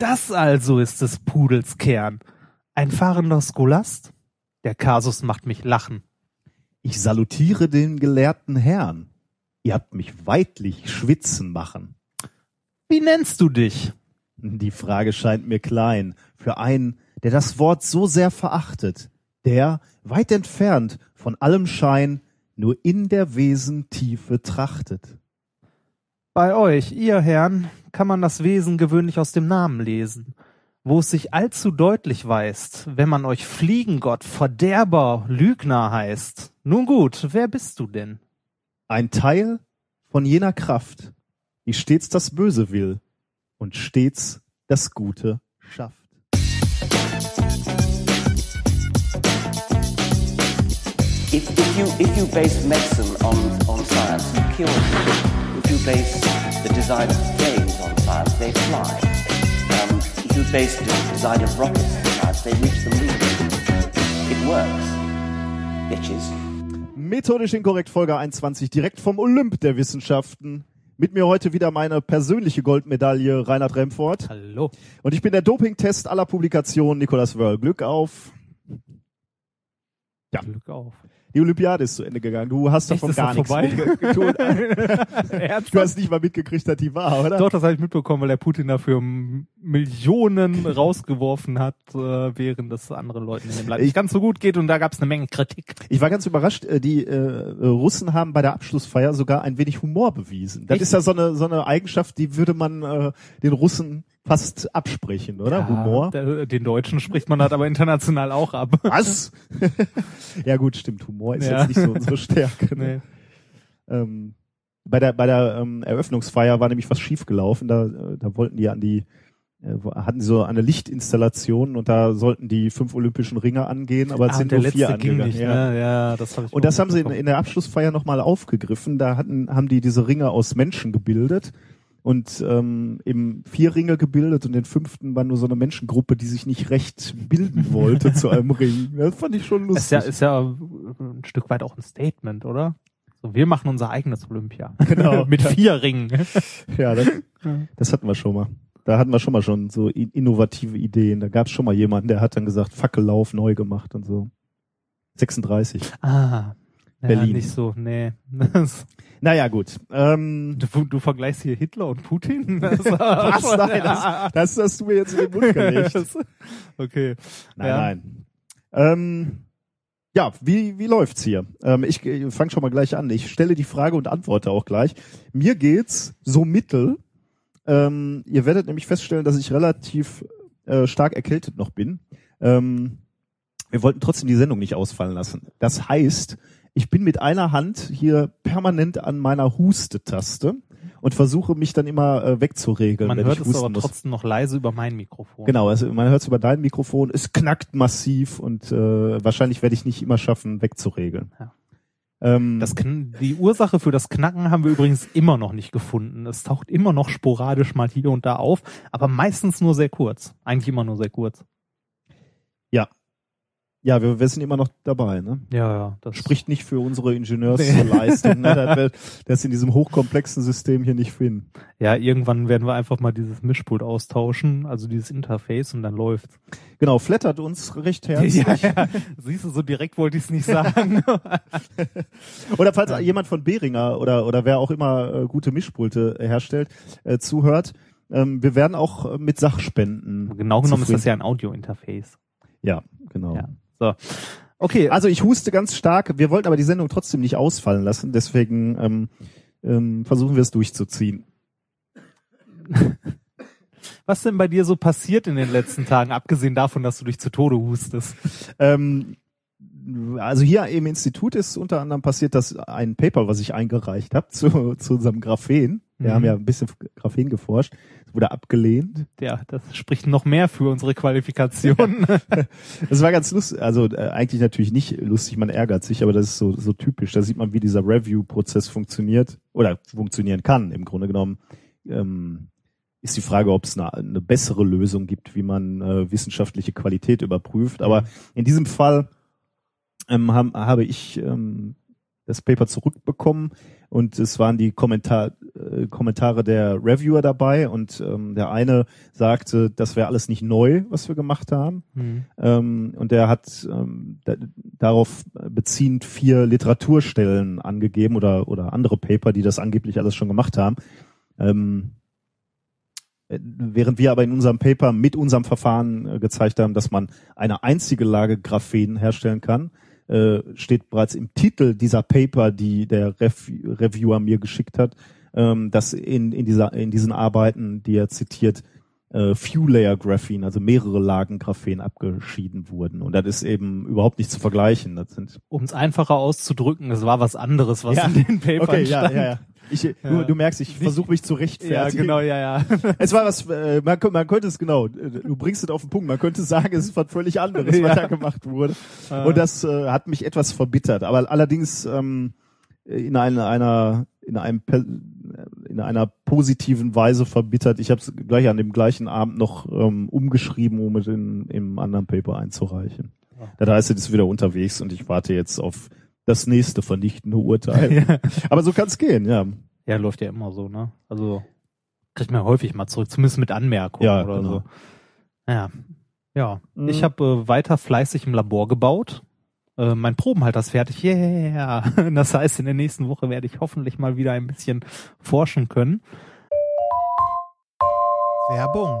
Das also ist des Pudels Kern. Ein fahrender Scholast? Der Kasus macht mich lachen. Ich salutiere den gelehrten Herrn. Ihr habt mich weidlich schwitzen machen. Wie nennst du dich? Die Frage scheint mir klein für einen, der das Wort so sehr verachtet, der, weit entfernt von allem Schein, nur in der Wesen Tiefe trachtet. Bei euch, ihr Herren, kann man das Wesen gewöhnlich aus dem Namen lesen, wo es sich allzu deutlich weist, wenn man euch Fliegengott, Verderber, Lügner heißt. Nun gut, wer bist du denn? Ein Teil von jener Kraft, die stets das Böse will und stets das Gute schafft. If, if, you, if you base medicine on, on science, you cure you base the design of planes on science, they fly. Um, if you base the design of rockets on science, they reach the moon. It works. Bitches. Methodisch inkorrekt Folge 21, direkt vom Olymp der Wissenschaften. Mit mir heute wieder meine persönliche Goldmedaille Reinhard Remford. Hallo. Und ich bin der Dopingtest aller Publikationen Nikolas Wörl. Glück auf. Ja. Glück auf. Die Olympiade ist zu Ende gegangen. Du hast davon gar das nichts. Ernsthaft? Du hast nicht mal mitgekriegt, dass die war, oder? Doch, das habe ich mitbekommen, weil der Putin dafür Millionen rausgeworfen hat, äh, während es anderen Leuten in dem Land nicht ganz so gut geht und da gab es eine Menge Kritik. Ich war ganz überrascht, äh, die äh, Russen haben bei der Abschlussfeier sogar ein wenig Humor bewiesen. Das Echt? ist ja so eine, so eine Eigenschaft, die würde man äh, den Russen fast absprechen, oder? Humor. Der, den Deutschen spricht man halt aber international auch ab. Was? ja gut, stimmt. Humor ist Ja. jetzt nicht so unsere Stärke. Ne? Nee. Ähm, bei der bei der ähm, Eröffnungsfeier war nämlich was schiefgelaufen. Da äh, da wollten die an die äh, hatten so eine Lichtinstallation und da sollten die fünf olympischen Ringe angehen, aber es Ah, sind nur vier angegangen. nicht, ja. ne? Ja, das habe ich Und das haben sie in, in der Abschlussfeier nochmal aufgegriffen. Da hatten, haben die diese Ringe aus Menschen gebildet und ähm, eben vier Ringe gebildet und den fünften war nur so eine Menschengruppe, die sich nicht recht bilden wollte zu einem Ring. Das fand ich schon lustig. Ist ja, ist ja ein Stück weit auch ein Statement, oder? So, wir machen unser eigenes Olympia. Genau. Mit vier Ringen. ja, das, das hatten wir schon mal. Da hatten wir schon mal schon so in- innovative Ideen. Da gab es schon mal jemanden, der hat dann gesagt, Fackellauf neu gemacht und so. 36. Ah. Ja, Berlin. nicht so, nee. Naja, gut. Ähm, du, du vergleichst hier Hitler und Putin? Das was? Nein, das, das hast du mir jetzt in den Mund gelegt. okay. Nein, Ja. nein. Ähm, ja, wie, wie läuft's hier? Ähm, ich fange schon mal gleich an. Ich stelle die Frage und antworte auch gleich. Mir geht's so mittel. Ähm, ihr werdet nämlich feststellen, dass ich relativ äh, stark erkältet noch bin. Ähm, wir wollten trotzdem die Sendung nicht ausfallen lassen. Das heißt, ich bin mit einer Hand hier permanent an meiner Hustetaste und versuche mich dann immer äh, wegzuregeln, Man hört ich es aber muss. trotzdem noch leise über mein Mikrofon. Genau, also man hört es über dein Mikrofon, es knackt massiv und äh, wahrscheinlich werde ich nicht immer schaffen, wegzuregeln. Ja. Ähm, Das, die Ursache für das Knacken haben wir übrigens immer noch nicht gefunden. Es taucht immer noch sporadisch mal hier und da auf, aber meistens nur sehr kurz. Eigentlich immer nur sehr kurz. Ja, wir, wir sind immer noch dabei. Ne? Ja, ja. Das Spricht nicht für unsere Ingenieursleistung, ne? dass wir das in diesem hochkomplexen System hier nicht finden. Ja, irgendwann werden wir einfach mal dieses Mischpult austauschen, also dieses Interface und dann läuft's. Genau, flattert uns recht herzlich. ja. Siehst du, so direkt wollte ich es nicht sagen. Oder falls jemand von Behringer oder, oder wer auch immer äh, gute Mischpulte herstellt, äh, zuhört, ähm, wir werden auch äh, mit Sachspenden. genau genommen ist zufrieden. das ja ein Audio-Interface. Ja, genau. Ja. So. Okay, Also ich huste ganz stark. Wir wollten aber die Sendung trotzdem nicht ausfallen lassen. Deswegen ähm, ähm, versuchen wir es durchzuziehen. was denn bei dir so passiert in den letzten Tagen, abgesehen davon, dass du dich zu Tode hustest? Ähm, also hier im Institut ist unter anderem passiert, dass ein Paper, was ich eingereicht habe zu, zu unserem Graphen, wir Mhm. haben ja ein bisschen Graphen geforscht, wurde abgelehnt. Ja, das spricht noch mehr für unsere Qualifikation. Das war ganz lustig, also äh, eigentlich natürlich nicht lustig, man ärgert sich, aber das ist so, so typisch. Da sieht man, wie dieser Review-Prozess funktioniert oder funktionieren kann im Grunde genommen. Ähm, ist die Frage, ob es eine, eine bessere Lösung gibt, wie man äh, wissenschaftliche Qualität überprüft. Aber in diesem Fall ähm, ham, habe ich ähm, das Paper zurückbekommen und es waren die Kommentar, äh, Kommentare der Reviewer dabei und ähm, der eine sagte, das wäre alles nicht neu, was wir gemacht haben. Mhm. Ähm, und der hat ähm, da, darauf beziehend vier Literaturstellen angegeben oder, oder andere Paper, die das angeblich alles schon gemacht haben. Ähm, äh, während wir aber in unserem Paper mit unserem Verfahren äh, gezeigt haben, dass man eine einzige Lage Graphen herstellen kann, äh, steht bereits im Titel dieser Paper, die der Rev Reviewer mir geschickt hat, ähm, dass in, in, dieser, in diesen Arbeiten, die er zitiert, äh, Few Layer Graphen, also mehrere Lagen Graphen abgeschieden wurden. Und das ist eben überhaupt nicht zu vergleichen. Das sind Um es einfacher auszudrücken, es war was anderes, was Ja. in den Papern okay, ja, stand. ja, ja. Ich, Du, Ja. du merkst, ich versuche mich zu Ja, rechtfertigen. genau, ja, ja. Es war was, äh, man, man könnte es genau, äh, du bringst es auf den Punkt, man könnte sagen, es ist was völlig anderes, was Ja. da gemacht wurde. Und das äh, hat mich etwas verbittert. Aber allerdings ähm, in einer, einer in einem per- in einer positiven Weise verbittert. Ich habe es gleich an dem gleichen Abend noch ähm, umgeschrieben, um es in, im anderen Paper einzureichen. Ja. Da heißt es ist wieder unterwegs und ich warte jetzt auf das nächste vernichtende Urteil. Aber so kann es gehen, ja. Ja, läuft ja immer so, ne? Also kriegt man häufig mal zurück, zumindest mit Anmerkungen Ja, oder genau. so. Ja. Ja. Mhm. Ich habe äh, weiter fleißig im Labor gebaut. Äh, mein Probenhalter ist fertig. Yeah. Das heißt, in der nächsten Woche werde ich hoffentlich mal wieder ein bisschen forschen können. Werbung.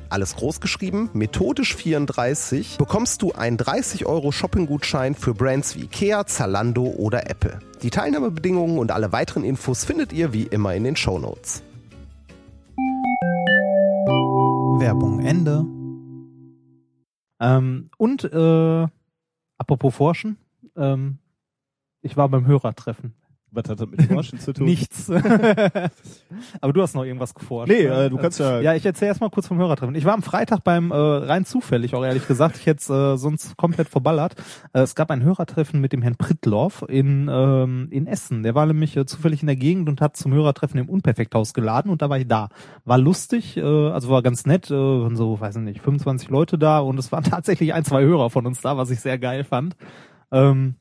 alles groß geschrieben, methodisch 34, bekommst du einen 30 Euro Shopping-Gutschein für Brands wie Ikea, Zalando oder Apple. Die Teilnahmebedingungen und alle weiteren Infos findet ihr wie immer in den Shownotes. Werbung Ende. Ähm, und äh, apropos Forschen, ähm, ich war beim Hörertreffen. Was hat das mit Forschen zu tun? Nichts. Aber du hast noch irgendwas geforscht. Nee, ne? äh, du kannst ja- Ja, ich erzähle erst mal kurz vom Hörertreffen. Ich war am Freitag beim, äh, rein zufällig auch ehrlich gesagt, ich hätte es äh, sonst komplett verballert. Äh, es gab ein Hörertreffen mit dem Herrn Prittloff in, ähm, in Essen. Der war nämlich äh, zufällig in der Gegend und hat zum Hörertreffen im Unperfekthaus geladen und da war ich da. War lustig, äh, also war ganz nett, äh, waren so, weiß ich nicht, 25 Leute da und es waren tatsächlich ein, zwei Hörer von uns da, was ich sehr geil fand. Ähm,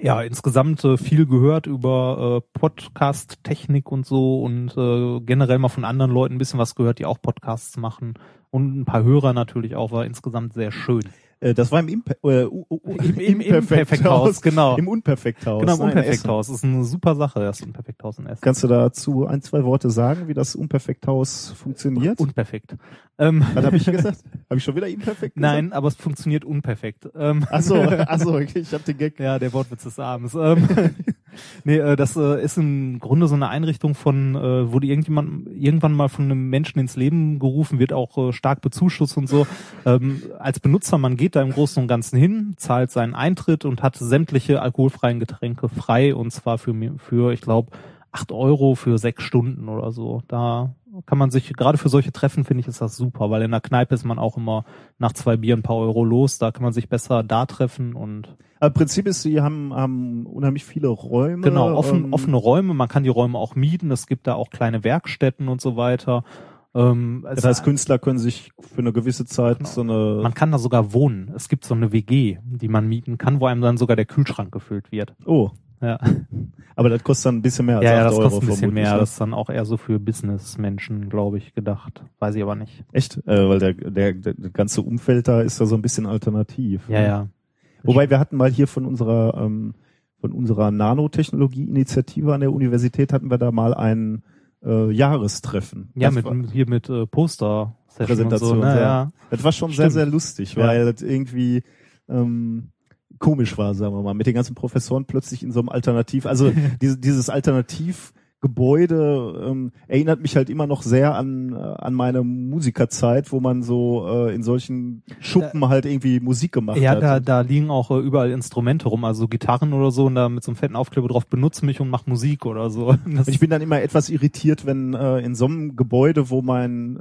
ja, insgesamt äh, viel gehört über äh, Podcast-Technik und so und äh, generell mal von anderen Leuten ein bisschen was gehört, die auch Podcasts machen. Und ein paar Hörer natürlich auch, war insgesamt sehr schön. Äh, das war im, Impe äh, u- u- u- Im- im Imperfekthaus, genau. Im Unperfekthaus. genau, im. Unperfekthaus. Das ist eine super Sache, das Unperfekthaus in Essen. Kannst du dazu ein, zwei Worte sagen, wie das Unperfekthaus funktioniert? Unperfekt. Ähm, Was habe ich gesagt? Habe ich schon wieder imperfekt gesagt? Nein, aber es funktioniert unperfekt. Ähm, Achso, achso, okay, ich habe den Gag. Ja, der Wortwitz des Abends. Ähm, nee, äh, das äh, ist im Grunde so eine Einrichtung von, äh, wo die irgendjemand irgendwann mal von einem Menschen ins Leben gerufen wird, auch äh, stark bezuschusst und so. Ähm, als Benutzer, man geht da im Großen und Ganzen hin, zahlt seinen Eintritt und hat sämtliche alkoholfreien Getränke frei und zwar für, für ich glaube, acht Euro für sechs Stunden oder so. Da kann man sich, gerade für solche Treffen finde ich, ist das super, weil in der Kneipe ist man auch immer nach zwei Bier ein paar Euro los, da kann man sich besser da treffen und Aber Im Prinzip ist, sie haben, haben unheimlich viele Räume. genau, offen, ähm, offene Räume, man kann die Räume auch mieten, es gibt da auch kleine Werkstätten und so weiter. Ähm, Das es- heißt, Künstler können sich für eine gewisse Zeit Genau. so eine. man kann da sogar wohnen. Es gibt so eine WG, die man mieten kann, wo einem dann sogar der Kühlschrank gefüllt wird. oh, Ja, aber das kostet dann ein bisschen mehr als ja, ja 8 das Euro kostet ein bisschen mehr. ne? Das ist dann auch eher so für Businessmenschen, glaube ich, gedacht. Weiß ich aber nicht. Echt? Äh, weil der, der, der ganze Umfeld da ist da so ein bisschen alternativ. Ja, ja. Wobei wir hatten mal hier von unserer ähm, von unserer Nanotechnologie-Initiative an der Universität hatten wir da mal ein äh, Jahrestreffen. Ja, Das mit, hier mit äh, Poster. Präsentation, so, ne? ja. ja. das war schon sehr, Stimmt. sehr lustig, Ja. weil das irgendwie ähm, komisch war, sagen wir mal, mit den ganzen Professoren plötzlich in so einem Alternativ, also diese, dieses Alternativgebäude ähm, erinnert mich halt immer noch sehr an äh, an meine Musikerzeit, wo man so äh, in solchen Schuppen halt irgendwie Musik gemacht Ja, hat. da, da liegen auch äh, überall Instrumente rum, also Gitarren oder so, und da mit so einem fetten Aufkleber drauf, benutze mich und mach Musik oder so. Ich bin dann immer etwas irritiert, wenn äh, in so einem Gebäude, wo mein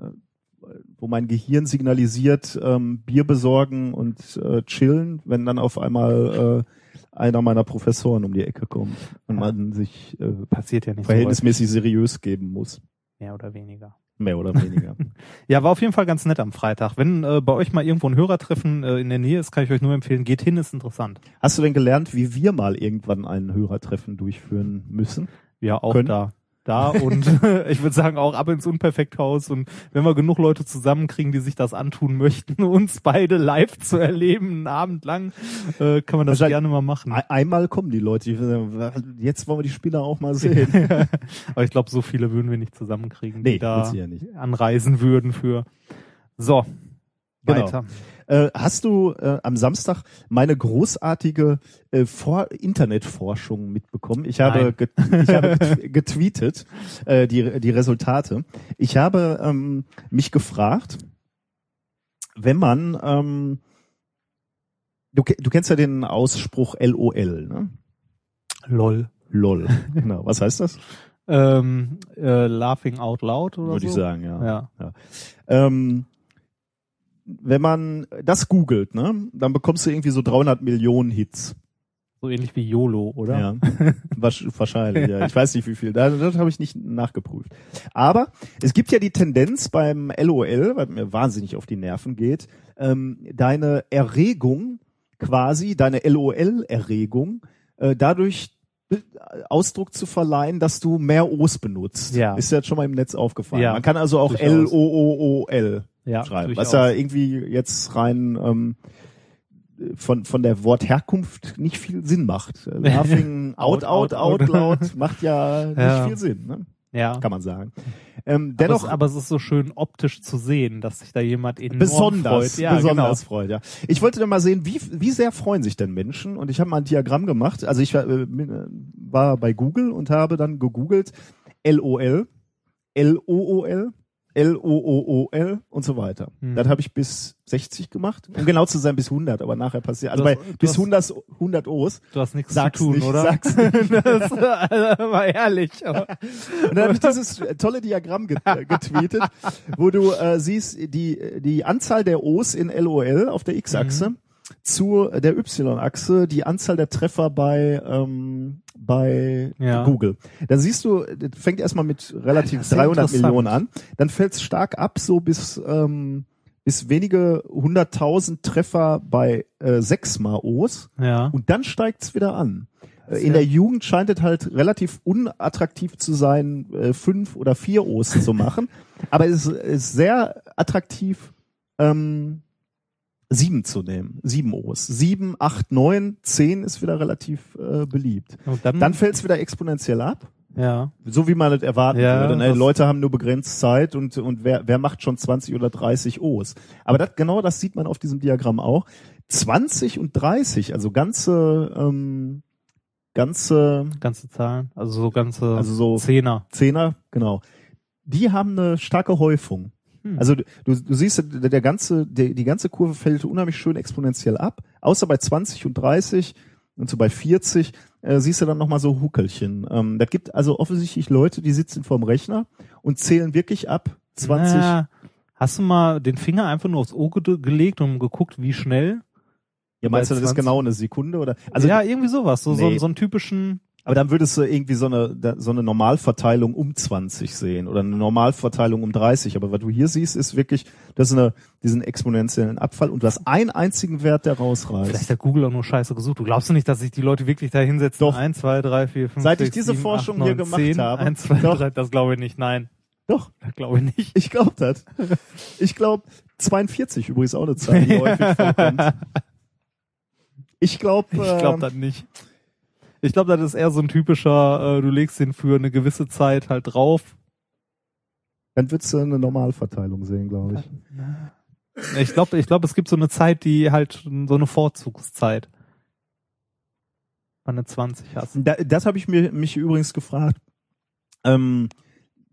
wo mein Gehirn signalisiert, ähm, Bier besorgen und äh, chillen, wenn dann auf einmal äh, einer meiner Professoren um die Ecke kommt und Ja. man sich äh, passiert ja nicht so verhältnismäßig seriös geben muss. mehr oder weniger. Mehr oder weniger. Ja, war auf jeden Fall ganz nett am Freitag. Wenn äh, bei euch mal irgendwo ein Hörertreffen äh, in der Nähe ist, kann ich euch nur empfehlen, geht hin, ist interessant. Hast du denn gelernt, wie wir mal irgendwann ein Hörertreffen durchführen müssen? Ja, auch Können. da. Da und ich würde sagen auch ab ins Unperfekthaus und wenn wir genug Leute zusammenkriegen, die sich das antun möchten, uns beide live zu erleben, einen Abend lang, äh, kann man das Wahrscheinlich- gerne mal machen. Ein- Einmal kommen die Leute, jetzt wollen wir die Spieler auch mal sehen. Aber ich glaube, so viele würden wir nicht zusammenkriegen, die Nee, da ja nicht. anreisen würden für. So, Genau. weiter. Äh, hast du äh, am Samstag meine großartige äh, Vor Internetforschung mitbekommen? Ich habe, get ich habe get- getweetet äh, die, die Resultate. Ich habe ähm, mich gefragt, wenn man, ähm, du, du kennst ja den Ausspruch LOL, ne? Lol. LOL. Genau. Was heißt das? Ähm, äh, laughing out loud oder Würde so? ich sagen, ja. Ja. Ähm, wenn man das googelt, ne, dann bekommst du irgendwie so 300 Millionen Hits. So ähnlich wie YOLO, oder? Ja, wahrscheinlich. Ja. Ich weiß nicht, wie viel. Das, das habe ich nicht nachgeprüft. Aber es gibt ja die Tendenz beim LOL, weil mir wahnsinnig auf die Nerven geht, ähm, deine Erregung quasi, deine LOL-Erregung, äh, dadurch äh, Ausdruck zu verleihen, dass du mehr O's benutzt. Ja. Ist jetzt schon mal im Netz aufgefallen. Ja, Man kann also auch. L-O-O-O-L Ja, schreiben. Was ja irgendwie jetzt rein ähm, von, von der Wortherkunft nicht viel Sinn macht. Äh, Laughing out, out, Out, out, loud macht ja nicht Ja. viel Sinn, ne? Ja. kann man sagen. Ähm, Aber dennoch es, aber es ist so schön optisch zu sehen, dass sich da jemand enorm besonders, freut. Ja, besonders genau. freut, ja. Ich wollte dann mal sehen, wie, wie sehr freuen sich denn Menschen? Und ich habe mal ein Diagramm gemacht. Also ich war, äh, war bei Google und habe dann gegoogelt LOL, LOOL, L-O-O-O-L und so weiter. Hm. Das habe ich bis 60 gemacht. Um genau zu sein, bis 100, aber nachher passiert. Also bei bis hast- 100, 100 O's. Du hast nichts zu tun, nicht, oder? sag's das war ehrlich. Aber Und dann habe ich dieses tolle Diagramm äh, getweetet, wo du äh, siehst die, die Anzahl der O's in LOL auf der X-Achse Mhm. Zu der Y-Achse, die Anzahl der Treffer bei, ähm, bei Ja. Google. Dann siehst du, das fängt erstmal mit relativ Das ist sehr 300 interessant. Millionen an, dann fällt es stark ab, so bis, ähm, bis wenige hunderttausend Treffer bei äh, sechsmal O's. ja. Und dann steigt's wieder an. Äh, In der Jugend scheint es halt relativ unattraktiv zu sein, äh, fünf oder vier O's zu machen. Aber es ist sehr attraktiv, ähm, sieben zu nehmen. Sieben O's. Sieben, acht, neun, zehn ist wieder relativ äh, beliebt. Dann, Dann fällt's wieder exponentiell ab. ja. So wie man es erwarten Ja, würde. Ne? das- Leute haben nur begrenzt Zeit und, und wer, wer macht schon 20 oder 30 O's? Aber das, genau das sieht man auf diesem Diagramm auch. 20 und 30, also ganze, ähm, ganze Ganze Zahlen, also so ganze Also so- Zehner. Zehner, genau. Die haben eine starke Häufung. Hm. Also du, du siehst, der, der ganze, der, die ganze Kurve fällt unheimlich schön exponentiell ab. Außer bei 20 und 30 und so bei 40 äh, siehst du dann nochmal so Huckelchen. Ähm, das gibt also offensichtlich Leute, die sitzen vorm Rechner und zählen wirklich ab 20. Na, hast du mal den Finger einfach nur aufs Ohr ge gelegt und geguckt, wie schnell? ja, meinst du, das ist 20? genau eine Sekunde oder? Also ja, irgendwie sowas. So, Nee. so, so einen typischen. Aber dann würdest du irgendwie so eine, so eine Normalverteilung um 20 sehen oder eine Normalverteilung um 30. Aber was du hier siehst, ist wirklich, das ist eine, diesen exponentiellen Abfall und du hast einen einzigen Wert, der Vielleicht rausreißt. hat Google auch nur Scheiße gesucht. Du glaubst doch nicht, dass sich die Leute wirklich da hinsetzen? Doch. Eins, zwei, drei, vier, fünf, Seit ich sechs, diese sieben, Forschung acht, hier neun, gemacht zehn. habe. Eins, zwei, Doch. drei. Das glaube ich nicht. Nein, Doch, das glaube ich nicht. ich glaube das. Ich glaube 42 übrigens auch eine Zahl, die häufig vorkommt. Ich glaube, Ich glaube das nicht. Ich glaube, das ist eher so ein typischer, äh, du legst den für eine gewisse Zeit halt drauf. dann würdest du eine Normalverteilung sehen, glaube ich. Ich glaube, ich glaube, es gibt so eine Zeit, die halt so eine Vorzugszeit. Wenn du 20 hast. Da, das habe ich mir mich übrigens gefragt. Ähm,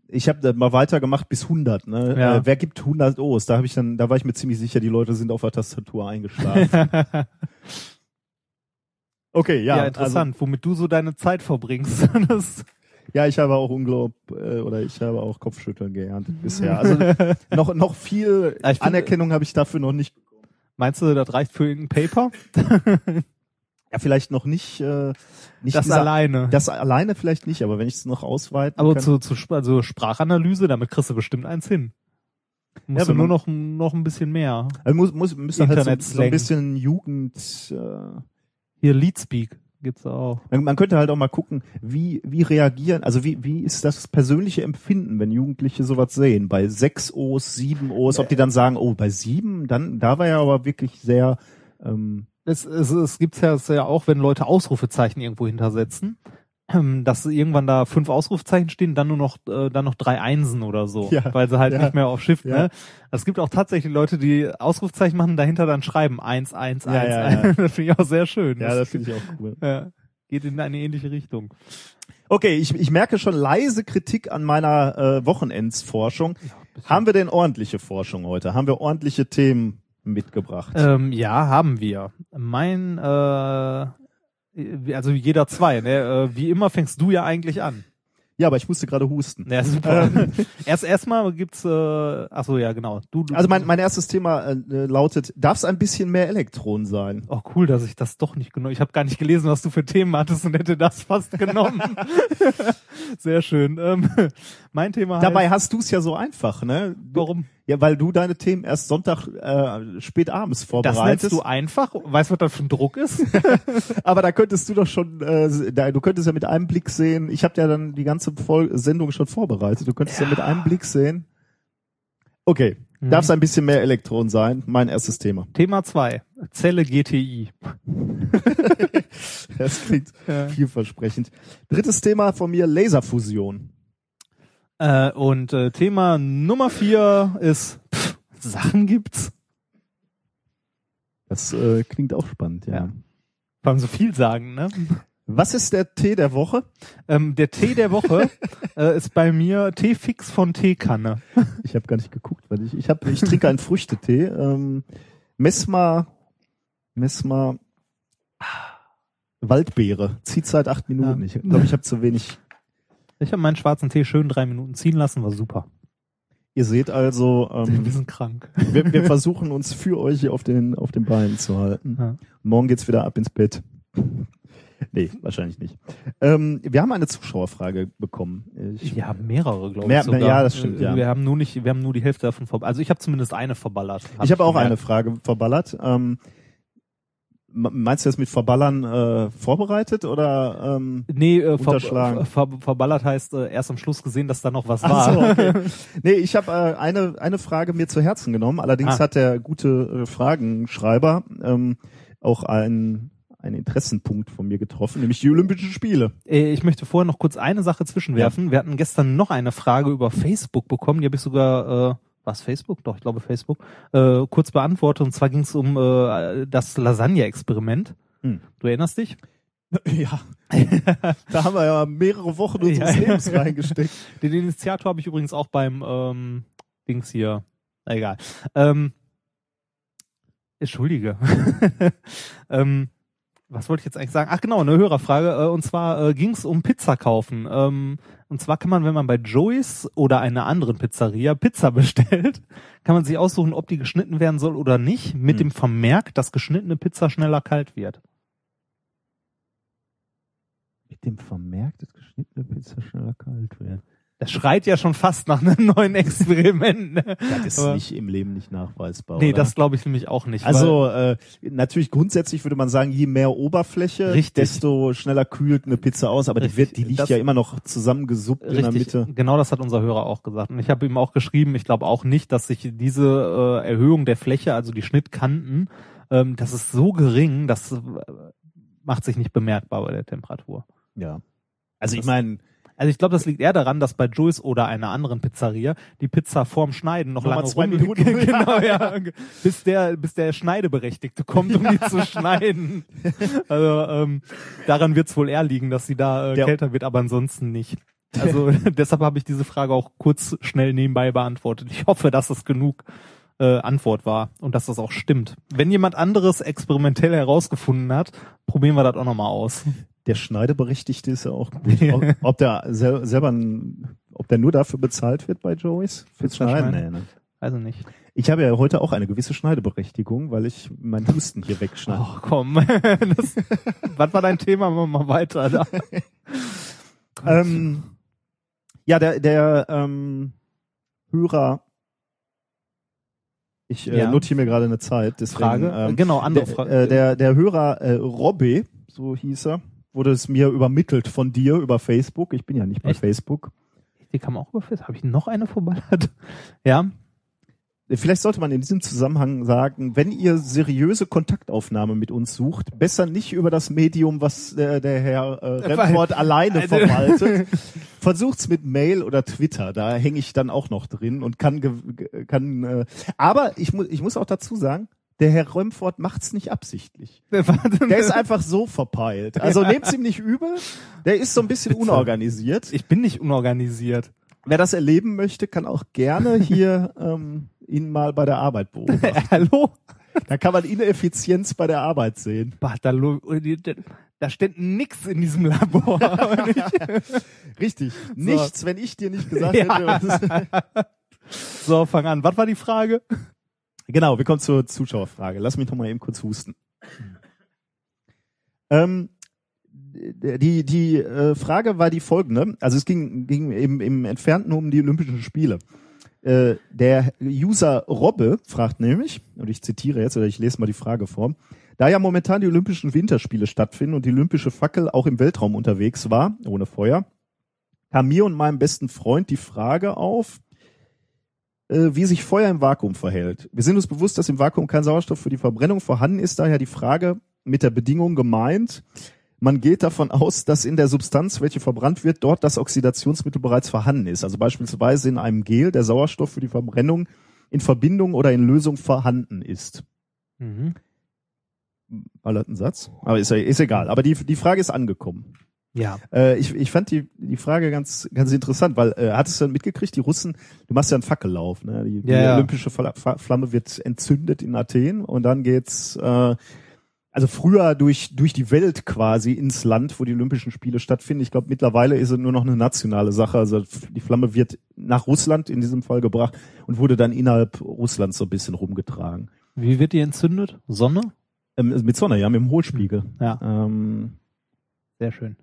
ich habe mal weitergemacht bis 100. Ne? Ja. Äh, wer gibt 100 O's? Da habe ich dann, da war ich mir ziemlich sicher, die Leute sind auf der Tastatur eingeschlafen. Okay, ja, Ja, interessant, womit du so deine Zeit verbringst. Also, ja, ich habe auch Unglaub äh, oder ich habe auch Kopfschütteln geerntet bisher. Also noch noch viel Ja, find- Anerkennung habe ich dafür noch nicht. meinst du, das reicht für irgendein Paper? Ja, vielleicht noch nicht. Äh, nicht Das dieser- alleine. Das alleine vielleicht nicht, aber wenn ich es noch ausweiten Aber kann. zu, zu also Sprachanalyse, damit kriegst du bestimmt eins hin. Musst Ja, nur noch, noch ein bisschen mehr. also muss, muss, müsste halt so, so ein bisschen Jugend. Äh, Hier Leadspeak gibt's auch. Man, man könnte halt auch mal gucken, wie, wie reagieren, also wie, wie ist das persönliche Empfinden, wenn Jugendliche sowas sehen? Bei sechs O's, sieben O's, ob die dann sagen, oh, bei sieben, dann, da war ja aber wirklich sehr, ähm, Es, es, es gibt's ja, es ja auch, wenn Leute Ausrufezeichen irgendwo hintersetzen, dass irgendwann da fünf Ausrufezeichen stehen, dann nur noch, äh, dann noch drei Einsen oder so, Ja, weil sie halt ja. nicht mehr auf Shift, Ja. ne? Es gibt auch tatsächlich Leute, die Ausrufezeichen machen, dahinter dann schreiben eins, eins, eins, ja, eins. Das finde ich auch sehr schön. ja, das finde ich auch cool. ja, geht in eine ähnliche Richtung. Okay, ich, ich merke schon leise Kritik an meiner äh, Wochenendsforschung. Haben wir denn ordentliche Forschung heute? Haben wir ordentliche Themen mitgebracht? Ähm, ja, haben wir. Mein, äh, also jeder zwei, ne? Äh, Wie immer fängst du ja eigentlich an. ja, aber ich musste gerade husten. Ja, super. Erst erstmal gibt's, äh, ach so, ja, genau. Du, du, Also mein, mein erstes Thema äh, lautet, darf es ein bisschen mehr Elektron sein? Oh, cool, dass ich das doch nicht genommen. Ich habe gar nicht gelesen, was du für Themen hattest und hätte das fast genommen. Sehr schön. Ähm, mein Thema heißt, Dabei hast du es ja so einfach, ne? Warum? Ja, weil du deine Themen erst Sonntag äh, spät abends Das vorbereitest. nennst du einfach? Weißt du, was das für ein Druck ist? aber da könntest du doch schon, äh, da, du könntest ja mit einem Blick sehen. Ich habe ja dann die ganze Vol Sendung schon vorbereitet. Du könntest ja, mit einem Blick sehen. Okay, Mhm. darf es ein bisschen mehr Elektron sein? Mein erstes Thema. Thema zwei Zelle GTI. Das klingt Ja. vielversprechend. Drittes Thema von mir, Laserfusion. Äh, und äh, Thema Nummer vier ist pff, Sachen gibt's. Das äh, klingt auch spannend, ja. Ja. Vor allem so viel sagen, ne? Was ist der Tee der Woche? Ähm, der Tee der Woche äh, ist bei mir Teefix von Teekanne. Ich habe gar nicht geguckt, weil ich ich habe ich trinke einen Früchtetee. Ähm, Messma Messma Waldbeere. Zieht seit acht Minuten. Ja. Ich glaube, ich habe zu wenig. Ich habe meinen schwarzen Tee schön drei Minuten ziehen lassen, war super. Ihr seht also, Wir ähm, sind krank. wir, wir versuchen uns für euch hier auf den auf den Beinen zu halten. Ja. Morgen geht's wieder ab ins Bett. Nee, wahrscheinlich nicht. Ähm, wir haben eine Zuschauerfrage bekommen. Ich, Wir haben mehrere, glaube Mehr- ich. Sogar. ja, das stimmt, Äh, ja. Wir haben nur nicht, wir haben nur die Hälfte davon verballert. Also ich habe zumindest eine verballert. Ich habe auch eine. Frage verballert. Ähm, meinst du das mit Verballern äh, vorbereitet oder? Ähm, Nee, äh, ver Unterschlagen. ver verballert heißt äh, erst am Schluss gesehen, dass da noch was war. so, okay. Nee, ich habe äh, eine eine Frage mir zu Herzen genommen. Allerdings Ah. hat der gute äh, Fragenschreiber ähm, auch einen einen Interessenpunkt von mir getroffen, nämlich die Olympischen Spiele. Äh, Ich möchte vorher noch kurz eine Sache zwischenwerfen. Wir hatten gestern noch eine Frage über Facebook bekommen, die habe ich sogar, äh, was Facebook? Doch, ich glaube Facebook, äh, kurz beantwortet. Und zwar ging es um äh, das Lasagne-Experiment. Hm. Du erinnerst dich? Ja, da haben wir ja mehrere Wochen unseres Ja. Lebens reingesteckt. Den Initiator habe ich übrigens auch beim ähm, Dings hier. Na, Egal. Ähm, Entschuldige. ähm, was wollte ich jetzt eigentlich sagen? Ach genau, eine Hörerfrage. Äh, und zwar äh, ging es um Pizza kaufen. Ähm, und zwar kann man, wenn man bei Joey's oder einer anderen Pizzeria Pizza bestellt, kann man sich aussuchen, ob die geschnitten werden soll oder nicht, mit Hm. dem Vermerk, dass geschnittene Pizza schneller kalt wird. Mit dem Vermerk, dass geschnittene Pizza schneller kalt wird. Das schreit ja schon fast nach einem neuen Experiment. Ne? Das ist Aber- nicht im Leben nicht nachweisbar. Nee, oder? das glaube ich nämlich auch nicht. Also äh, natürlich grundsätzlich würde man sagen, je mehr Oberfläche, Richtig. desto schneller kühlt eine Pizza aus, aber die, Richtig. wird, die liegt Das- ja immer noch zusammengesuppt weil, in der richtig, Mitte. genau das hat unser Hörer auch gesagt. Und ich habe ihm auch geschrieben, ich glaube auch nicht, dass sich diese äh, Erhöhung der Fläche, also die Schnittkanten, ähm, das ist so gering, das äh, macht sich nicht bemerkbar bei der Temperatur. Ja. Also ich meine, Also ich glaube, das liegt eher daran, dass bei Joyce oder einer anderen Pizzeria die Pizza vorm Schneiden noch lange zwei Minuten. genau, ja, bis der bis der Schneideberechtigte kommt, um die zu schneiden. Also ähm, daran wird es wohl eher liegen, dass sie da äh, Der- kälter wird, aber ansonsten nicht. Also deshalb habe ich diese Frage auch kurz schnell nebenbei beantwortet. Ich hoffe, dass es genug äh, Antwort war und dass das auch stimmt. Wenn jemand anderes experimentell herausgefunden hat, probieren wir das auch nochmal aus. Der Schneideberechtigte ist ja auch gut. Ob, ob der sel selber, ein, ob der nur dafür bezahlt wird bei Joey's? Fürs Schneiden? Schneiden? Nee, ne? Also nicht. Ich habe ja heute auch eine gewisse Schneideberechtigung, weil ich meinen Husten hier wegschneide. Ach komm. Das, was war dein Thema? Machen wir mal weiter. Da. Ähm, ja, der, der ähm, Hörer, ich äh, Ja. notiere mir gerade eine Zeit, deswegen, Frage. Ähm, genau, andere der, Frage. äh, der, der Hörer äh, Robbe, so hieß er, wurde es mir übermittelt von dir über Facebook. Ich bin ja nicht bei Echt? Facebook. Die kam auch über Facebook. Habe ich noch eine verballert? Ja. Vielleicht sollte man in diesem Zusammenhang sagen, wenn ihr seriöse Kontaktaufnahme mit uns sucht, besser nicht über das Medium, was äh, der Herr äh, Remford alleine Also- verwaltet. Versucht's mit Mail oder Twitter, da hänge ich dann auch noch drin und kann kann äh, aber ich muss ich muss auch dazu sagen, der Herr Remford macht's nicht absichtlich. Der ist einfach so verpeilt. Also nehmt's ihm nicht übel. Der ist so ein bisschen Bitte. unorganisiert. ich bin nicht unorganisiert. Wer das erleben möchte, kann auch gerne hier ähm, ihn mal bei der Arbeit beobachten. Hallo? Da kann man Ineffizienz bei der Arbeit sehen. Bah, Da, da steht nix in diesem Labor. Richtig. Nichts, wenn ich dir nicht gesagt Ja. hätte. was- so, fang an. Was war die Frage? Genau, wir kommen zur Zuschauerfrage. Lass mich noch mal eben kurz husten. Ähm, die die äh, Frage war die folgende. Also es ging, ging im, im Entfernten um die Olympischen Spiele. Äh, der User Robbe fragt nämlich, und ich zitiere jetzt, oder ich lese mal die Frage vor, da ja momentan die Olympischen Winterspiele stattfinden und die olympische Fackel auch im Weltraum unterwegs war, ohne Feuer, kam mir und meinem besten Freund die Frage auf, wie sich Feuer im Vakuum verhält. Wir sind uns bewusst, dass im Vakuum kein Sauerstoff für die Verbrennung vorhanden ist, daher die Frage mit der Bedingung gemeint, man geht davon aus, dass in der Substanz, welche verbrannt wird, dort das Oxidationsmittel bereits vorhanden ist. Also beispielsweise in einem Gel der Sauerstoff für die Verbrennung in Verbindung oder in Lösung vorhanden ist. Mhm. Ballerten Satz. Aber ist, ist egal. Aber die, die Frage ist angekommen. Ja. Äh, ich, ich fand die, die Frage ganz, ganz interessant, weil äh, hattest du dann mitgekriegt, die Russen, du machst ja einen Fackellauf, ne? Die, die Ja, ja. olympische Flamme wird entzündet in Athen und dann geht's äh, also früher durch durch die Welt quasi ins Land, wo die Olympischen Spiele stattfinden. Ich glaube, mittlerweile ist es nur noch eine nationale Sache. Also die Flamme wird nach Russland in diesem Fall gebracht und wurde dann innerhalb Russlands so ein bisschen rumgetragen. Wie wird die entzündet? Sonne? Ähm, mit Sonne, ja, mit dem Hohlspiegel. Ja, Ähm, sehr schön.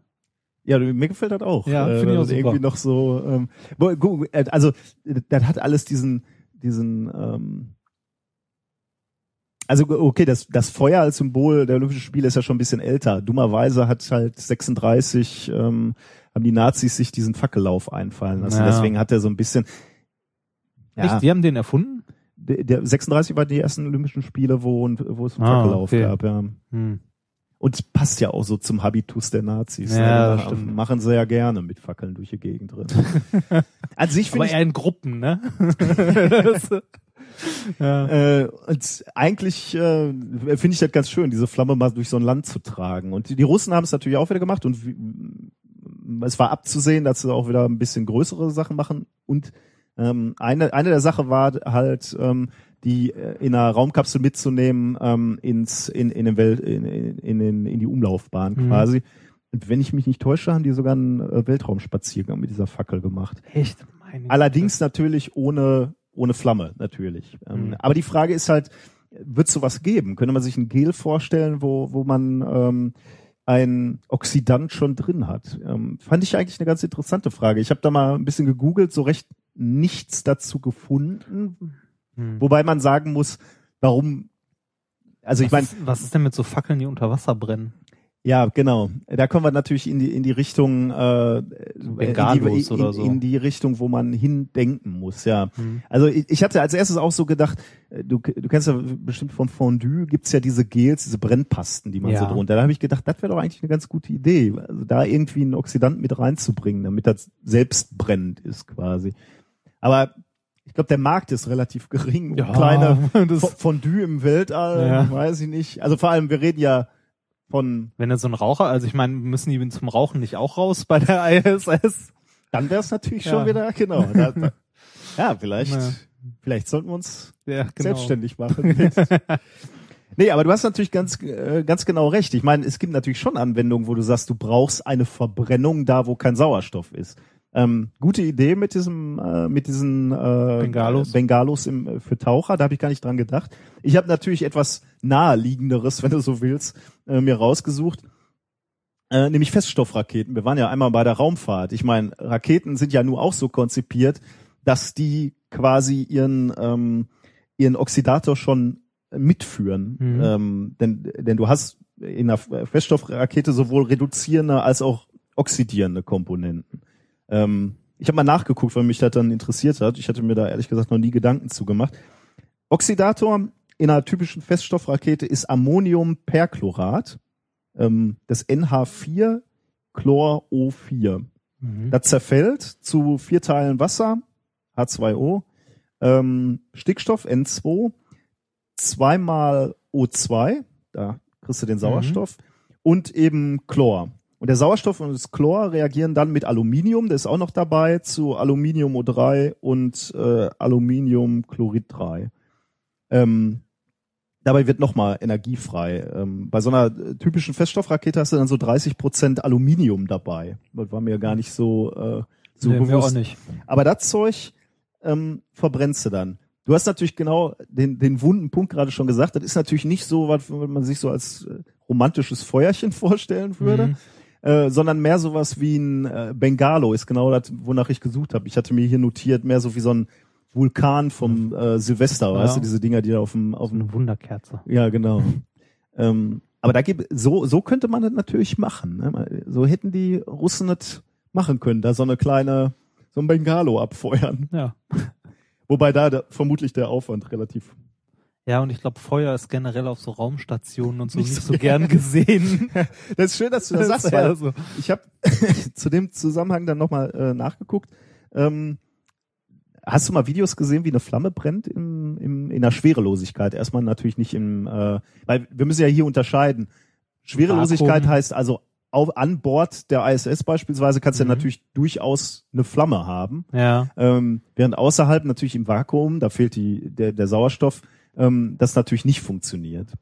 Ja, mir gefällt das auch. Ja, äh, finde ich weil auch super. irgendwie noch so. Ähm, äh, also das hat alles diesen diesen. Ähm, also okay, das das Feuer als Symbol der Olympischen Spiele ist ja schon ein bisschen älter. Dummerweise hat halt 36 ähm, haben die Nazis sich diesen Fackellauf einfallen lassen. Ja. Deswegen hat er so ein bisschen. Ja, Echt? Die haben den erfunden? der, der 36 waren die ersten Olympischen Spiele, wo wo es einen Ah, Fackellauf okay. gab. Ja. Hm. Und passt ja auch so zum Habitus der Nazis. Ja, ne? stimmt. Machen sie ja gerne mit Fackeln durch die Gegend drin. An sich Aber finde eher in Gruppen, ne? Ja. ich, äh, und eigentlich äh, finde ich das ganz schön, diese Flamme mal durch so ein Land zu tragen. Und die, die Russen haben es natürlich auch wieder gemacht und wie, es war abzusehen, dass sie auch wieder ein bisschen größere Sachen machen. Und ähm, eine, eine der Sachen war halt, ähm, die äh, in einer Raumkapsel mitzunehmen ähm, ins in in den Welt in, in, in, in die Umlaufbahn Mhm. quasi. Und wenn ich mich nicht täusche, haben die sogar einen äh, Weltraumspaziergang mit dieser Fackel gemacht. Echt? Meine Allerdings natürlich ohne ohne Flamme natürlich. Ähm, Mhm. Aber die Frage ist halt, wird es sowas geben? Könnte man sich ein Gel vorstellen, wo wo man ähm, ein Oxidant schon drin hat? Ähm, fand ich eigentlich eine ganz interessante Frage. Ich habe da mal ein bisschen gegoogelt, so recht nichts dazu gefunden. Hm. Wobei man sagen muss, warum. Also ich was, meine, ist, was ist denn mit so Fackeln, die unter Wasser brennen? ja, genau. Da kommen wir natürlich in die in die Richtung äh, Bengalos in die, in, oder so. in die Richtung, wo man hindenken muss. Ja. Hm. Also ich, ich hatte als erstes auch so gedacht, äh, du, du kennst ja bestimmt vom Fondue, gibt's ja diese Gels, diese Brennpasten, die man Ja. so drunter. Da habe ich gedacht, das wäre doch eigentlich eine ganz gute Idee, also da irgendwie einen Oxidant mit reinzubringen, damit das selbst brennend ist quasi. Aber ich glaube, der Markt ist relativ gering. Ja, kleine das- Fo- Fondue im Weltall, Ja. weiß ich nicht. Also vor allem, wir reden ja von, Wenn er so ein Raucher, also ich meine, müssen die zum Rauchen nicht auch raus bei der ISS? dann wäre es natürlich Ja. schon wieder, genau. Da, da, ja, vielleicht, Ja. vielleicht sollten wir uns Ja, genau. selbstständig machen. Nee, aber du hast natürlich ganz, äh, ganz genau recht. Ich meine, es gibt natürlich schon Anwendungen, wo du sagst, du brauchst eine Verbrennung da, wo kein Sauerstoff ist. Ähm, gute Idee mit diesem, äh, mit diesen äh, Bengalos. Bengalos im, äh, für Taucher. Da habe ich gar nicht dran gedacht. Ich habe natürlich etwas naheliegenderes, wenn du so willst, äh, mir rausgesucht. Äh, nämlich Feststoffraketen. Wir waren ja einmal bei der Raumfahrt. Ich meine, Raketen sind ja nur auch so konzipiert, dass die quasi ihren ähm, ihren Oxidator schon mitführen. Mhm. Ähm, denn, denn du hast in einer Feststoffrakete sowohl reduzierende als auch oxidierende Komponenten. Ähm, ich habe mal nachgeguckt, weil mich das dann interessiert hat. Ich hatte mir da ehrlich gesagt noch nie Gedanken zu gemacht. Oxidator in einer typischen Feststoffrakete ist Ammoniumperchlorat, ähm, das NH4 Chlor-O4. Mhm. Das zerfällt zu vier Teilen Wasser, H2O, ähm, Stickstoff N2, zweimal O2, da kriegst du den Sauerstoff, und eben Chlor. Und der Sauerstoff und das Chlor reagieren dann mit Aluminium, der ist auch noch dabei, zu Aluminium O3 und äh, Aluminiumchlorid 3. Ähm, dabei wird nochmal Energie frei. Ähm, bei so einer äh, typischen Feststoffrakete hast du dann so 30 Prozent Aluminium dabei. Das war mir gar nicht so, äh, so nee, mir auch bewusst. nicht. Aber das Zeug ähm, verbrennst du dann. Du hast natürlich genau den, den wunden Punkt gerade schon gesagt. Das ist natürlich nicht so, was man sich so als äh, romantisches Feuerchen vorstellen würde, Mhm. Äh, sondern mehr sowas wie ein äh, Bengalo ist genau das, wonach ich gesucht habe. Ich hatte mir hier notiert, mehr so wie so ein Vulkan vom äh, Silvester, weißt du, diese Dinger, die da auf dem, auf dem Eine Wunderkerze. ja, genau. ähm, aber da gibt so so könnte man das natürlich machen. Ne? So hätten die Russen das machen können, da so eine kleine so ein Bengalo abfeuern. Ja. Wobei da der, vermutlich der Aufwand relativ. Ja, und ich glaube, Feuer ist generell auf so Raumstationen und so Nicht nicht, so so gern gesehen. Das ist schön, dass du das sagst, ist weil so. ich habe zu dem Zusammenhang dann nochmal äh, nachgeguckt. Ähm, hast du mal Videos gesehen, wie eine Flamme brennt im, im, in der Schwerelosigkeit? Erstmal natürlich nicht im, äh, weil wir müssen ja hier unterscheiden. Schwerelosigkeit Vakuum. heißt also auf, an Bord der ISS beispielsweise kannst du Mhm. ja natürlich durchaus eine Flamme haben. Ja. Ähm, während außerhalb natürlich im Vakuum, da fehlt die, der, der Sauerstoff, ähm, das natürlich nicht funktioniert.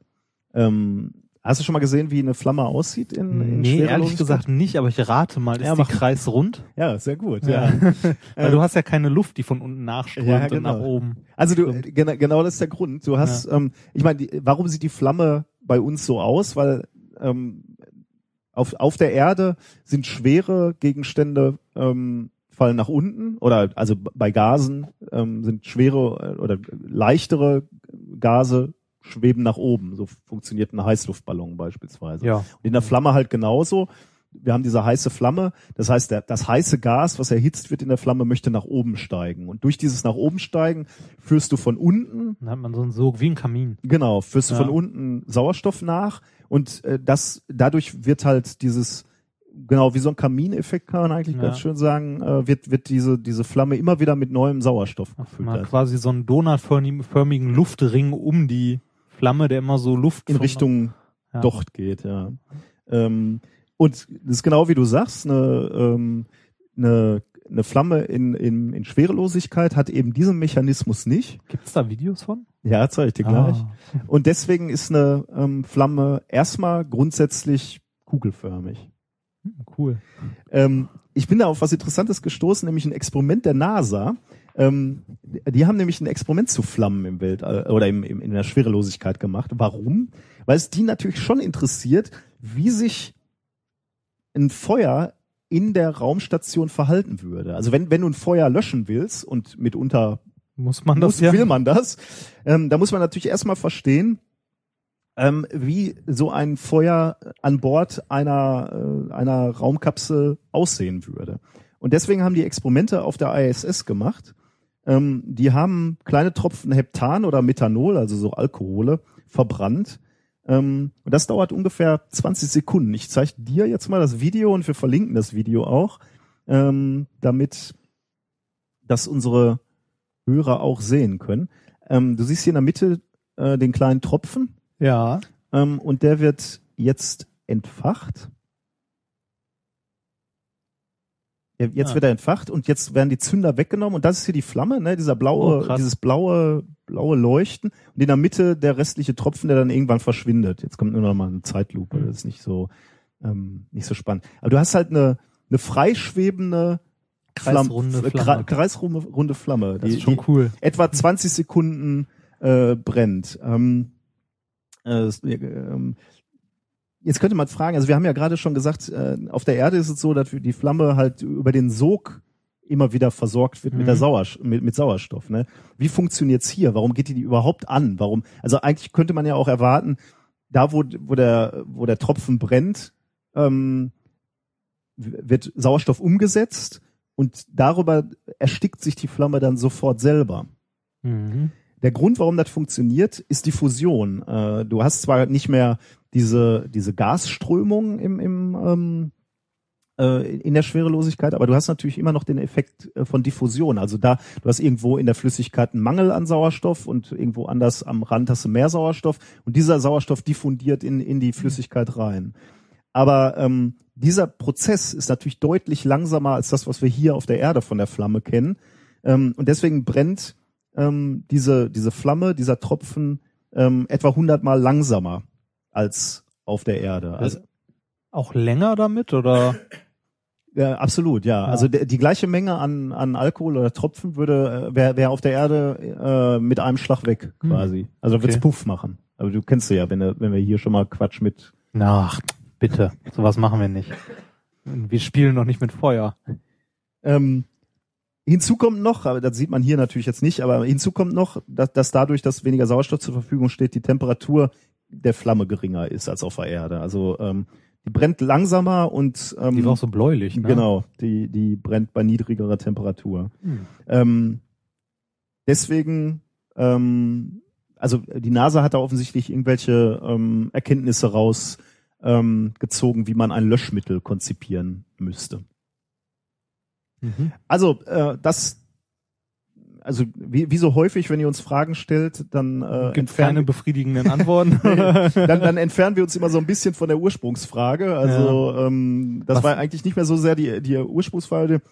Ähm, hast du schon mal gesehen, wie eine Flamme aussieht in, in Nee, ehrlich gesagt nicht, aber ich rate mal, ist Ja, die kreisrund? Ja, sehr gut. Ja. Ja. Weil du hast ja keine Luft, die von unten nachströmt Ja, und genau. nach oben. Also du, genau, genau das ist der Grund. Du hast, ähm, ich meine, die- warum sieht die Flamme bei uns so aus? Weil ähm, auf, auf der Erde sind schwere Gegenstände ähm, fallen nach unten oder also bei Gasen ähm, sind schwere äh, oder leichtere Gase schweben nach oben. So funktioniert ein Heißluftballon beispielsweise. Ja. Und in der Flamme halt genauso. Wir haben diese heiße Flamme. Das heißt, der, das heiße Gas, was erhitzt wird in der Flamme, möchte nach oben steigen. Und durch dieses nach oben steigen führst du von unten, Dann hat man so ein Sog wie ein Kamin. genau, führst du Ja. von unten Sauerstoff nach. Und äh, das, dadurch wird halt dieses, genau, wie so ein Kamineffekt kann man eigentlich Ja. ganz schön sagen, äh, wird, wird diese, diese Flamme immer wieder mit neuem Sauerstoff gefüllt. hat quasi so einen donutförmigen Luftring um die Flamme, der immer so Luft in Richtung Ja. Docht geht, ja. Ähm, und das ist genau wie du sagst, eine, ähm, eine eine Flamme in, in, in Schwerelosigkeit hat eben diesen Mechanismus nicht. Gibt's da Videos von? Ja, zeige ich dir gleich. Ah. Und deswegen ist eine ähm, Flamme erstmal grundsätzlich kugelförmig. Hm, Cool. Ähm, ich bin da auf was Interessantes gestoßen, nämlich ein Experiment der NASA. Ähm, die haben nämlich ein Experiment zu Flammen im Weltall oder im, im, in der Schwerelosigkeit gemacht. Warum? Weil es die natürlich schon interessiert, wie sich ein Feuer in der Raumstation verhalten würde. Also wenn, wenn du ein Feuer löschen willst und mitunter Muss man das muss, ja? will man das, ähm, da muss man natürlich erstmal verstehen, ähm, wie so ein Feuer an Bord einer, äh, einer Raumkapsel aussehen würde. Und deswegen haben die Experimente auf der ISS gemacht. Ähm, die haben kleine Tropfen Heptan oder Methanol, also so Alkohole, verbrannt. Ähm, und das dauert ungefähr 20 Sekunden. Ich zeige dir jetzt mal das Video und wir verlinken das Video auch, ähm, damit das unsere Hörer auch sehen können. Ähm, du siehst hier in der Mitte äh, den kleinen Tropfen Ja. ähm, und der wird jetzt entfacht. Jetzt Ah. wird er entfacht und jetzt werden die Zünder weggenommen und das ist hier die Flamme, ne, dieser blaue, Oh, dieses blaue, blaue Leuchten und in der Mitte der restliche Tropfen, der dann irgendwann verschwindet. Jetzt kommt nur noch mal eine Zeitlupe, Mhm. das ist nicht so, ähm, nicht so spannend. Aber du hast halt eine, eine freischwebende Kreisrunde Flamm- Flamme. Kre- kreisrunde runde Flamme, Das die, ist schon cool. etwa 20 Sekunden äh, brennt. Ähm, äh, äh, ähm, jetzt könnte man fragen, also wir haben ja gerade schon gesagt, äh, auf der Erde ist es so, dass die Flamme halt über den Sog immer wieder versorgt wird mit, der Mhm. Sauerstoff, mit, mit Sauerstoff. Ne? Wie funktioniert's hier? Warum geht die überhaupt an? Warum? Also eigentlich könnte man ja auch erwarten, da wo, wo der wo der Tropfen brennt, ähm, wird Sauerstoff umgesetzt und darüber erstickt sich die Flamme dann sofort selber. Mhm. Der Grund, warum das funktioniert, ist die Fusion. Äh, du hast zwar nicht mehr diese, diese Gasströmung im, im, ähm, äh, in der Schwerelosigkeit, aber du hast natürlich immer noch den Effekt äh, von Diffusion. Also da, du hast irgendwo in der Flüssigkeit einen Mangel an Sauerstoff und irgendwo anders am Rand hast du mehr Sauerstoff und dieser Sauerstoff diffundiert in, in die Flüssigkeit rein. Aber ähm, dieser Prozess ist natürlich deutlich langsamer als das, was wir hier auf der Erde von der Flamme kennen. Ähm, und deswegen brennt ähm, diese, diese Flamme, dieser Tropfen ähm, etwa hundertmal langsamer als auf der Erde. Also, Auch länger damit oder? ja, absolut, ja. Also der, die gleiche Menge an, an Alkohol oder Tropfen würde, äh, wäre wär auf der Erde äh, mit einem Schlag weg, Hm. quasi. Also wird's Okay. Puff machen. Aber du kennst du ja, wenn, wenn wir hier schon mal Quatsch mit Ach, bitte. Sowas machen wir nicht. Wir spielen noch nicht mit Feuer. Ähm, hinzu kommt noch, aber das sieht man hier natürlich jetzt nicht, aber hinzu kommt noch, dass, dass dadurch, dass weniger Sauerstoff zur Verfügung steht, die Temperatur der Flamme geringer ist als auf der Erde. Also ähm, die brennt langsamer und ähm, Die war auch so bläulich, ne? genau, die die brennt bei niedrigerer Temperatur. Hm. Ähm, deswegen, ähm, also die NASA hat da offensichtlich irgendwelche ähm, Erkenntnisse raus ähm, gezogen, wie man ein Löschmittel konzipieren müsste. Mhm. Also äh, das, also wie, wie so häufig, wenn ihr uns Fragen stellt, dann äh, Gibt keine befriedigenden Antworten. dann, dann entfernen wir uns immer so ein bisschen von der Ursprungsfrage. Also ähm, das Was- war eigentlich nicht mehr so sehr die, die Ursprungsfrage.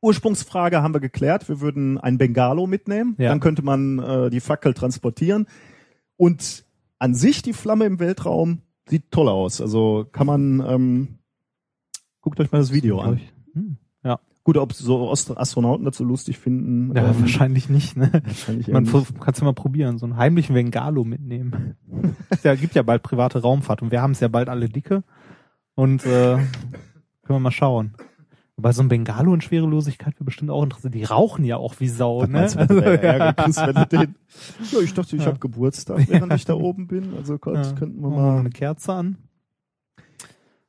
Ursprungsfrage haben wir geklärt. Wir würden ein Bengalo mitnehmen. Ja. Dann könnte man äh, die Fackel transportieren. Und an sich die Flamme im Weltraum sieht toll aus. Also kann man, ähm, guckt euch mal das Video an. Hm. Gut, ob so Astronauten das so lustig finden. Ja, ähm, wahrscheinlich nicht, ne? wahrscheinlich Man ver- kannst du mal probieren, so einen heimlichen Vengalo mitnehmen. ja, gibt ja bald private Raumfahrt und wir haben es ja bald alle dicke. Und äh, können wir mal schauen. Wobei so ein Bengalo in Schwerelosigkeit wäre bestimmt auch interessant. Die rauchen ja auch wie Sau, Was ne? meinst kriegst, wenn du den... Ja, ich dachte, ich Ja. habe Geburtstag, während ich da oben bin. Also Gott, Ja. könnten wir mal mal... eine Kerze an.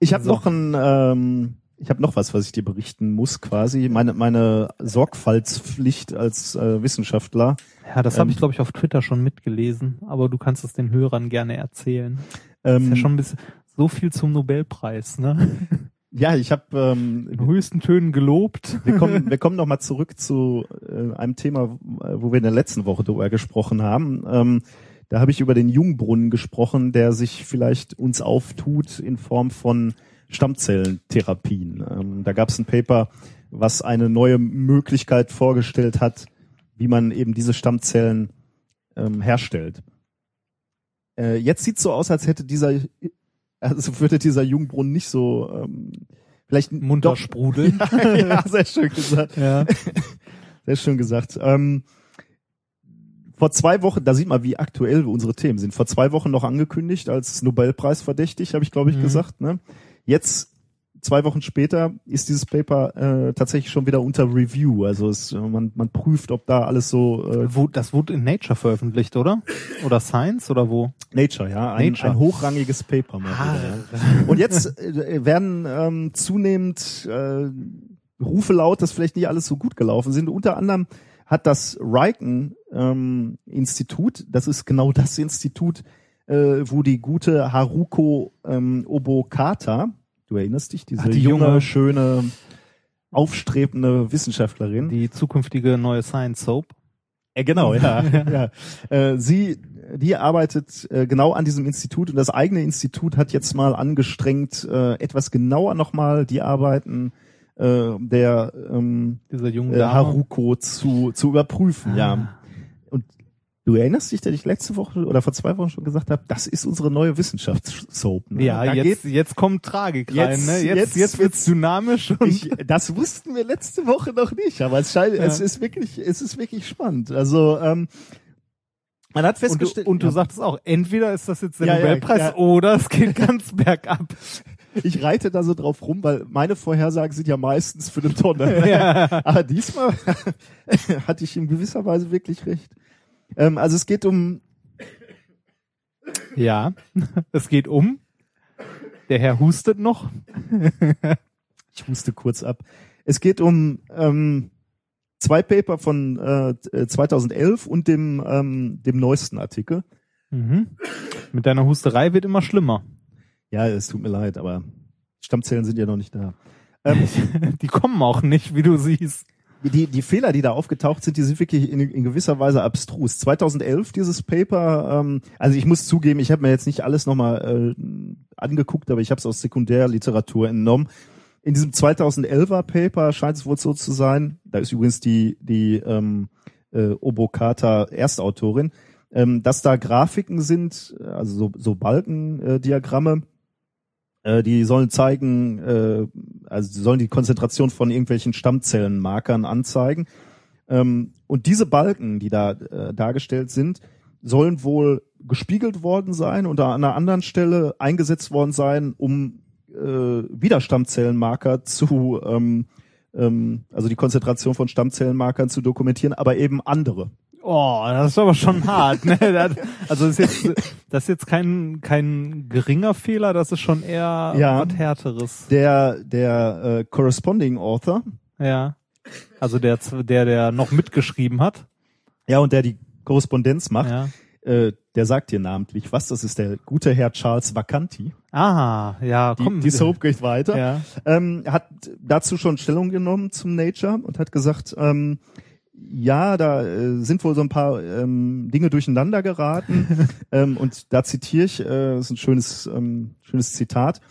Ich habe noch ein... Ähm, ich habe noch was, was ich dir berichten muss, quasi. Meine, meine Sorgfaltspflicht als äh, Wissenschaftler. Ja, das habe Ähm. ich, glaube ich, auf Twitter schon mitgelesen, aber du kannst es den Hörern gerne erzählen. Ähm, ist ja schon ein bisschen so viel zum Nobelpreis, ne? ja, ich habe... Ähm, In höchsten Tönen gelobt. wir kommen, wir kommen noch mal zurück zu äh, einem Thema, wo wir in der letzten Woche darüber gesprochen haben. Ähm, da habe ich über den Jungbrunnen gesprochen, der sich vielleicht uns auftut in Form von Stammzellentherapien. Ähm, da gab es ein Paper was eine neue Möglichkeit vorgestellt hat, wie man eben diese Stammzellen ähm, herstellt. Äh, jetzt sieht so aus, als hätte dieser, also würde dieser Jungbrunnen nicht so ähm, vielleicht Munter doch- sprudeln. ja, ja, sehr schön gesagt. Ja. Sehr schön gesagt. Ähm, vor zwei Wochen, da sieht man, wie aktuell unsere Themen sind. Vor zwei Wochen noch angekündigt als Nobelpreis verdächtig, habe ich glaube ich Mhm. gesagt. Ne? Jetzt zwei Wochen später ist dieses Paper äh, tatsächlich schon wieder unter Review. Also es, äh, man, man prüft, ob da alles so äh, Wo, das wurde in Nature veröffentlicht, oder? Oder Science oder wo? Nature, ja, ein, Nature. ein hochrangiges Paper mal wieder. Ja. Und jetzt äh, werden ähm, zunehmend äh, Rufe laut, dass vielleicht nicht alles so gut gelaufen sind. Unter anderem hat das Riken ähm, Institut, das ist genau das Institut, äh, wo die gute Haruko ähm, Obokata, du erinnerst dich, diese Ach, die junge, junge- schöne, aufstrebende Wissenschaftlerin. Die zukünftige neue Science Soap. Äh, genau, ja. ja. Äh, sie, die arbeitet äh, genau an diesem Institut und das eigene Institut hat jetzt mal angestrengt, äh, etwas genauer nochmal die Arbeiten äh, der ähm, Dieser jungen äh, Dame. Haruko zu, zu überprüfen. Ja. Ah. Und du erinnerst dich, dass ich letzte Woche oder vor zwei Wochen schon gesagt habe, das ist unsere neue Wissenschaftssoap. Ne? Ja, Da jetzt, geht- jetzt kommt Tragik Jetzt- rein, ne? Jetzt, jetzt jetzt, wird's dynamisch und ich, das wussten wir letzte Woche noch nicht, aber es scheint, Ja. es ist wirklich, es ist wirklich spannend. Also ähm, man hat Und du, festgestellt, und du ja. sagtest auch, entweder ist das jetzt der Ja, Nobelpreis oder es geht ganz bergab. ich reite da so drauf rum, weil meine Vorhersagen sind ja meistens für eine Tonne. Aber diesmal hatte ich in gewisser Weise wirklich recht. Ähm, also es geht um, Ja, es geht um. Der Herr hustet noch. ich huste kurz ab. Es geht um ähm, zwei Paper von äh, 2011 und dem dem neuesten Artikel. Mhm. Mit deiner Husterei wird immer schlimmer. Ja, es tut mir leid, aber Stammzellen sind ja noch nicht da. Ähm, Die kommen auch nicht, wie du siehst. Die, die Fehler, die da aufgetaucht sind, die sind wirklich in, in gewisser Weise abstrus. 2011 dieses Paper, ähm, also ich muss zugeben, ich habe mir jetzt nicht alles nochmal äh, angeguckt, aber ich habe es aus Sekundärliteratur entnommen. In diesem 2011er Paper scheint es wohl so zu sein, da ist übrigens die, die ähm, äh, Obokata Erstautorin, ähm, dass da Grafiken sind, also so, so Balkendiagramme, äh, äh, die sollen zeigen, äh, also sie sollen die Konzentration von irgendwelchen Stammzellenmarkern anzeigen. Ähm, und diese Balken, die da äh, dargestellt sind, sollen wohl gespiegelt worden sein und an einer anderen Stelle eingesetzt worden sein, um äh, wieder Stammzellenmarker zu, ähm, ähm, also die Konzentration von Stammzellenmarkern zu dokumentieren, aber eben andere. Oh, das ist aber schon hart. Ne? Das, also das ist jetzt, das ist jetzt kein, kein geringer Fehler, das ist schon eher Ja. was Härteres. Der, der äh, Corresponding Author, Ja. Also der, der, der noch mitgeschrieben hat. ja, und der die Korrespondenz macht, Ja. äh, der sagt dir namentlich was, das ist der gute Herr Charles Vacanti. Ah, ja, Die, komm. die Soap geht weiter. Ja. Ähm, hat dazu schon Stellung genommen zum Nature und hat gesagt, ähm, ja, da äh, sind wohl so ein paar ähm, Dinge durcheinander geraten. ähm, und da zitiere ich, äh, das ist ein schönes, ähm, schönes Zitat.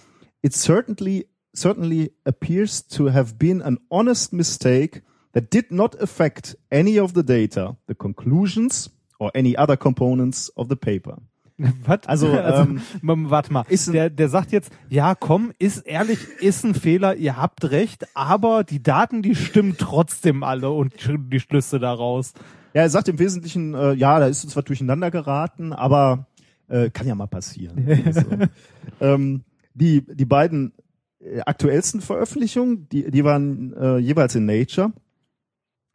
It certainly, certainly appears to have been an honest mistake that did not affect any of the data, the conclusions or any other components of the paper. Was? Also, ähm, m- warte mal. ist der, der sagt jetzt, ja, komm, ist ehrlich, ist ein Fehler, ihr habt recht, aber die Daten, die stimmen trotzdem alle und die Schlüsse daraus. Ja, er sagt im Wesentlichen, äh, ja, da ist uns was durcheinander geraten, aber äh, kann ja mal passieren. also, ähm, die, die beiden äh, aktuellsten Veröffentlichungen, die, die waren äh, jeweils in Nature.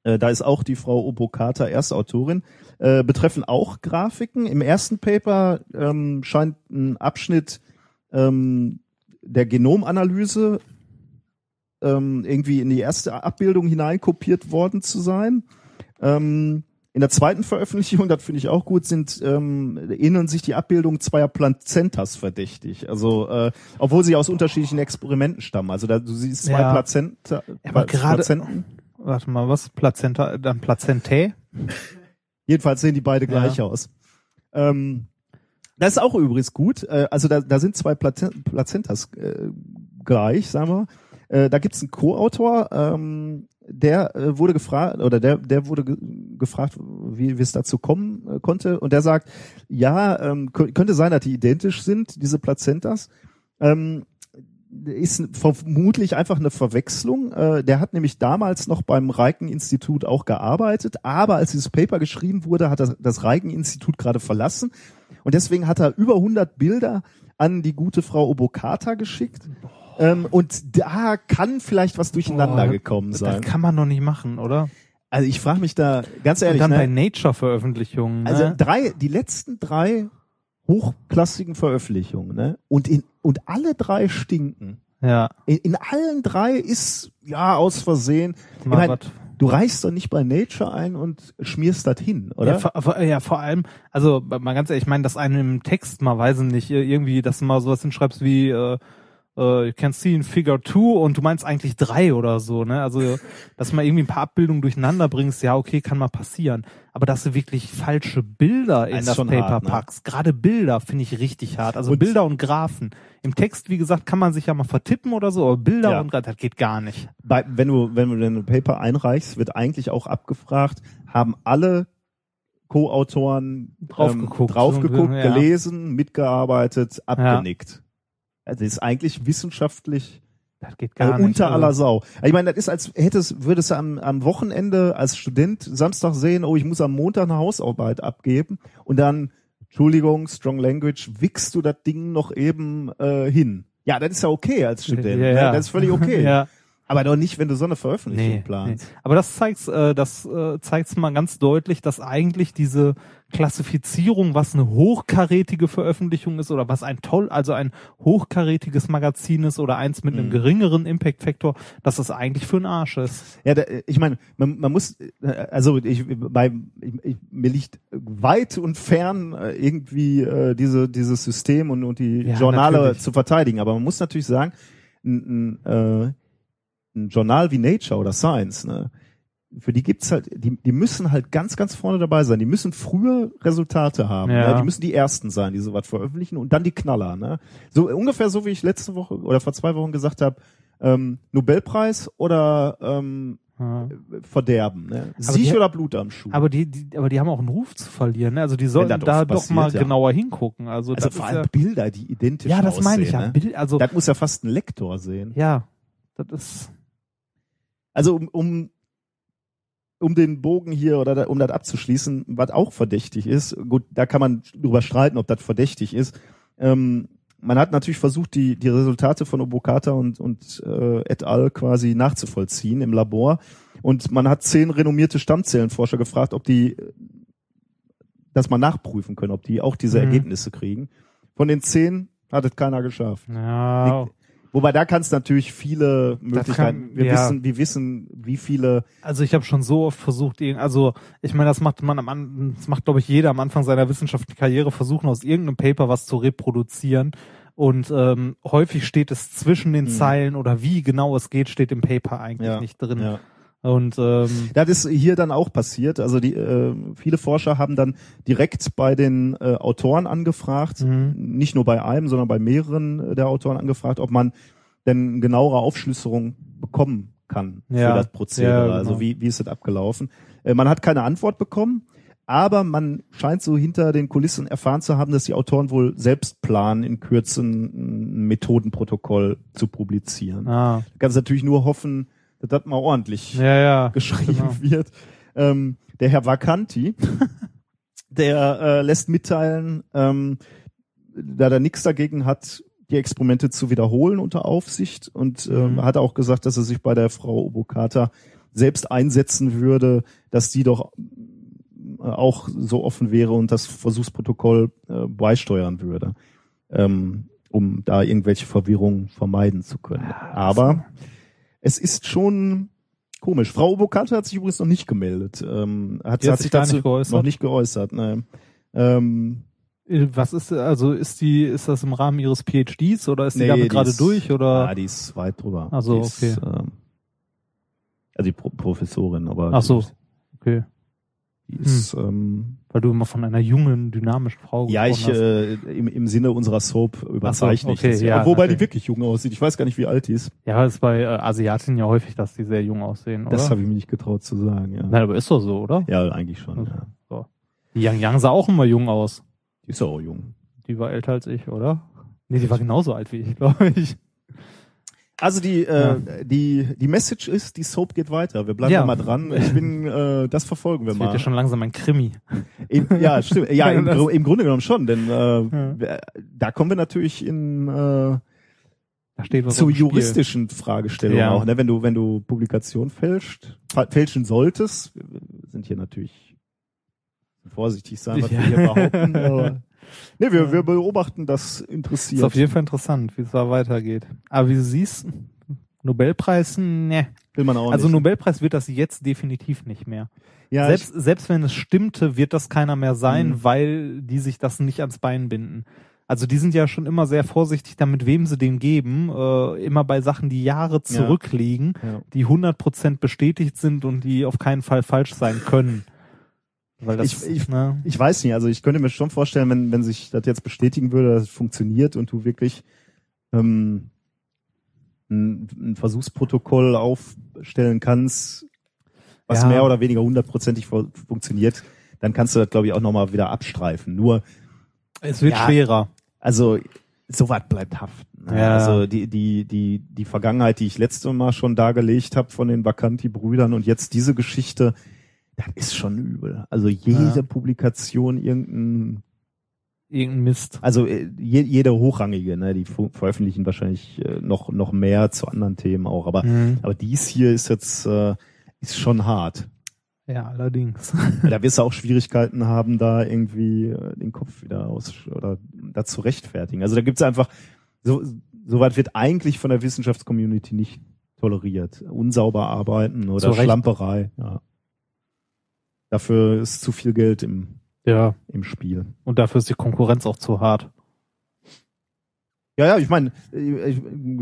Äh, da ist auch die Frau Obokata Erstautorin, äh, betreffen auch Grafiken. Im ersten Paper ähm, scheint ein Abschnitt ähm, der Genomanalyse ähm, irgendwie in die erste Abbildung hineinkopiert worden zu sein. Ähm, in der zweiten Veröffentlichung, das finde ich auch gut, sind ähm, ähneln sich die Abbildungen zweier Plazentas verdächtig. Also äh, obwohl sie aus unterschiedlichen Experimenten stammen. Also da, du siehst zwei Ja. Plazenta, aber gerade-. Warte mal, was? Plazenta, dann Plazentae? Jedenfalls sehen die beide gleich aus. Ähm, das ist auch übrigens gut. Äh, also da, da sind zwei Plazen Plazentas äh, gleich, sagen wir. Äh, da gibt's einen Co-Autor, ähm, der äh, wurde gefragt oder der der wurde ge gefragt, wie, wie es dazu kommen äh, konnte und der sagt, ja, ähm, kö- könnte sein, dass die identisch sind, diese Plazentas. Ähm, ist vermutlich einfach eine Verwechslung. Äh, der hat nämlich damals noch beim Reiken-Institut auch gearbeitet, aber als dieses Paper geschrieben wurde, hat er das Reiken-Institut gerade verlassen und deswegen hat er über 100 Bilder an die gute Frau Obokata geschickt. Ähm, und da kann vielleicht was durcheinander Boah, gekommen Das sein. kann man doch nicht machen, oder? Also ich frage mich da ganz Und ehrlich, dann bei ne? Nature-Veröffentlichungen. also ne? drei, die letzten drei hochklassigen Veröffentlichungen, ne? Und in und alle drei stinken. ja, In, in allen drei ist ja aus Versehen. Ich mein, du reichst doch nicht bei Nature ein und schmierst das hin, oder? Ja, vor, vor- ja, vor allem, also mal ganz ehrlich, ich meine, dass einem im Text mal, weiß ich nicht, irgendwie, dass du mal sowas hinschreibst wie äh, äh, you can see in Figure 2 und du meinst eigentlich drei oder so, ne? Also, dass mal irgendwie ein paar Abbildungen durcheinander bringst, ja, okay, kann mal passieren. Aber dass du wirklich falsche Bilder in das schon Paper hart, ne? packst, gerade Bilder finde ich richtig hart. Also Und- Bilder und Graphen. Im Text, wie gesagt, kann man sich ja mal vertippen oder so, aber Bilder Ja. und Graphen, das geht gar nicht. bei, wenn du wenn du ein Paper einreichst, wird eigentlich auch abgefragt, haben alle Co-Autoren Drauf ähm, geguckt. drauf geguckt, Ja. gelesen, mitgearbeitet, abgenickt. Also ist eigentlich wissenschaftlich Das geht gar äh, nicht. unter also. aller Sau. Ich meine, das ist als hättest würdest du am, am Wochenende als Student Samstag sehen, oh, ich muss am Montag eine Hausarbeit abgeben und dann Entschuldigung, Strong Language, wickst du das Ding noch eben äh, hin. Ja, das ist ja okay als Student. Ja, ne? ja. Das ist völlig okay. ja. Aber doch nicht, wenn du so eine Veröffentlichung Nee, nee. planst. Aber das zeigt äh, das äh, zeigt's mal ganz deutlich, dass eigentlich diese Klassifizierung, was eine hochkarätige Veröffentlichung ist oder was ein toll, also ein hochkarätiges Magazin ist oder eins mit einem Mhm. geringeren Impact Factor, dass das eigentlich für den Arsch ist. Ja, da, ich meine, man, man muss, äh, also ich, bei, ich, ich, mir liegt weit und fern äh, irgendwie äh, diese dieses System und, und die Ja, Journale natürlich. zu verteidigen. Aber man muss natürlich sagen, ein, ein, äh, ein Journal wie Nature oder Science, ne, für die gibt's halt, die, die müssen halt ganz, ganz vorne dabei sein. Die müssen früher Resultate haben. Ja. Ne? Die müssen die ersten sein, die sowas veröffentlichen und dann die Knaller. Ne? So ungefähr so wie ich letzte Woche oder vor zwei Wochen gesagt habe, ähm, Nobelpreis oder ähm, Ja. Verderben. Ne? Aber Sieg die- oder Blut am Schuh. Aber die, die, aber die haben auch einen Ruf zu verlieren. Ne? Also die sollten da oft doch passiert, mal ja. genauer hingucken. Also, also vor allem Bilder, die identisch ja, ja, das meine ich aussehen, ja. Ne? Bild, also Das muss ja fast ein Lektor sehen. ja, das ist Also um, um um den Bogen hier oder da, um das abzuschließen, was auch verdächtig ist, gut, da kann man drüber streiten, ob das verdächtig ist. Ähm, man hat natürlich versucht, die, die Resultate von Obokata und, und äh, et al. quasi nachzuvollziehen im Labor. Und man hat zehn renommierte Stammzellenforscher gefragt, ob die äh, das mal nachprüfen können, ob die auch diese Mhm. Ergebnisse kriegen. Von den zehn hat es keiner geschafft. ja, Wobei da kann es natürlich viele Möglichkeiten. kann- wir ja. wissen, wir wissen, wie viele Also ich habe schon so oft versucht, irg- also ich meine, das macht man am An das macht glaube ich jeder am Anfang seiner wissenschaftlichen Karriere versuchen aus irgendeinem Paper was zu reproduzieren und ähm, häufig steht es zwischen den Mhm. Zeilen oder wie genau es geht, steht im Paper eigentlich Ja, nicht drin. Ja. Und ähm, Das ist hier dann auch passiert. Also die äh, viele Forscher haben dann direkt bei den äh, Autoren angefragt, Mhm. nicht nur bei einem, sondern bei mehreren äh, der Autoren angefragt, ob man denn genauere Aufschlüsselung bekommen kann Ja, für das Prozedere. ja, genau. Also wie wie ist das abgelaufen? Äh, man hat keine Antwort bekommen. Aber man scheint so hinter den Kulissen erfahren zu haben, dass die Autoren wohl selbst planen, in Kürze ein Methodenprotokoll zu publizieren. ah, Du kannst natürlich nur hoffen, dass das mal ordentlich ja, ja. geschrieben genau. wird. Ähm, der Herr Vacanti, der äh, lässt mitteilen, ähm, da er nichts dagegen hat, die Experimente zu wiederholen unter Aufsicht und ähm, Mhm. hat auch gesagt, dass er sich bei der Frau Obokata selbst einsetzen würde, dass die doch äh, auch so offen wäre und das Versuchsprotokoll äh, beisteuern würde, ähm, um da irgendwelche Verwirrungen vermeiden zu können. Aber es ist schon komisch. Frau Obokata hat sich übrigens noch nicht gemeldet. Ähm, hat, hat hat sich dazu nicht geäußert? noch nicht geäußert. Ne. Ähm, Äh, Was ist also ist die ist das im Rahmen ihres PhDs oder ist die nee, damit die gerade ist- durch oder Ah, die ist weit drüber. Ach so, die ist, okay. Ähm, also die Pro Professorin, aber Ach so, okay. Ist, ähm, Weil du immer von einer jungen, dynamischen Frau ja, ich hast. äh, im, im Sinne unserer Soap überzeichne okay, ich das. ja, Wobei okay. die wirklich jung aussieht. Ich weiß gar nicht, wie alt die ist. Ja, ist bei äh, Asiatinnen ja häufig, dass die sehr jung aussehen, oder? Das habe ich mir nicht getraut zu sagen. Ja, Nein, aber ist doch so, oder? ja eigentlich schon. Also, Ja. so. Die Yang Yang sah auch immer jung aus. Die ist auch jung. Die war älter als ich, oder? Nee, die war genauso alt wie ich, glaube ich. Also die, äh, die, die Message ist, die Soap geht weiter. Wir bleiben Ja. mal dran. Ich bin, äh, das verfolgen wir Das wird mal. ja schon langsam ein Krimi. Im, ja, stimmt. Ja, im, Das- im Grunde genommen schon, denn äh, Ja. da kommen wir natürlich in äh, Da steht was zu juristischen Fragestellungen Ja. auch. Ne? Wenn du, wenn du Publikation fälscht, fälschen solltest, wir sind hier natürlich vorsichtig sein, was wir Ja. hier behaupten. Nee, wir, Ja. wir beobachten das Ist interessiert. auf jeden Fall interessant, wie es da weitergeht. Aber wie du siehst, Nobelpreis, ne. Will man auch Also nicht. Nobelpreis wird das jetzt definitiv nicht mehr. ja, selbst, selbst wenn es stimmte, wird das keiner mehr sein, Mhm. weil die sich das nicht ans Bein binden. Also die sind ja schon immer sehr vorsichtig damit, wem sie den geben. Äh, immer bei Sachen, die Jahre zurückliegen, Ja. die 100% bestätigt sind und die auf keinen Fall falsch sein können. Weil das, Ich- ich- ne? Ich weiß nicht, also ich könnte mir schon vorstellen, wenn, wenn sich das jetzt bestätigen würde, dass es funktioniert und du wirklich ähm, ein, ein Versuchsprotokoll aufstellen kannst, was Ja. mehr oder weniger hundertprozentig fu- funktioniert, dann kannst du das, glaube ich, auch nochmal wieder abstreifen. Nur, es wird Ja. schwerer. also sowas bleibt haften. ne? Ja. Also die, die, die, die Vergangenheit, die ich letztes Mal schon dargelegt habe von den Vacanti-Brüdern und jetzt diese Geschichte, das ist schon übel. Also jede Ja. Publikation irgendein Irgendein Mist. also äh, je, jede hochrangige, ne, die veröffentlichen wahrscheinlich äh, noch noch mehr zu anderen Themen auch, aber Mhm. aber dies hier ist jetzt äh, ist schon hart. Ja, allerdings. da wirst du auch Schwierigkeiten haben, da irgendwie äh, den Kopf wieder aus oder da zu rechtfertigen. Also da gibt's einfach so soweit wird eigentlich von der Wissenschaftscommunity nicht toleriert. Unsauber arbeiten oder. Schlamperei. Ja. Dafür ist zu viel Geld im Ja, im Spiel. und dafür ist die Konkurrenz auch zu hart. Ja, ja, ich meine, äh,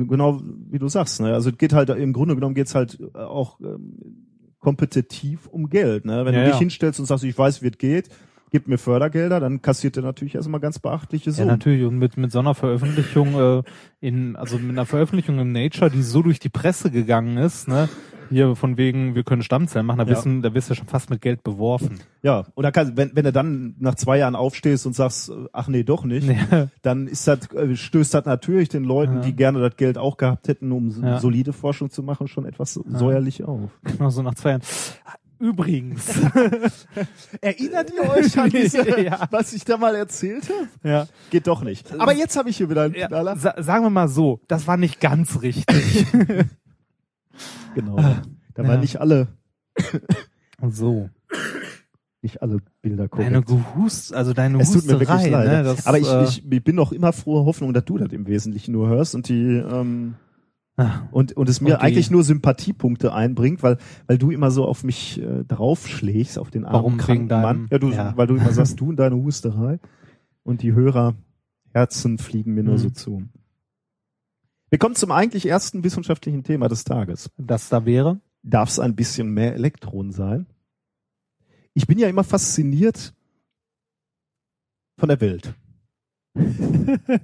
genau wie du sagst, ne? Also es geht halt im Grunde genommen geht's halt äh, auch ähm, kompetitiv um Geld, ne? Wenn Ja, du dich ja. hinstellst und sagst, ich weiß, wie es geht, gib mir Fördergelder, dann kassiert er natürlich erstmal ganz beachtliche Ja, Summen. natürlich. Und mit, mit so einer Veröffentlichung äh, in, also mit einer Veröffentlichung im Nature, die so durch die Presse gegangen ist, ne, hier von wegen, wir können Stammzellen machen, da, Ja. wissen, da wirst du schon fast mit Geld beworfen. Ja, oder kann, wenn, wenn du dann nach zwei Jahren aufstehst und sagst, ach nee, doch nicht, Ja. dann ist das, äh, stößt das natürlich den Leuten, Ja. die gerne das Geld auch gehabt hätten, um solide Forschung zu machen, schon etwas säuerlich auf. Genau so nach zwei Jahren. Übrigens. Erinnert ihr euch an diese, Ja. was ich da mal erzählt habe? ja. Geht doch nicht. Aber jetzt habe ich hier wieder einen ja Knaller. sa sagen wir mal so, das war nicht ganz richtig. Genau. Da waren Ja. nicht alle, so. nicht alle Bilder Deine korrekt. Gehust, also deine Es tut mir wirklich leid. ne, das, Aber ich, äh, ich, ich bin noch immer frohe Hoffnung, dass du das im Wesentlichen nur hörst und die ähm, ah, und und es mir die- eigentlich nur Sympathiepunkte einbringt, weil weil du immer so auf mich äh, draufschlägst auf den armen Warum? kranken deinem- Mann. Ja, du, ja. weil du immer sagst, du und deine Husterei und die Hörer Herzen fliegen mir nur Mhm. so zu. Wir kommen zum eigentlich ersten wissenschaftlichen Thema des Tages. das da wäre. darf es ein bisschen mehr Elektron sein. Ich bin ja immer fasziniert von der Welt.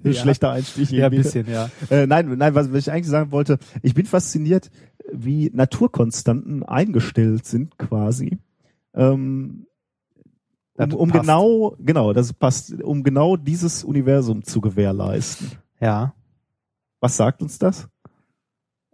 Ja. Schlechter Einstieg Ja, ein irgendwie. bisschen, ja. Äh, nein, nein, was, was ich eigentlich sagen wollte, ich bin fasziniert, wie Naturkonstanten eingestellt sind quasi. Ähm, um, um genau, genau, das passt, um genau dieses Universum zu gewährleisten. Ja. Was sagt uns das?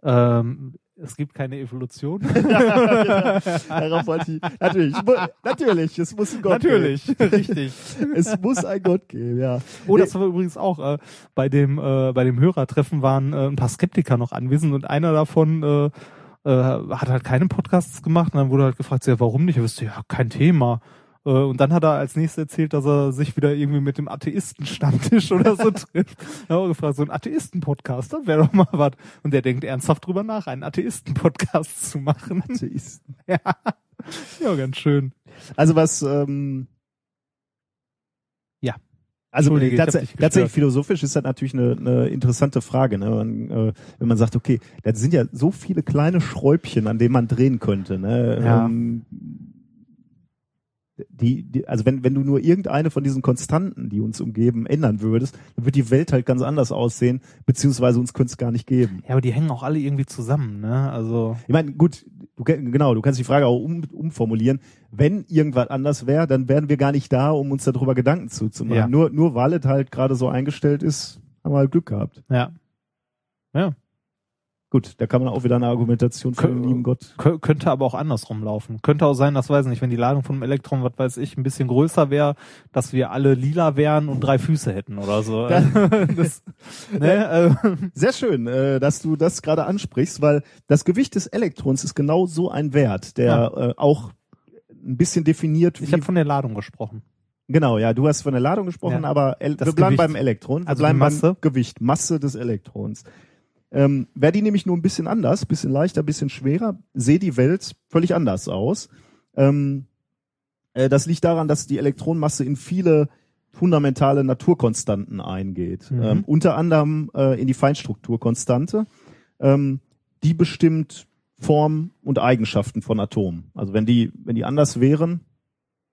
Ähm, es gibt keine Evolution. Darauf wollte ich, natürlich, natürlich, es muss einen Gott Natürlich, richtig. geben. Es muss einen Gott geben, ja. Oh, das war übrigens auch äh, bei dem äh, bei dem Hörertreffen waren äh, ein paar Skeptiker noch anwesend und einer davon äh, äh, hat halt keine Podcasts gemacht und dann wurde halt gefragt, ja, warum nicht? Er wüsste, ja, kein Thema. Äh, und dann hat er als nächstes erzählt, dass er sich wieder irgendwie mit dem Atheisten-Stammtisch oder so trifft. Da haben wir gefragt, so ein Atheisten-Podcast, das wäre doch mal was. Und der denkt ernsthaft drüber nach, einen Atheisten-Podcast zu machen. Atheisten. ja. ja, ganz schön. Also was, ähm, Ja. Also Entschuldige, ich hab tats dich gestört. tatsächlich philosophisch ist das natürlich eine, eine interessante Frage, ne? Man, äh, wenn man sagt, okay, da sind ja so viele kleine Schräubchen, an denen man drehen könnte. Ne? Ja. Ähm, die, die, also wenn, wenn du nur irgendeine von diesen Konstanten, die uns umgeben, ändern würdest, dann wird die Welt halt ganz anders aussehen, beziehungsweise uns könnte es gar nicht geben. Ja, aber die hängen auch alle irgendwie zusammen, ne? Also. Ich meine, gut, du, genau, du kannst die Frage auch um, umformulieren. Wenn irgendwas anders wäre, dann wären wir gar nicht da, um uns darüber Gedanken zuzumachen. Ja. Nur, nur weil es halt gerade so eingestellt ist, haben wir halt Glück gehabt. Ja. Ja. Gut, da kann man auch wieder eine Argumentation für den Kö- lieben Gott. Kö könnte aber auch andersrum laufen. Könnte auch sein, das weiß ich nicht, wenn die Ladung von einem Elektron, was weiß ich, ein bisschen größer wäre, dass wir alle lila wären und drei Füße hätten oder so. das, ne, äh, Sehr schön, äh, dass du das gerade ansprichst, weil das Gewicht des Elektrons ist genau so ein Wert, der Ja. äh, auch ein bisschen definiert, ich habe von der Ladung gesprochen. genau, ja, du hast von der Ladung gesprochen, Ja. aber Das wir bleiben Gewicht. beim Elektron, wir Also bleiben beim Gewicht, Masse des Elektrons. Ähm, Wäre die nämlich nur ein bisschen anders, bisschen leichter, bisschen schwerer, sehe die Welt völlig anders aus. Ähm, äh, das liegt daran, dass die Elektronenmasse in viele fundamentale Naturkonstanten eingeht. Mhm. Ähm, unter anderem äh, in die Feinstrukturkonstante. Ähm, die bestimmt Form und Eigenschaften von Atomen. Also wenn die, wenn die anders wären,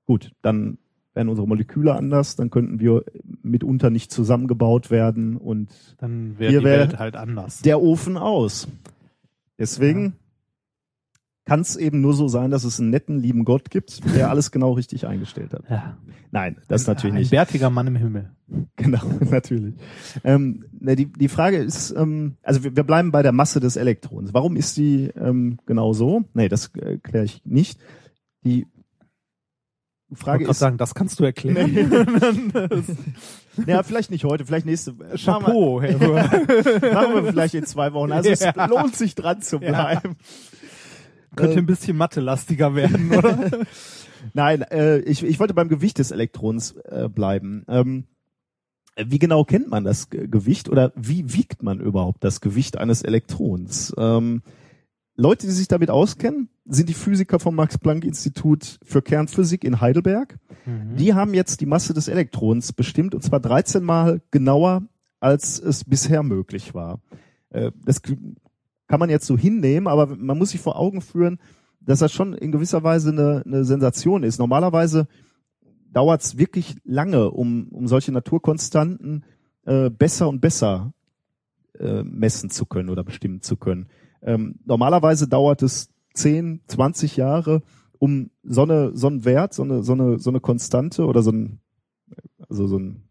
gut, dann wären unsere Moleküle anders, dann könnten wir mitunter nicht zusammengebaut werden und Dann wäre die wär- Welt halt anders. der Ofen aus. Deswegen kann es eben nur so sein, dass es einen netten, lieben Gott gibt, der alles genau richtig eingestellt hat. ja. Nein, das natürlich ein nicht. bärtiger Mann im Himmel. Genau, natürlich. Ähm, die, die Frage ist, ähm, also wir, wir bleiben bei der Masse des Elektrons. Warum ist die ähm, genau so? Nee, das äh, kläre ich nicht. Die Frage grad ist, sagen, das kannst du erklären. ja, vielleicht nicht heute, vielleicht nächste. Machen Chapeau, Herr wir, machen wir vielleicht in zwei Wochen. Also es Ja. lohnt sich dran zu bleiben. Könnte Äh, ein bisschen mathelastiger werden, oder? Nein, äh, ich, ich wollte beim Gewicht des Elektrons äh, bleiben. Ähm, wie genau kennt man das Ge- Gewicht oder wie wiegt man überhaupt das Gewicht eines Elektrons? Ähm, Leute, die sich damit auskennen, sind die Physiker vom Max-Planck-Institut für Kernphysik in Heidelberg. Die haben jetzt die Masse des Elektrons bestimmt und zwar 13 Mal genauer, als es bisher möglich war. Äh, das kann man jetzt so hinnehmen, aber man muss sich vor Augen führen, dass das schon in gewisser Weise eine, eine Sensation ist. Normalerweise dauert es wirklich lange, um, um solche Naturkonstanten äh, besser und besser äh, messen zu können oder bestimmen zu können. Ähm, normalerweise dauert es 10, 20 Jahre, um so eine, so einen Wert, so eine, so eine, so eine Konstante oder so ein, also so ein,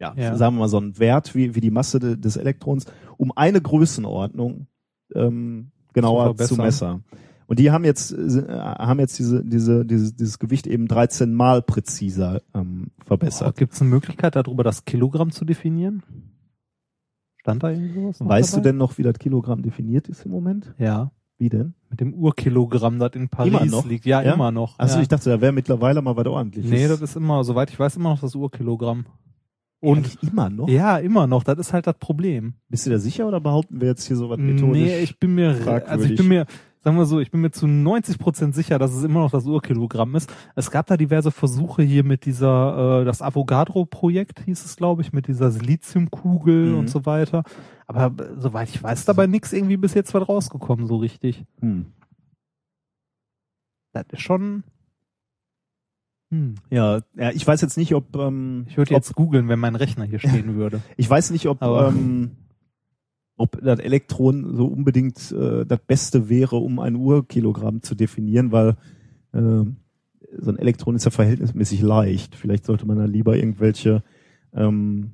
ja, Ja. sagen wir mal so ein Wert wie, wie die Masse de, des Elektrons, um eine Größenordnung ähm, genauer Zu zu, messen. Und die haben jetzt, äh, haben jetzt diese, diese, dieses, dieses Gewicht eben 13 mal präziser ähm, verbessert. Gibt es eine Möglichkeit, darüber das Kilogramm zu definieren? Stand da irgendwie sowas? Weißt du dabei? denn noch, wie das Kilogramm definiert ist im Moment? Ja, Wie denn? mit dem Urkilogramm, das in Paris liegt. Ja, Ja? immer noch. Achso, ja. ich dachte, da wäre mittlerweile mal was ordentliches. Nee, das ist immer, soweit ich weiß, immer noch das Urkilogramm. Und Ehrlich, immer noch? ja, immer noch. Das ist halt das Problem. Bist du da sicher oder behaupten wir jetzt hier sowas methodisch? Nee, ich bin mir, also ich fragwürdig. bin mir, sagen wir so, ich bin mir zu 90 Prozent sicher, dass es immer noch das Urkilogramm ist. Es gab da diverse Versuche hier mit dieser, äh, das Avogadro-Projekt hieß es, glaube ich, mit dieser Siliziumkugel Mhm. und so weiter. Aber äh, soweit ich weiß, dabei nichts irgendwie bis jetzt was rausgekommen, so richtig. Hm. Das ist schon, hm. Ja, ja, ich weiß jetzt nicht, ob ähm, Ich würde jetzt googeln, wenn mein Rechner hier stehen würde. ich weiß nicht, ob Aber- ähm, ob das Elektron so unbedingt äh, das Beste wäre, um ein Urkilogramm zu definieren, weil äh, so ein Elektron ist ja verhältnismäßig leicht. Vielleicht sollte man da lieber irgendwelche ähm,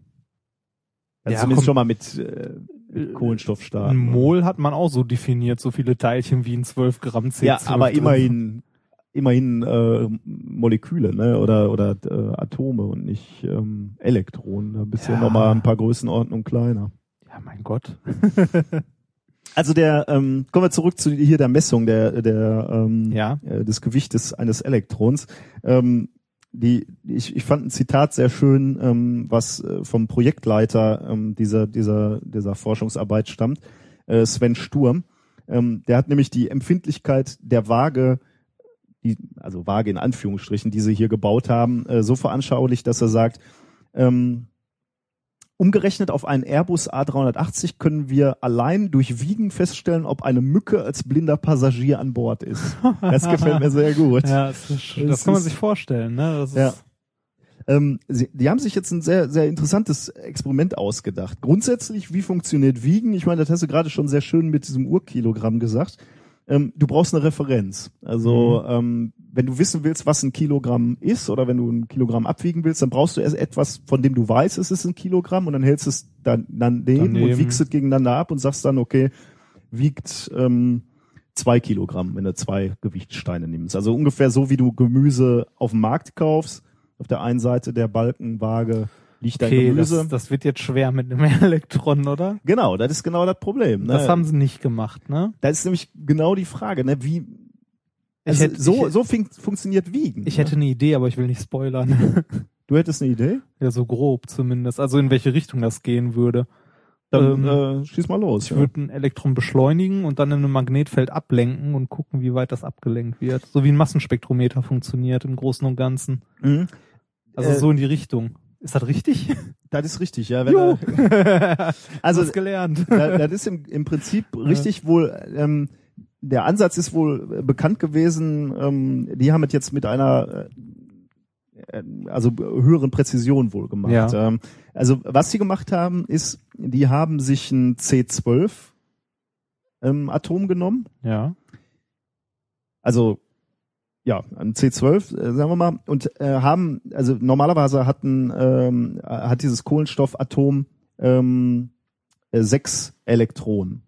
Ja, zumindest komm. schon mal mit, äh, mit Kohlenstoff starten. Ein Mol hat man auch so definiert, so viele Teilchen wie in 12 Gramm C12. Ja, aber drin. immerhin, immerhin äh, Moleküle, ne? Oder oder äh, Atome und nicht ähm, Elektronen. Da bist du ja Ja. noch mal ein paar Größenordnungen kleiner. Ja, mein Gott. Also der, ähm, kommen wir zurück zu hier der Messung der der ähm, Ja. äh, des Gewichtes eines Elektrons. Ähm, die, ich, ich fand ein Zitat sehr schön, ähm, was äh, vom Projektleiter ähm, dieser, dieser, dieser Forschungsarbeit stammt, äh, Sven Sturm. Ähm, der hat nämlich die Empfindlichkeit der Waage, die, also Waage in Anführungsstrichen, die sie hier gebaut haben, äh, so veranschaulicht, dass er sagt, ähm, Umgerechnet auf einen Airbus A380 können wir allein durch Wiegen feststellen, ob eine Mücke als blinder Passagier an Bord ist. Das gefällt mir sehr gut. Ja, das, ist, Das das kann man sich vorstellen, ne? Ja. Ähm, sie, die haben sich jetzt ein sehr, sehr interessantes Experiment ausgedacht. Grundsätzlich, wie funktioniert Wiegen? Ich meine, das hast du gerade schon sehr schön mit diesem Urkilogramm gesagt. Ähm, du brauchst eine Referenz. Also, ähm, wenn du wissen willst, was ein Kilogramm ist oder wenn du ein Kilogramm abwiegen willst, dann brauchst du erst etwas, von dem du weißt, es ist ein Kilogramm und dann hältst du es dann, dann daneben, Daneben. und wiegst es gegeneinander ab und sagst dann, okay, wiegt ähm, zwei Kilogramm, wenn du zwei Gewichtssteine nimmst. Also ungefähr so, wie du Gemüse auf dem Markt kaufst. Auf der einen Seite der Balkenwaage liegt dein Okay, Gemüse. das, das wird jetzt schwer mit einem Elektron, oder? genau, das ist genau das Problem. Ne? Das haben sie nicht gemacht, ne? das ist nämlich genau die Frage, ne? Wie also hätte- so ich- so fun funktioniert Wiegen. Ich ne? hätte eine Idee, aber ich will nicht spoilern. Du hättest eine Idee? ja, so grob zumindest. Also in welche Richtung das gehen würde. Dann Ähm, äh, schieß mal los. Ich ja. würde ein Elektron beschleunigen und dann in einem Magnetfeld ablenken und gucken, wie weit das abgelenkt wird. So wie ein Massenspektrometer funktioniert im Großen und Ganzen. Mhm. Also Äh, so in die Richtung. Ist das richtig? Das ist richtig, ja. Er, also Hast gelernt. da, das ist im, im Prinzip richtig wohl, ähm, der Ansatz ist wohl äh, bekannt gewesen, ähm, die haben es jetzt mit einer äh, äh, also höheren Präzision wohl gemacht. Ja. Ähm, also was sie gemacht haben, ist, die haben sich ein C12 ähm, Atom genommen, Ja. also ja, ein C12, äh, sagen wir mal, und äh, haben, also normalerweise hatten, ähm, hat dieses Kohlenstoffatom ähm, äh, sechs Elektronen.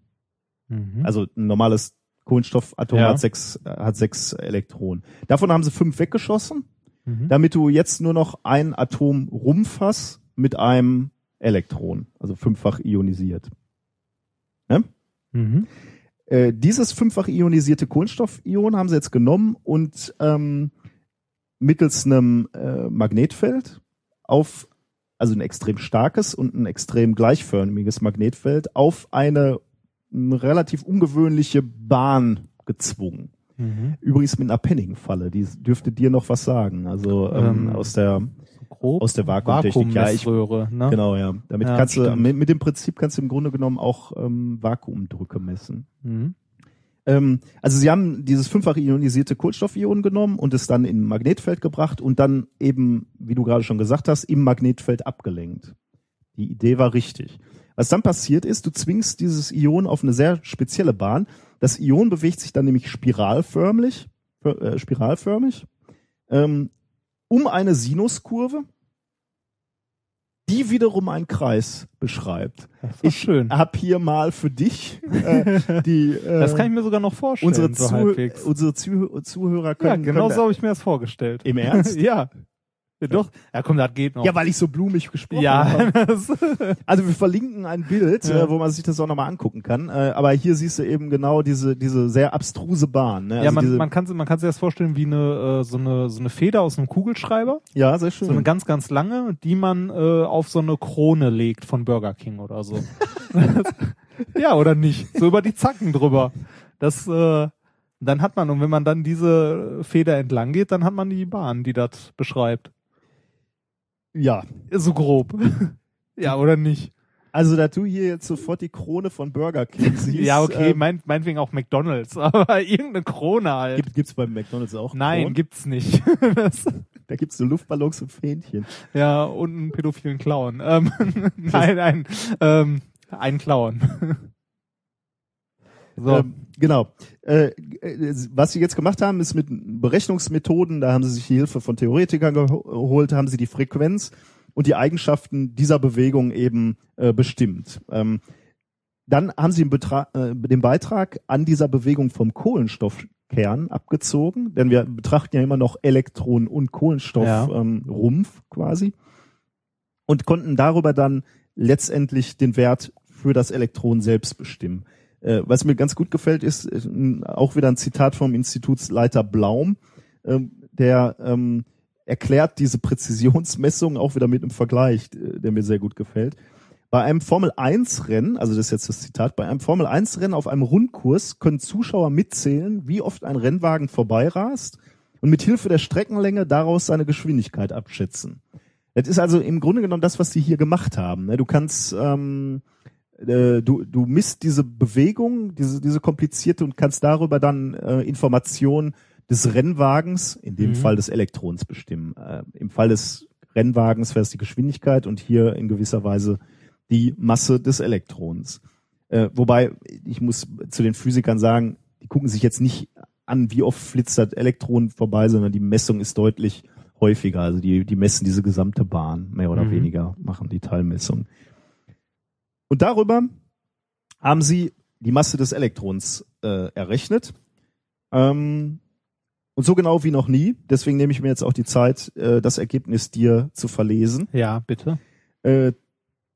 Mhm. Also ein normales Kohlenstoffatom Ja. hat sechs, äh, hat sechs Elektronen. Davon haben sie fünf weggeschossen, mhm. damit du jetzt nur noch ein Atom Rumpf hast mit einem Elektron, also fünffach ionisiert. Mhm. Äh, dieses fünffach ionisierte Kohlenstoffion haben sie jetzt genommen und ähm, mittels einem äh, Magnetfeld auf, also ein extrem starkes und ein extrem gleichförmiges Magnetfeld auf eine, eine relativ ungewöhnliche Bahn gezwungen. Mhm. Übrigens mit einer Penningfalle, die dürfte dir noch was sagen. Also ähm, Ähm, aus der Grob. Aus der Vakuumtechnik, ja, ich- ne? genau ja. Damit Ja, kannst du stimmt. mit, mit dem Prinzip kannst du im Grunde genommen auch ähm, Vakuumdrücke messen. Mhm. Ähm, also sie haben dieses fünffach ionisierte Kohlenstoffion genommen und es dann in ein Magnetfeld gebracht und dann eben, wie du gerade schon gesagt hast, im Magnetfeld abgelenkt. Die Idee war richtig. Was dann passiert ist, du zwingst dieses Ion auf eine sehr spezielle Bahn. Das Ion bewegt sich dann nämlich spiralförmig, äh, spiralförmig ähm, um eine Sinuskurve, die wiederum einen Kreis beschreibt. Das ist schön. Hab hier mal für dich äh, die äh, Das kann ich mir sogar noch vorstellen, unsere, so Zuh unsere Zuh Zuhörer Ja, können. genau können so habe ich mir das vorgestellt. Im Ernst? ja. Ja. Doch. Ja, komm, das geht noch. Ja, weil ich so blumig gesprochen ja. habe. Also wir verlinken ein Bild, Ja. äh, wo man sich das auch nochmal angucken kann. Äh, aber hier siehst du eben genau diese diese sehr abstruse Bahn. Ne? ja, Also man, man kann man kann sich das vorstellen wie eine äh, so eine so eine Feder aus einem Kugelschreiber, ja, sehr schön. so eine ganz ganz lange, die man äh, auf so eine Krone legt von Burger King oder so. ja, oder nicht? So über die Zacken drüber. Das äh, dann hat man und wenn man dann diese Feder entlang geht, dann hat man die Bahn, die das beschreibt. Ja, So grob. ja, oder nicht? also da du hier jetzt sofort die Krone von Burger King siehst. ja, okay, ähm, mein, meinetwegen auch McDonalds, aber irgendeine Krone halt. gibt, gibt's beim McDonald's auch. Nein, Kronen? gibt's nicht. da gibt's so Luftballons und Fähnchen. ja, und einen pädophilen Clown. Ähm, nein, ein, ähm, ein Clown. So. Ähm, genau. Äh, äh, was sie jetzt gemacht haben, ist mit Berechnungsmethoden, da haben sie sich die Hilfe von Theoretikern geho- geholt, haben sie die Frequenz und die Eigenschaften dieser Bewegung eben äh, bestimmt. Ähm, dann haben sie den, Betra äh, den Beitrag an dieser Bewegung vom Kohlenstoffkern abgezogen, denn wir betrachten ja immer noch Elektron- und Kohlenstoffrumpf Ja. ähm, quasi und konnten darüber dann letztendlich den Wert für das Elektron selbst bestimmen. Äh, was mir ganz gut gefällt, ist äh, auch wieder ein Zitat vom Institutsleiter Blaum, ähm, der ähm, erklärt diese Präzisionsmessung auch wieder mit einem Vergleich, äh, der mir sehr gut gefällt. Bei einem Formel-1-Rennen, also das ist jetzt das Zitat, bei einem Formel-1-Rennen auf einem Rundkurs können Zuschauer mitzählen, wie oft ein Rennwagen vorbeirast und mit Hilfe der Streckenlänge daraus seine Geschwindigkeit abschätzen. Das ist also im Grunde genommen das, was sie hier gemacht haben. ne? Du kannst, ähm, äh, du, du misst diese Bewegung, diese, diese komplizierte und kannst darüber dann äh, Informationen des Rennwagens, in dem Mhm. Fall des Elektrons bestimmen. Äh, Im Fall des Rennwagens wäre es die Geschwindigkeit und hier in gewisser Weise die Masse des Elektrons. Äh, wobei, ich muss zu den Physikern sagen, die gucken sich jetzt nicht an, wie oft flitzt das Elektron vorbei, sondern die Messung ist deutlich häufiger. Also die, die messen diese gesamte Bahn, mehr oder Mhm. weniger, machen die Teilmessung. Und darüber haben sie die Masse des Elektrons äh, errechnet. Ähm, und so genau wie noch nie. Deswegen nehme ich mir jetzt auch die Zeit, äh, das Ergebnis dir zu verlesen. Ja, bitte. Äh,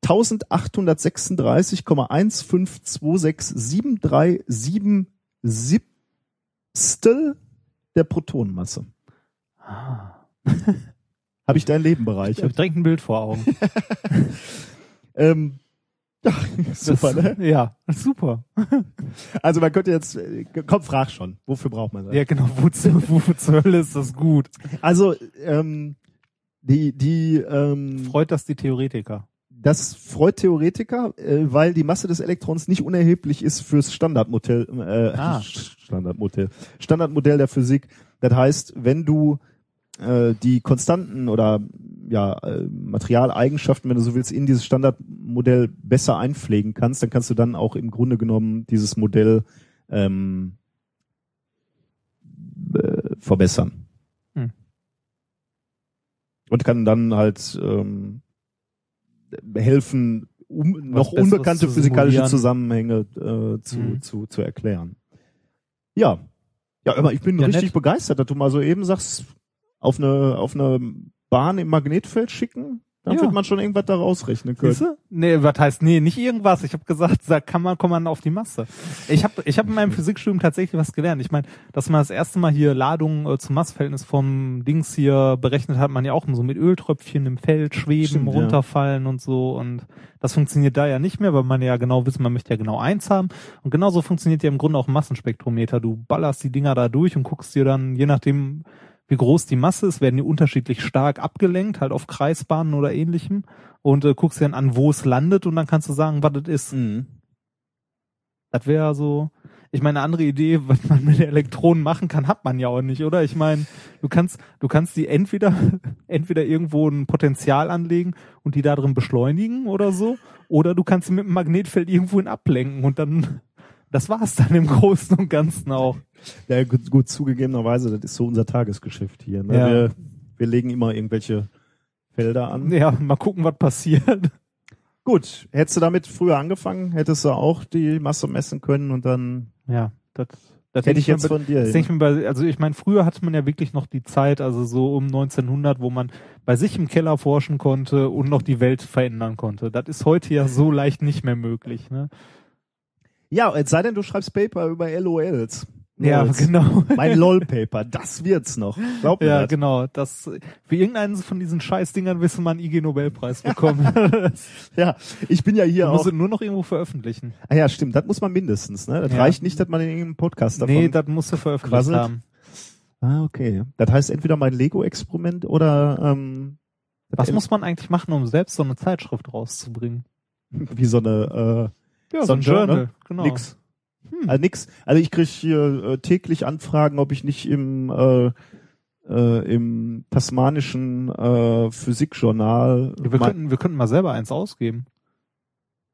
1836,15267377 Siebstel der Protonenmasse. Ah. Habe ich dein Leben Ich bereichert? habe direkt ein Bild vor Augen. Ähm, ja, super, das, ne? Ja, super. Also man könnte jetzt, komm, frag schon, wofür braucht man das? Ja, genau. Wozu, wofür zur Hölle ist das gut? Also ähm, die, die, ähm, Freut das die Theoretiker? das freut Theoretiker, äh, weil die Masse des Elektrons nicht unerheblich ist fürs Standardmodell, äh, Ah. Standardmodell, Standardmodell der Physik. Das heißt, wenn du äh, die Konstanten oder ja äh, Materialeigenschaften, wenn du so willst, in dieses Standardmodell besser einpflegen kannst, dann kannst du dann auch im Grunde genommen dieses Modell ähm, äh, verbessern. Hm. Und kann dann halt ähm, helfen, um, noch unbekannte physikalische. Zusammenhänge äh, zu, Mhm. zu, zu erklären. Ja. Ja, aber ich bin Ja, richtig nett. begeistert, dass du mal so eben sagst, auf eine, auf eine Bahn im Magnetfeld schicken, dann Ja. wird man schon irgendwas da rausrechnen können. Siehste? Nee, was heißt, nee, nicht irgendwas. Ich habe gesagt, da kann man, kommt man auf die Masse. Ich habe ich hab in meinem Physikstudium tatsächlich was gelernt. Ich meine, dass man das erste Mal hier Ladung äh, zum Massverhältnis vom Dings hier berechnet hat, man ja auch so mit Öltröpfchen im Feld schweben, Stimmt, ja. runterfallen und so. Und das funktioniert da ja nicht mehr, weil man ja genau wissen, man möchte ja genau eins haben. Und genauso funktioniert ja im Grunde auch ein Massenspektrometer. Du ballerst die Dinger da durch und guckst dir dann, je nachdem, wie groß die Masse ist, werden die unterschiedlich stark abgelenkt, halt auf Kreisbahnen oder ähnlichem. Und äh, guckst dir dann an, wo es landet und dann kannst du sagen, was das ist. Mhm. Das wäre so. Ich meine, eine andere Idee, was man mit Elektronen machen kann, hat man ja auch nicht, oder? Ich meine, du kannst, du kannst die entweder, entweder irgendwo ein Potenzial anlegen und die da drin beschleunigen oder so, oder du kannst sie mit einem Magnetfeld irgendwohin ablenken und dann, das war's dann im Großen und Ganzen auch. Ja, gut, gut zugegebenerweise, das ist so unser Tagesgeschäft hier. Ne? Ja. Wir, wir legen immer irgendwelche Felder an. Ja, mal gucken, was passiert. Gut, hättest du damit früher angefangen, hättest du auch die Masse messen können und dann Ja, das, das hätte ich jetzt von dir. Das denke ich mir bei, also ich meine, früher hatte man ja wirklich noch die Zeit, also so um 1900, wo man bei sich im Keller forschen konnte und noch die Welt verändern konnte. Das ist heute ja so leicht nicht mehr möglich. Ne? Ja, es sei denn, du schreibst Paper über LOLs. Ja, genau. Mein LOL-Paper, das wird's noch. Glaub mir Ja, das. genau. Das, für irgendeinen von diesen Scheißdingern wirst du mal einen IG-Nobelpreis bekommen. Ja, ich bin ja hier musst auch. du nur noch irgendwo veröffentlichen. Ah ja, stimmt, das muss man mindestens. Ne? Das Ja. reicht nicht, dass man in irgendeinem Podcast davon. Nee, das musst du veröffentlicht quasselt. haben. ah, okay. Das heißt entweder mein Lego-Experiment oder ähm, Was muss man eigentlich machen, um selbst so eine Zeitschrift rauszubringen? wie so eine Ja, So ein Journal? Genau. äh, nix. Hm. Also nix. Also ich krieg hier äh, täglich Anfragen, ob ich nicht im äh, äh, im tasmanischen äh, Physikjournal. Wir könnten, wir könnten mal selber eins ausgeben.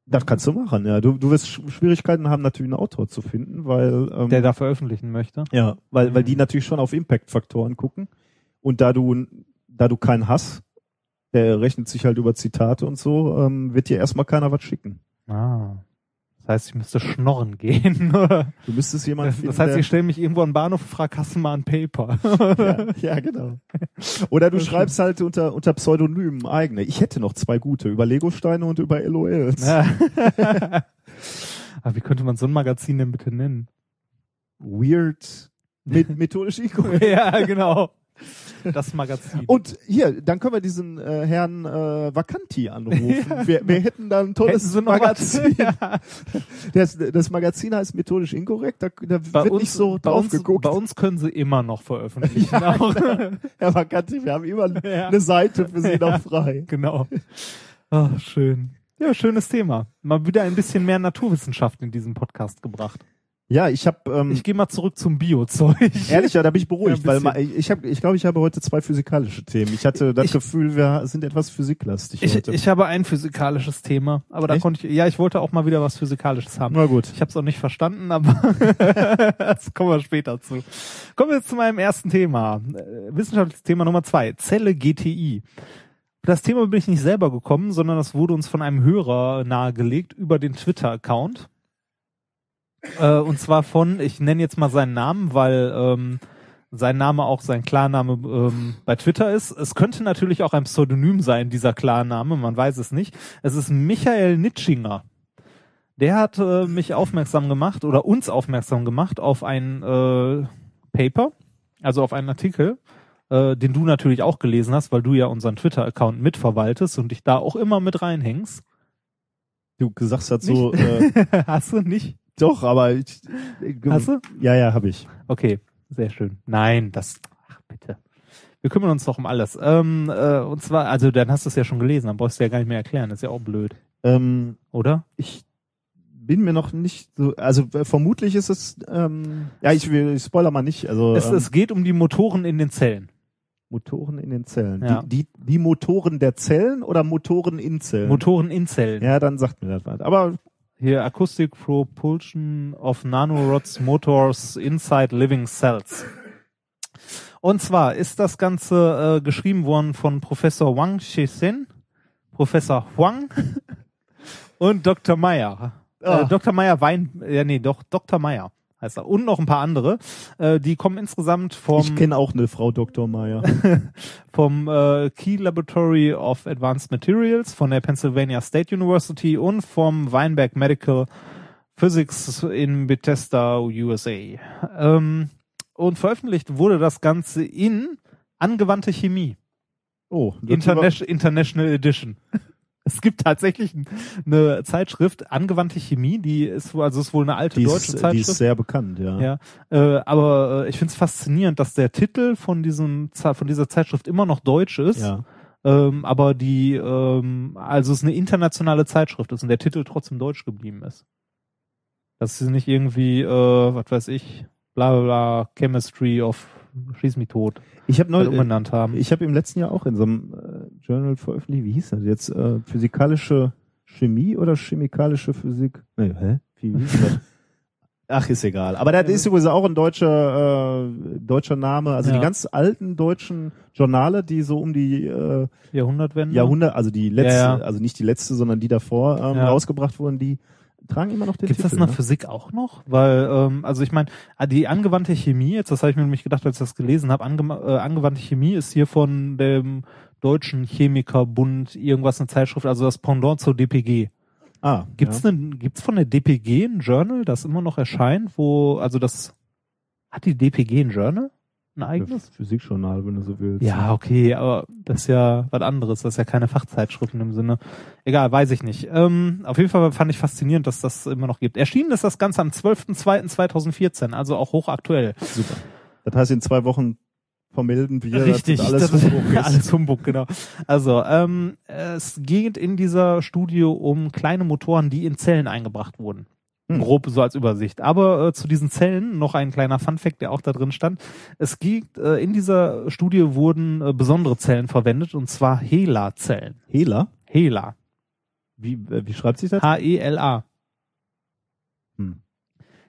das kannst du machen, ja. Du, du wirst Sch- Schwierigkeiten haben, natürlich einen Autor zu finden, weil ähm, der da veröffentlichen möchte. ja, weil weil Mhm. die natürlich schon auf Impact-Faktoren gucken und da du da du keinen hast, der rechnet sich halt über Zitate und so, ähm, wird dir erstmal keiner was schicken. Ah. Das heißt, ich müsste schnorren gehen. oder? Du müsstest jemanden das finden, heißt, der- ich stelle mich irgendwo an Bahnhof und frage, hast mal ein Paper? ja, ja, genau. Oder du schreibst halt unter, unter Pseudonymen eigene. Ich hätte noch zwei gute, über Legosteine und über LOLs. Ja. Aber wie könnte man so ein Magazin denn bitte nennen? Weird. Mit, methodisch inkorrekt. ja, genau. Das Magazin. Und hier, dann können wir diesen äh, Herrn äh, Vacanti anrufen. Wir, wir hätten da ein tolles Magazin. Ja. Das, das Magazin heißt methodisch inkorrekt, da, da wird uns, nicht so bei, drauf uns, geguckt. bei uns können sie immer noch veröffentlichen. auch. Herr Vacanti, wir haben immer Ja. eine Seite für Sie noch frei. Genau. Oh, schön. Ja, schönes Thema. Mal wieder ein bisschen mehr Naturwissenschaft in diesem Podcast gebracht. Ja, ich habe ähm, Ich gehe mal zurück zum Biozeug. ehrlich, ja, da bin ich beruhigt, Ja, weil ich habe, ich glaube, ich habe heute zwei physikalische Themen. Ich hatte das Ich- Gefühl, wir sind etwas physiklastig Ich, heute. ich habe ein physikalisches Thema, aber da Echt? konnte ich, ja, ich wollte auch mal wieder was Physikalisches haben. Na gut. Ich habe es auch nicht verstanden, aber das kommen wir später zu. Kommen wir jetzt zu meinem ersten Thema. Äh, wissenschaftliches Thema Nummer zwei. Zelle GTI. Das Thema bin ich nicht selber gekommen, sondern das wurde uns von einem Hörer nahegelegt über den Twitter-Account. Äh, und zwar von, ich nenne jetzt mal seinen Namen, weil ähm, sein Name auch sein Klarname ähm, bei Twitter ist. Es könnte natürlich auch ein Pseudonym sein, dieser Klarname, man weiß es nicht. Es ist Michael Nitschinger. Der hat äh, mich aufmerksam gemacht oder uns aufmerksam gemacht auf ein äh, Paper, also auf einen Artikel, äh, den du natürlich auch gelesen hast, weil du ja unseren Twitter-Account mitverwaltest und dich da auch immer mit reinhängst. Du sagst das so, äh, hast du nicht? Doch, aber ich, Hast du? Ja, ja, habe ich. Okay, sehr schön. Nein, das, ach bitte. Wir kümmern uns doch um alles. Ähm, äh, und zwar, also dann hast du es ja schon gelesen, dann brauchst du ja gar nicht mehr erklären, das ist ja auch blöd, Ähm, oder? ich bin mir noch nicht so, also äh, vermutlich ist es, ähm, ja, ich will, ich spoiler mal nicht, also Es, ähm, es geht um die Motoren in den Zellen. Motoren in den Zellen. Ja. Die, die, die Motoren der Zellen oder Motoren in Zellen? Motoren in Zellen. ja, dann sagt mir das was. Aber Hier Acoustic Propulsion of Nanorods Motors Inside Living Cells. Und zwar ist das Ganze äh, geschrieben worden von Professor Wang Shixin, Professor Huang und Dr. Meyer. Ah. Äh, Dr. Meyer Wein, ja nee, doch Dr. Meyer heißt er. Und noch ein paar andere. Äh, die kommen insgesamt vom ich kenne auch eine Frau Dr. Meyer. vom äh, Key Laboratory of Advanced Materials von der Pennsylvania State University und vom Weinberg Medical Physics in Bethesda, USA. Ähm, und veröffentlicht wurde das Ganze in angewandte Chemie, Oh, das Interna International Edition. Es gibt tatsächlich eine Zeitschrift, angewandte Chemie, die ist wohl, also ist wohl eine alte die deutsche ist, die Zeitschrift. ist sehr bekannt, ja. Ja, äh, aber äh, ich finde es faszinierend, dass der Titel von diesem von dieser Zeitschrift immer noch deutsch ist, ja. ähm, aber die ähm, also es eine internationale Zeitschrift ist und der Titel trotzdem deutsch geblieben ist. Dass sie nicht irgendwie, äh, was weiß ich, bla bla bla, Chemistry of Schieß mich tot Ich habe neu, umbenannt haben. ich habe im letzten Jahr auch in so einem äh, Journal veröffentlicht, wie hieß das jetzt? Äh, physikalische Chemie oder chemikalische Physik? Nee, hä? Wie, hieß das? Ach, ist egal. Aber das ist übrigens auch ein deutscher, äh, deutscher Name. Also Ja. die ganz alten deutschen Journale, die so um die äh, Jahrhundertwende. Jahrhundert, also die letzte, Ja, ja. also nicht die letzte, sondern die davor ähm, rausgebracht wurden, die tragen immer noch den Gibt es das Titel. in der ne? Physik auch noch? Weil, ähm, also ich meine, die angewandte Chemie, jetzt das habe ich mir nämlich gedacht, als ich das gelesen habe, ange äh, angewandte Chemie ist hier von dem Deutschen Chemikerbund irgendwas eine Zeitschrift, also das Pendant zur DPG. Ah, Gibt's ja. denn, gibt's von der DPG ein Journal, das immer noch erscheint, wo, also das, hat die DPG ein Journal? Ein eigenes? Physikjournal, wenn du so willst. Ja, okay, aber das ist ja was anderes. Das ist ja keine Fachzeitschrift in dem Sinne. Egal, weiß ich nicht. Ähm, auf jeden Fall fand ich faszinierend, dass das immer noch gibt. Erschienen ist das Ganze am 12.02.2014, also auch hochaktuell. Super. Das heißt, in zwei Wochen vermelden wir, Richtig, dass das alles das Humbug ist. alles Humbug, genau. Also, ähm, es geht in dieser Studie um kleine Motoren, die in Zellen eingebracht wurden. Hm. Grob so als Übersicht. Aber äh, zu diesen Zellen noch ein kleiner Funfact, der auch da drin stand. Es gibt, äh, in dieser Studie wurden äh, besondere Zellen verwendet, und zwar HeLa-Zellen. Hela? HeLa. Wie, äh, wie schreibt sich das? H-E-L-A.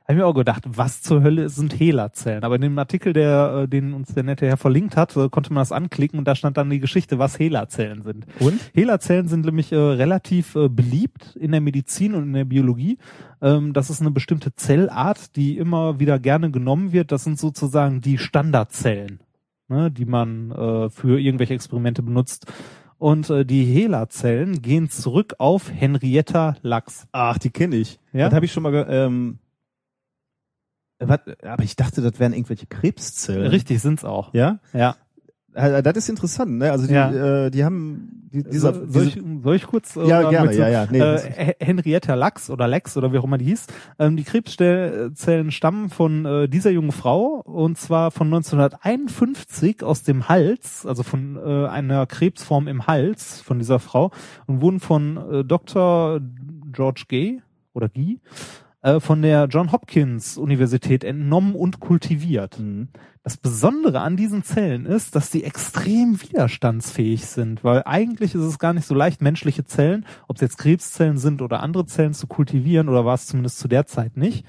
Habe ich mir auch gedacht, was zur Hölle sind HeLa-Zellen? Aber in dem Artikel, der, äh, den uns der nette Herr verlinkt hat, äh, konnte man das anklicken und da stand dann die Geschichte, was HeLa-Zellen sind. Und? HeLa-Zellen sind nämlich äh, relativ äh, beliebt in der Medizin und in der Biologie. Ähm, das ist eine bestimmte Zellart, die immer wieder gerne genommen wird. Das sind sozusagen die Standardzellen, ne, die man äh, für irgendwelche Experimente benutzt. Und äh, die HeLa-Zellen gehen zurück auf Henrietta Lacks. Ach, die kenne ich. Ja? Das habe ich schon mal, ähm, aber ich dachte, das wären irgendwelche Krebszellen. Richtig sind's auch. Ja? Ja. Das ist interessant, ne? Also die, Ja. äh, die haben die, dieser, So- soll, ich, soll ich kurz? äh, Ja, gerne, du- ja, ja, nee, äh, He- Henrietta Lachs oder Lex oder wie auch immer die hieß. Ähm, die Krebszellen stammen von äh, dieser jungen Frau und zwar von 1951 aus dem Hals, also von äh, einer Krebsform im Hals von dieser Frau und wurden von äh, Dr. George Gay oder Guy äh, von der John Hopkins Universität entnommen und kultiviert. Mhm. Das Besondere an diesen Zellen ist, dass die extrem widerstandsfähig sind, weil eigentlich ist es gar nicht so leicht, menschliche Zellen, ob es jetzt Krebszellen sind oder andere Zellen zu kultivieren, oder war es zumindest zu der Zeit nicht.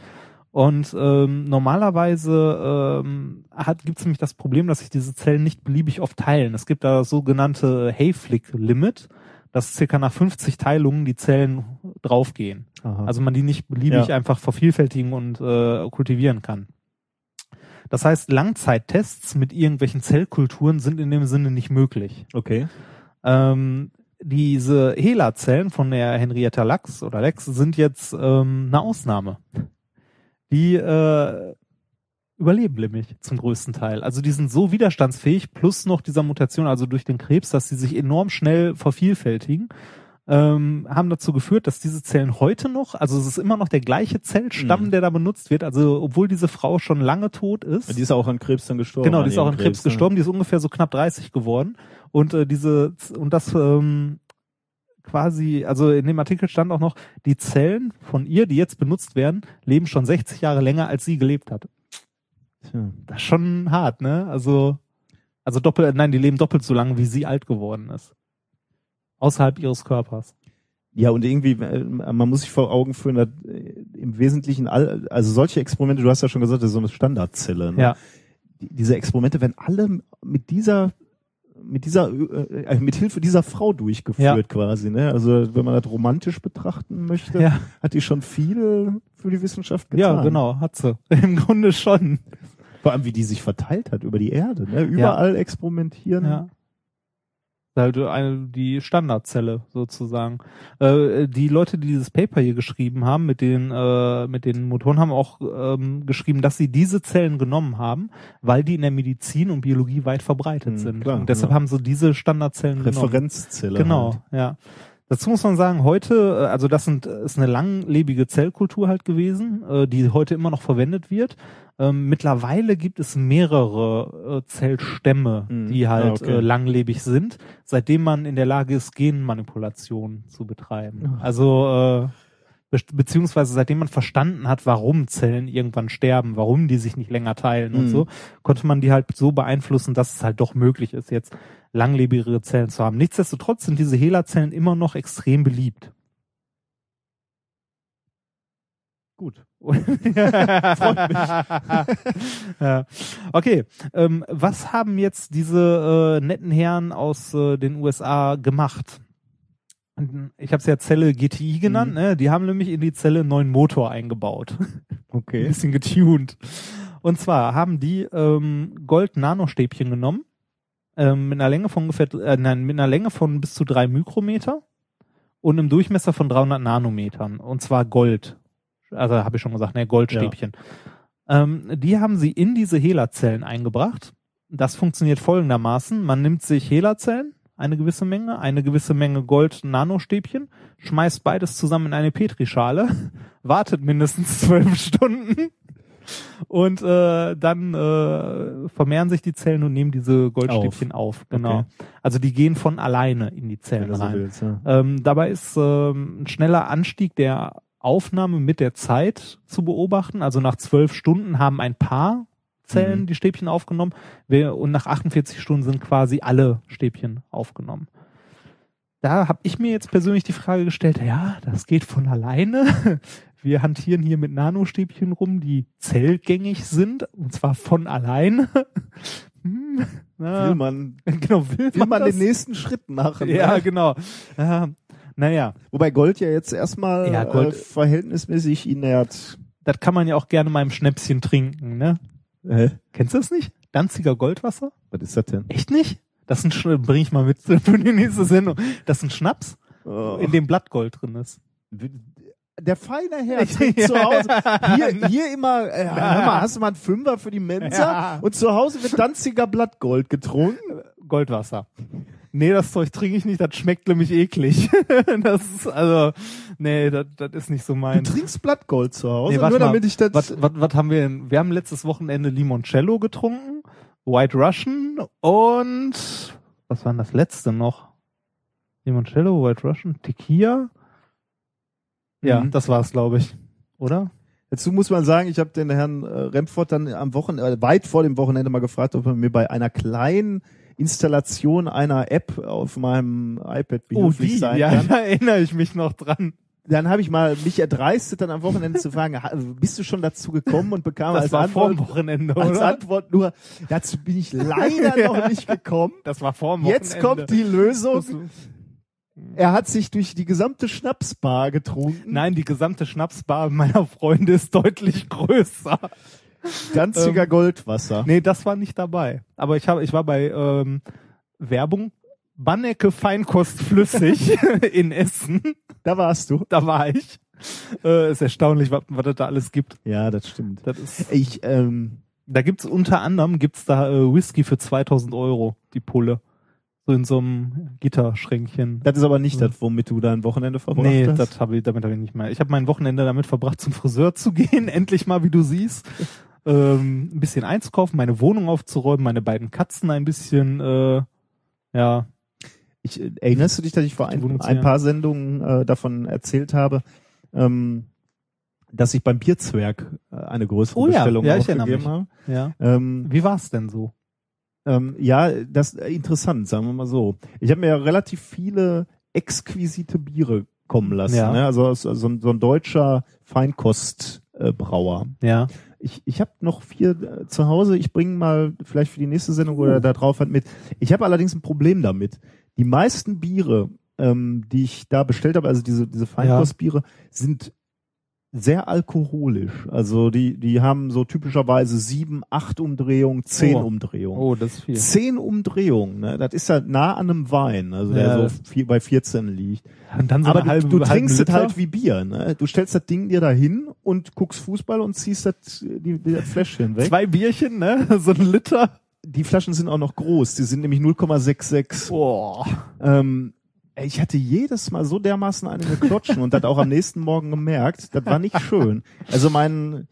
Und ähm, normalerweise ähm, hat gibt es nämlich das Problem, dass sich diese Zellen nicht beliebig oft teilen. Es gibt da das sogenannte Hayflick-Limit, dass circa nach 50 Teilungen die Zellen draufgehen. Aha. Also man die nicht beliebig Ja. einfach vervielfältigen und äh, kultivieren kann. Das heißt, Langzeittests mit irgendwelchen Zellkulturen sind in dem Sinne nicht möglich. okay. Ähm, diese HeLa-Zellen von der Henrietta Lachs oder Lex sind jetzt ähm, eine Ausnahme. Die äh, überleben nämlich zum größten Teil. Also die sind so widerstandsfähig, plus noch dieser Mutation, also durch den Krebs, dass sie sich enorm schnell vervielfältigen, ähm, haben dazu geführt, dass diese Zellen heute noch, also es ist immer noch der gleiche Zellstamm, Mhm. der da benutzt wird, also obwohl diese Frau schon lange tot ist. Die ist auch an Krebs dann gestorben. Genau, die ist auch an Krebs ne? gestorben, die ist ungefähr so knapp 30 geworden. Und äh, diese und das ähm, quasi, also in dem Artikel stand auch noch, die Zellen von ihr, die jetzt benutzt werden, leben schon 60 Jahre länger, als sie gelebt hat. Tja. Das ist schon hart, ne? Also, also doppelt, nein, die leben doppelt so lange, wie sie alt geworden ist. Außerhalb ihres Körpers. Ja, und irgendwie, äh, man muss sich vor Augen führen, dass äh, im Wesentlichen all, also solche Experimente, du hast ja schon gesagt, das ist so eine Standardzelle. Ne? Ja. Die, diese Experimente werden alle mit dieser mit dieser äh, äh, mit Hilfe dieser Frau durchgeführt Ja. quasi, ne? Also wenn man das romantisch betrachten möchte, Ja, hat die schon viel für die Wissenschaft getan. ja, genau, hat sie. Im Grunde schon. Vor allem wie die sich verteilt hat über die Erde, ne? Überall experimentieren. Ja. Halt eine, die Standardzelle sozusagen. Äh, die Leute, die dieses Paper hier geschrieben haben mit den äh, mit den Motoren, haben auch ähm, geschrieben, dass sie diese Zellen genommen haben, weil die in der Medizin und Biologie weit verbreitet Hm, sind. klar, und deshalb ja. haben sie diese Standardzellen genommen. Referenzzelle. Genau, Halt. ja. Dazu muss man sagen, heute, äh, also das sind, ist eine langlebige Zellkultur halt gewesen, äh, die heute immer noch verwendet wird. Ähm, mittlerweile gibt es mehrere äh, Zellstämme, Mhm. die halt Ah, okay. äh, langlebig sind, seitdem man in der Lage ist, Genmanipulation zu betreiben. Also äh, be beziehungsweise seitdem man verstanden hat, warum Zellen irgendwann sterben, warum die sich nicht länger teilen und Mhm. so, konnte man die halt so beeinflussen, dass es halt doch möglich ist, jetzt langlebigere Zellen zu haben. Nichtsdestotrotz sind diese HeLa-Zellen immer noch extrem beliebt. Gut. Freut mich. ja. Okay, ähm, was haben jetzt diese äh, netten Herren aus äh, den USA gemacht? Ich habe es ja Zelle GTI genannt, Mhm. ne? die haben nämlich in die Zelle einen neuen Motor eingebaut. Ein Okay. bisschen getuned. Und zwar haben die ähm, Gold-Nanostäbchen genommen, ähm, mit einer Länge von ungefähr, äh, nein, mit einer Länge von bis zu drei Mikrometer und einem Durchmesser von 300 Nanometern. Und zwar Gold. Also habe ich schon gesagt, ne, Goldstäbchen. Ähm, die haben sie in diese HeLa-Zellen eingebracht. Das funktioniert folgendermaßen. Man nimmt sich HeLa-Zellen, eine gewisse Menge, eine gewisse Menge Gold-Nanostäbchen, schmeißt beides zusammen in eine Petrischale, wartet mindestens zwölf Stunden und äh, dann äh, vermehren sich die Zellen und nehmen diese Goldstäbchen auf. Genau. Okay. Also die gehen von alleine in die Zellen so rein. willst, ja. Ähm, dabei ist ähm, ein schneller Anstieg der Aufnahme mit der Zeit zu beobachten. Also nach zwölf Stunden haben ein paar Zellen Mhm. die Stäbchen aufgenommen und nach 48 Stunden sind quasi alle Stäbchen aufgenommen. Da habe ich mir jetzt persönlich die Frage gestellt, ja, das geht von alleine. Wir hantieren hier mit Nanostäbchen rum, die zellgängig sind, und zwar von alleine. Hm, na, Will man, genau, will, will man den nächsten Schritt machen. Ja, ne? genau. Ja, naja, Wobei Gold ja jetzt erstmal Ja, Gold- äh, verhältnismäßig inert. das kann man ja auch gerne mal im Schnäpschen trinken, ne? Hä? Kennst du das nicht? Danziger Goldwasser? Was ist das denn? Echt nicht? Das ist ein Sch bring ich mal mit für die nächste Sendung. Das ist ein Schnaps, Oh. in dem Blattgold drin ist. Der feine Herr trinkt zu Hause. Hier, hier immer, äh, hör mal, hast du mal einen Fünfer für die Mensa? Ja. Und zu Hause wird Danziger Blattgold getrunken. Goldwasser. Nee, das Zeug trinke ich nicht, das schmeckt nämlich eklig. das ist, also, nee, das, das ist nicht so Du mein. trinkst Blattgold zu Hause, Nee, nur mal. damit ich das... Was, was, was haben wir denn? Wir haben letztes Wochenende Limoncello getrunken, White Russian und was war denn das letzte noch? Limoncello, White Russian, Tequila? Ja, Mhm. das war's, glaube ich. Oder? Dazu muss man sagen, ich habe den Herrn äh, Remford dann am Wochenende, äh, weit vor dem Wochenende mal gefragt, ob er mir bei einer kleinen Installation einer App auf meinem iPad behilflich sein Oh, ja, kann. da erinnere ich mich noch dran. Dann habe ich mal mich erdreistet, dann am Wochenende zu fragen, bist du schon dazu gekommen und bekam Das als war vor Antwort, dem Wochenende, als oder? Antwort nur, dazu bin ich leider noch nicht gekommen. Das war vor dem Wochenende. Jetzt kommt die Lösung. Das- Er hat sich durch die gesamte Schnapsbar getrunken. Nein, die gesamte Schnapsbar meiner Freunde ist deutlich größer. Danziger ähm, Goldwasser. Nee, das war nicht dabei. Aber ich habe, ich war bei ähm, Werbung. Bannecke Feinkost flüssig in Essen. Da warst du. Da war ich. Äh, ist erstaunlich, was, was es da alles gibt. Ja, das stimmt. Das ist, Ich, ähm, da gibt's unter anderem gibt's da äh, Whisky für 2000 Euro, die Pulle. So in so einem Gitterschränkchen. das ist aber nicht das, womit du dein Wochenende verbracht Nee, hast. das habe ich, damit habe ich nicht mehr. Ich habe mein Wochenende damit verbracht, zum Friseur zu gehen, endlich mal, wie du siehst. Ähm, ein bisschen einzukaufen, meine Wohnung aufzuräumen, meine beiden Katzen ein bisschen, äh, ja, Ich, äh, erinnerst du dich, dass ich vor ein, ein paar Sendungen äh, davon erzählt habe, ähm, dass ich beim Bierzwerg äh, eine größere Oh ja, Bestellung ja, ich aufgegeben habe? ja. Ähm, Wie war's denn so? Ähm, ja, das äh, interessant, sagen wir mal so. Ich habe mir ja relativ viele exquisite Biere kommen lassen. Ja. Ne? Also so, so, ein, so ein deutscher Feinkostbrauer. Äh. Ja. Ich, ich habe noch vier äh, zu Hause. Ich bringe mal vielleicht für die nächste Sendung oder da drauf halt mit. Ich habe allerdings ein Problem damit. Die meisten Biere, ähm, die ich da bestellt habe, also diese, diese Feinkostbiere, sind sehr alkoholisch. Also die, die haben so typischerweise sieben, acht Umdrehungen, zehn Oh. Umdrehungen. Oh, das ist viel. Zehn Umdrehungen, ne? das ist ja nah an einem Wein, also der Ja. so vier, bei 14 liegt. Und dann so Aber eine halbe, du, du trinkst es halt wie Bier. Ne? Du stellst das Ding dir da hin und guckst Fußball und ziehst das, die, die das Fläschchen weg. Zwei Bierchen, ne? So ein Liter. Die Flaschen sind auch noch groß, die sind nämlich 0,66. Boah. Ähm, ey, ich hatte jedes Mal so dermaßen eine Klotschen und das auch am nächsten Morgen gemerkt. Das war nicht schön. Also mein,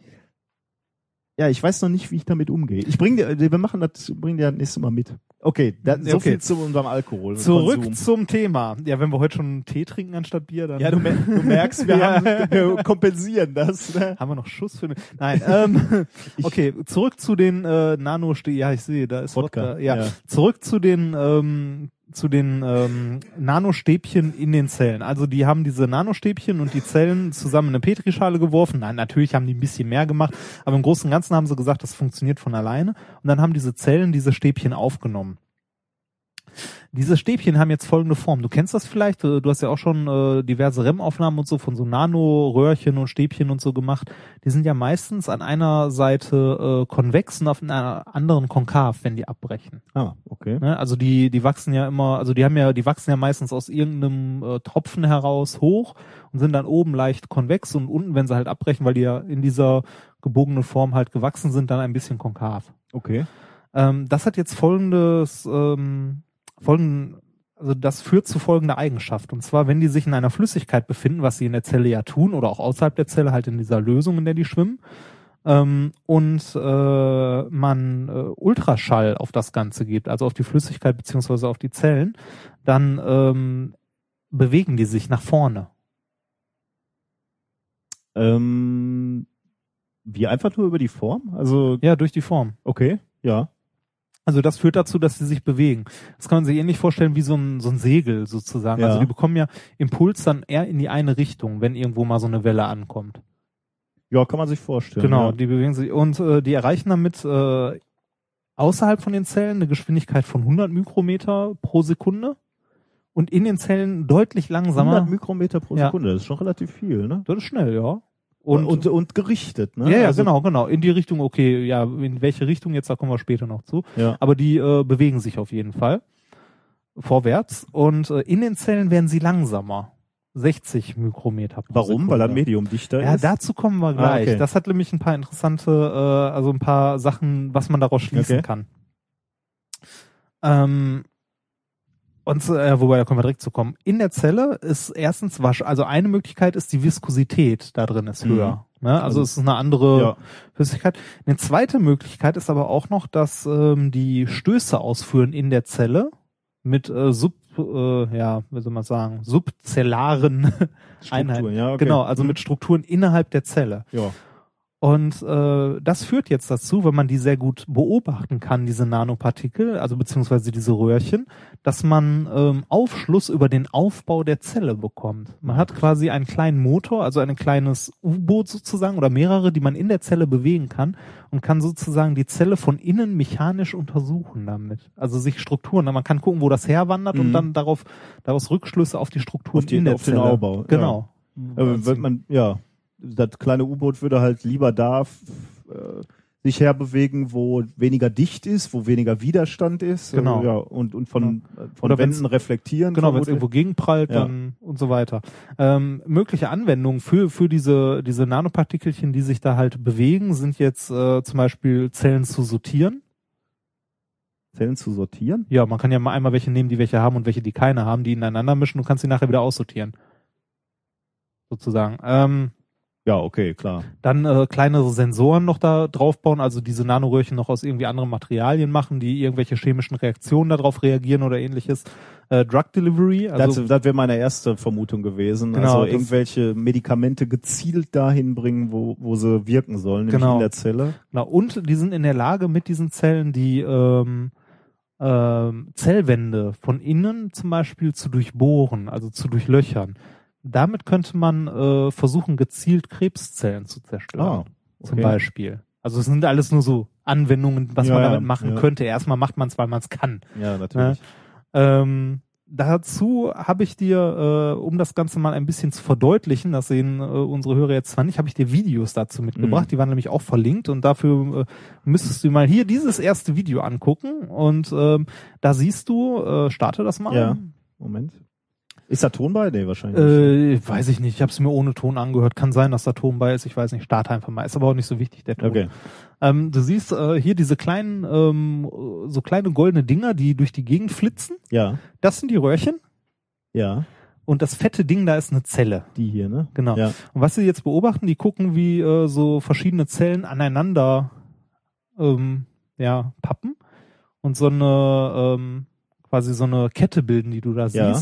ja, ich weiß noch nicht, wie ich damit umgehe. Ich bring dir, wir machen das, bring dir das nächste Mal mit. Okay, dann, so Okay. viel zu unserem Alkohol. Zurück Konsum. zum Thema. Ja, wenn wir heute schon Tee trinken anstatt Bier, dann Ja, du, mer du merkst, wir, haben, wir kompensieren das. Ne? haben wir noch Schuss für. Nein, ähm, okay, zurück zu den äh, Nano. Ja, ich sehe, da ist Wodka, Wodka. Ja, ja. zurück zu den ähm, zu den ähm, Nanostäbchen in den Zellen. Also die haben diese Nanostäbchen und die Zellen zusammen in eine Petrischale geworfen. Nein, natürlich haben die ein bisschen mehr gemacht, aber im Großen und Ganzen haben sie gesagt, das funktioniert von alleine. Und dann haben diese Zellen diese Stäbchen aufgenommen. Diese Stäbchen haben jetzt folgende Form. Du kennst das vielleicht, äh, du hast ja auch schon äh, diverse REM-Aufnahmen und so von so Nano-Röhrchen und Stäbchen und so gemacht. Die sind ja meistens an einer Seite äh, konvex und auf einer anderen konkav, wenn die abbrechen. Ah, okay. Ne? Also die, die wachsen ja immer, also die haben ja, die wachsen ja meistens aus irgendeinem äh, Tropfen heraus hoch und sind dann oben leicht konvex und unten, wenn sie halt abbrechen, weil die ja in dieser gebogenen Form halt gewachsen sind, dann ein bisschen konkav. Okay. Ähm, das hat jetzt folgendes, ähm, folgenden, also das führt zu folgender Eigenschaft. Und zwar, wenn die sich in einer Flüssigkeit befinden, was sie in der Zelle ja tun, oder auch außerhalb der Zelle, halt in dieser Lösung, in der die schwimmen, ähm, und äh, man äh, Ultraschall auf das Ganze gibt, also auf die Flüssigkeit beziehungsweise auf die Zellen, dann ähm, bewegen die sich nach vorne. Ähm, wie einfach nur über die Form? Also, Ja, durch die Form. okay, ja. Also das führt dazu, dass sie sich bewegen. Das kann man sich ähnlich vorstellen wie so ein, so ein Segel sozusagen. Ja. Also die bekommen ja Impuls dann eher in die eine Richtung, wenn irgendwo mal so eine Welle ankommt. Ja, kann man sich vorstellen. genau, Ja. die bewegen sich und äh, die erreichen damit äh, außerhalb von den Zellen eine Geschwindigkeit von 100 Mikrometer pro Sekunde und in den Zellen deutlich langsamer. 100 Mikrometer pro Ja. Sekunde, das ist schon relativ viel, ne? das ist schnell, ja. Und, Und, und, gerichtet, ne? ja, ja, Also- genau, genau. In die Richtung, okay, ja, in welche Richtung jetzt, da kommen wir später noch zu. Ja. aber die äh, bewegen sich auf jeden Fall vorwärts und äh, in den Zellen werden sie langsamer. 60 Mikrometer pro Warum? Sekunde. Weil das Medium dichter Ja, ist? dazu kommen wir gleich. okay. Das hat nämlich ein paar interessante, äh, also ein paar Sachen, was man daraus schließen Okay. kann. Ähm, Und äh, wobei, da können wir direkt zu kommen. In der Zelle ist erstens wasch, also eine Möglichkeit ist, die Viskosität da drin ist Mhm. höher. Ne? Also, Also- es ist eine andere Ja. Flüssigkeit. Eine zweite Möglichkeit ist aber auch noch, dass ähm, die Stöße ausführen in der Zelle mit äh, sub, äh, ja, wie soll man sagen, subzellaren Einheiten. Strukturen, ja, okay. Genau, also Mhm. mit Strukturen innerhalb der Zelle. Ja. Und äh, das führt jetzt dazu, wenn man die sehr gut beobachten kann, diese Nanopartikel, also beziehungsweise diese Röhrchen, dass man ähm, Aufschluss über den Aufbau der Zelle bekommt. Man hat quasi einen kleinen Motor, also ein kleines U-Boot sozusagen oder mehrere, die man in der Zelle bewegen kann und kann sozusagen die Zelle von innen mechanisch untersuchen damit. Also sich Strukturen, man kann gucken, wo das herwandert und Mhm. dann darauf daraus Rückschlüsse auf die Strukturen Auf die- in der auf den Zelle. Aufbau, ja. Genau. Aber wenn man, ja, das kleine U-Boot würde halt lieber da äh, sich herbewegen, wo weniger dicht ist, wo weniger Widerstand ist. Genau. Äh, ja, und, und von, äh, von Wänden reflektieren. Genau, wenn es irgendwo gegenprallt, Ja. dann und so weiter. Ähm, mögliche Anwendungen für für diese diese Nanopartikelchen, die sich da halt bewegen, sind jetzt äh, zum Beispiel Zellen zu sortieren. Zellen zu sortieren. Ja, man kann ja mal einmal welche nehmen, die welche haben und welche die keine haben, die ineinander mischen und kannst sie nachher wieder aussortieren. Sozusagen. Ähm, Ja, okay, klar. dann äh, kleinere Sensoren noch da draufbauen, also diese Nanoröhrchen noch aus irgendwie anderen Materialien machen, die irgendwelche chemischen Reaktionen darauf reagieren oder ähnliches. Äh, Drug Delivery, also das das wäre meine erste Vermutung gewesen. Genau, also irgendwelche Medikamente gezielt dahin bringen, wo, wo sie wirken sollen, nämlich Genau. in der Zelle. Genau, und die sind in der Lage, mit diesen Zellen die ähm, ähm, Zellwände von innen zum Beispiel zu durchbohren, also zu durchlöchern. Damit könnte man äh, versuchen, gezielt Krebszellen zu zerstören. Ah, Zum okay. Beispiel. Also es sind alles nur so Anwendungen, was Ja, man ja, damit machen ja. könnte. Erstmal macht man es, weil man es kann. Ja, natürlich. Ähm, dazu habe ich dir, äh, um das Ganze mal ein bisschen zu verdeutlichen, das sehen äh, unsere Hörer jetzt zwar nicht, habe ich dir Videos dazu mitgebracht, Mhm. die waren nämlich auch verlinkt und dafür äh, müsstest du mal hier dieses erste Video angucken und ähm, da siehst du, äh, starte das mal. Ja. Moment. Ist da Ton bei? Nee, wahrscheinlich nicht. Äh, weiß ich nicht, ich habe es mir ohne Ton angehört. Kann sein, dass da Ton bei ist, ich weiß nicht, starte einfach mal. Ist aber auch nicht so wichtig, der Ton. Okay. Ähm, du siehst äh, hier diese kleinen, ähm, so kleine goldene Dinger, die durch die Gegend flitzen. Ja, Das sind die Röhrchen. ja. Und das fette Ding da ist eine Zelle. Die hier, ne? Genau. Ja. Und was sie jetzt beobachten, die gucken, wie äh, so verschiedene Zellen aneinander ähm, ja, pappen und so eine ähm, quasi so eine Kette bilden, die du da Ja.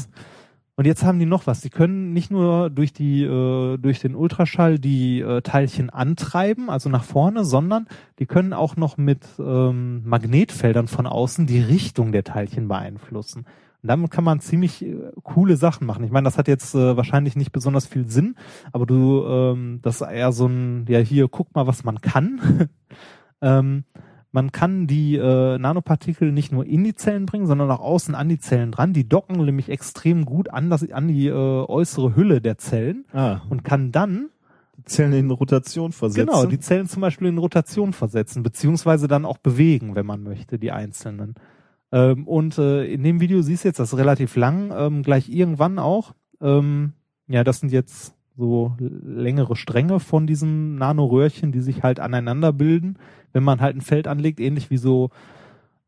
Und jetzt haben die noch was. Die können nicht nur durch die äh, durch den Ultraschall die äh, Teilchen antreiben, also nach vorne, sondern die können auch noch mit ähm, Magnetfeldern von außen die Richtung der Teilchen beeinflussen. Und damit kann man ziemlich äh, coole Sachen machen. Ich meine, das hat jetzt äh, wahrscheinlich nicht besonders viel Sinn, aber du, ähm, das ist eher so ein, ja hier, guck mal, was man kann. ähm, man kann die äh, Nanopartikel nicht nur in die Zellen bringen, sondern auch außen an die Zellen dran. Die docken nämlich extrem gut an, das, an die äh, äußere Hülle der Zellen Ah, und kann dann die Zellen in Rotation versetzen. genau die Zellen zum Beispiel in Rotation versetzen, beziehungsweise dann auch bewegen, wenn man möchte, die einzelnen. Ähm, und äh, in dem Video siehst du jetzt, das ist relativ lang, ähm, gleich irgendwann auch. Ähm, ja, das sind jetzt so längere Stränge von diesen Nanoröhrchen, die sich halt aneinander bilden, wenn man halt ein Feld anlegt, ähnlich wie so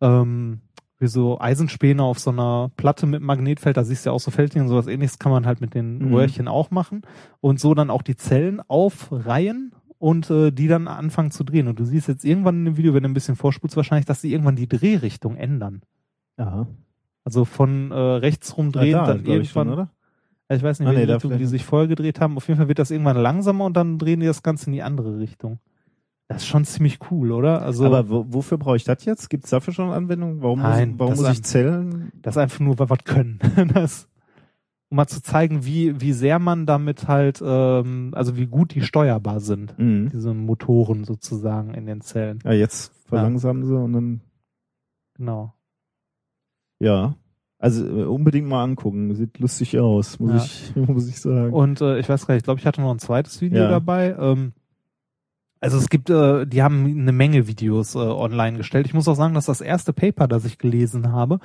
ähm, wie so Eisenspäne auf so einer Platte mit Magnetfeld, da siehst du ja auch so Fältchen und sowas ähnliches kann man halt mit den Mhm. Röhrchen auch machen und so dann auch die Zellen aufreihen und äh, die dann anfangen zu drehen. Und du siehst jetzt irgendwann in dem Video, wenn du ein bisschen vorspulst, wahrscheinlich, dass sie irgendwann die Drehrichtung ändern. Aha. Also von äh, rechts rumdrehen, Ah, da, dann irgendwann, schon, oder? Ja, ich weiß nicht, Ah, nee, Richtung die sich vorher gedreht haben. Auf jeden Fall wird das irgendwann langsamer und dann drehen die das Ganze in die andere Richtung. Das ist schon ziemlich cool, oder? Also Aber wo, wofür brauche ich das jetzt? Gibt es dafür schon Anwendungen? Warum Nein, muss, warum muss ich Zellen? das ist einfach nur, weil wir was können. das, um mal zu zeigen, wie, wie sehr man damit halt, ähm, also wie gut die steuerbar sind, Mhm. diese Motoren sozusagen in den Zellen. Ja, jetzt verlangsamen sie und dann, Genau. ja. Also äh, unbedingt mal angucken. Sieht lustig aus, muss, Ja. ich, muss ich sagen. Und äh, ich weiß gar nicht, ich glaube, ich hatte noch ein zweites Video Ja. dabei. Ähm, also es gibt, äh, die haben eine Menge Videos äh, online gestellt. Ich muss auch sagen, dass das erste Paper, das ich gelesen habe,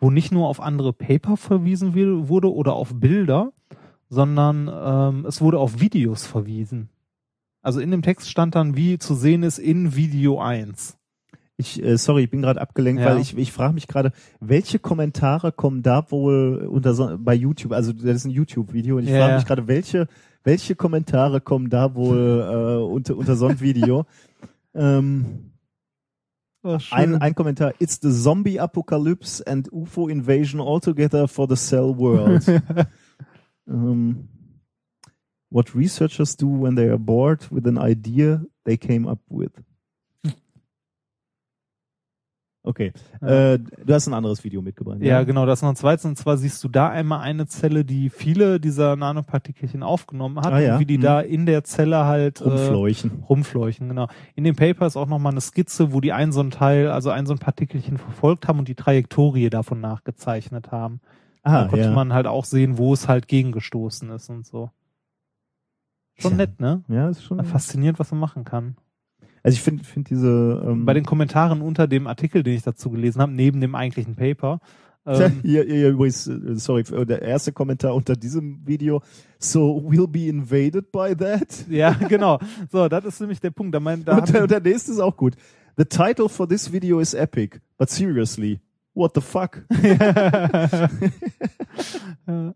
wo nicht nur auf andere Paper verwiesen wi- wurde oder auf Bilder, sondern ähm, es wurde auf Videos verwiesen. Also in dem Text stand dann, wie zu sehen ist in Video 1. Ich, äh, sorry, ich bin gerade abgelenkt, Ja. weil ich, ich frage mich gerade, welche Kommentare kommen da wohl unter so, bei YouTube? Also das ist ein YouTube-Video und ich Ja, frage mich gerade, welche welche Kommentare kommen da wohl äh, unter unter so ein Video? ähm, Oh, ein, ein Kommentar: It's the zombie apocalypse and UFO invasion altogether for the cell world. um, what researchers do when they are bored with an idea they came up with. Okay, Ja. äh, du hast ein anderes Video mitgebracht. Ja, genau, das ist noch ein zweites. Und zwar siehst du da einmal eine Zelle, die viele dieser Nanopartikelchen aufgenommen hat Ah, ja. und wie die Hm. da in der Zelle halt äh, Rumfleuchen. rumfleuchen, genau. In dem Paper ist auch nochmal eine Skizze, wo die ein so ein Teil, also ein so ein Partikelchen verfolgt haben und die Trajektorie davon nachgezeichnet haben. Ah, da konnte ja. man halt auch sehen, wo es halt gegengestoßen ist und so. Schon nett, ne? ja, ist schon. Faszinierend, was man machen kann. Also ich finde finde diese ähm, Bei den Kommentaren unter dem Artikel, den ich dazu gelesen habe, neben dem eigentlichen Paper, ähm, hier, hier übrigens, äh, sorry, für- der erste Kommentar unter diesem Video. So we'll be invaded by that. ja, genau. So, das ist nämlich der Punkt. Da mein, da Und der, und der nächste ist auch gut. The title for this video is epic, but seriously, what the fuck? Ja,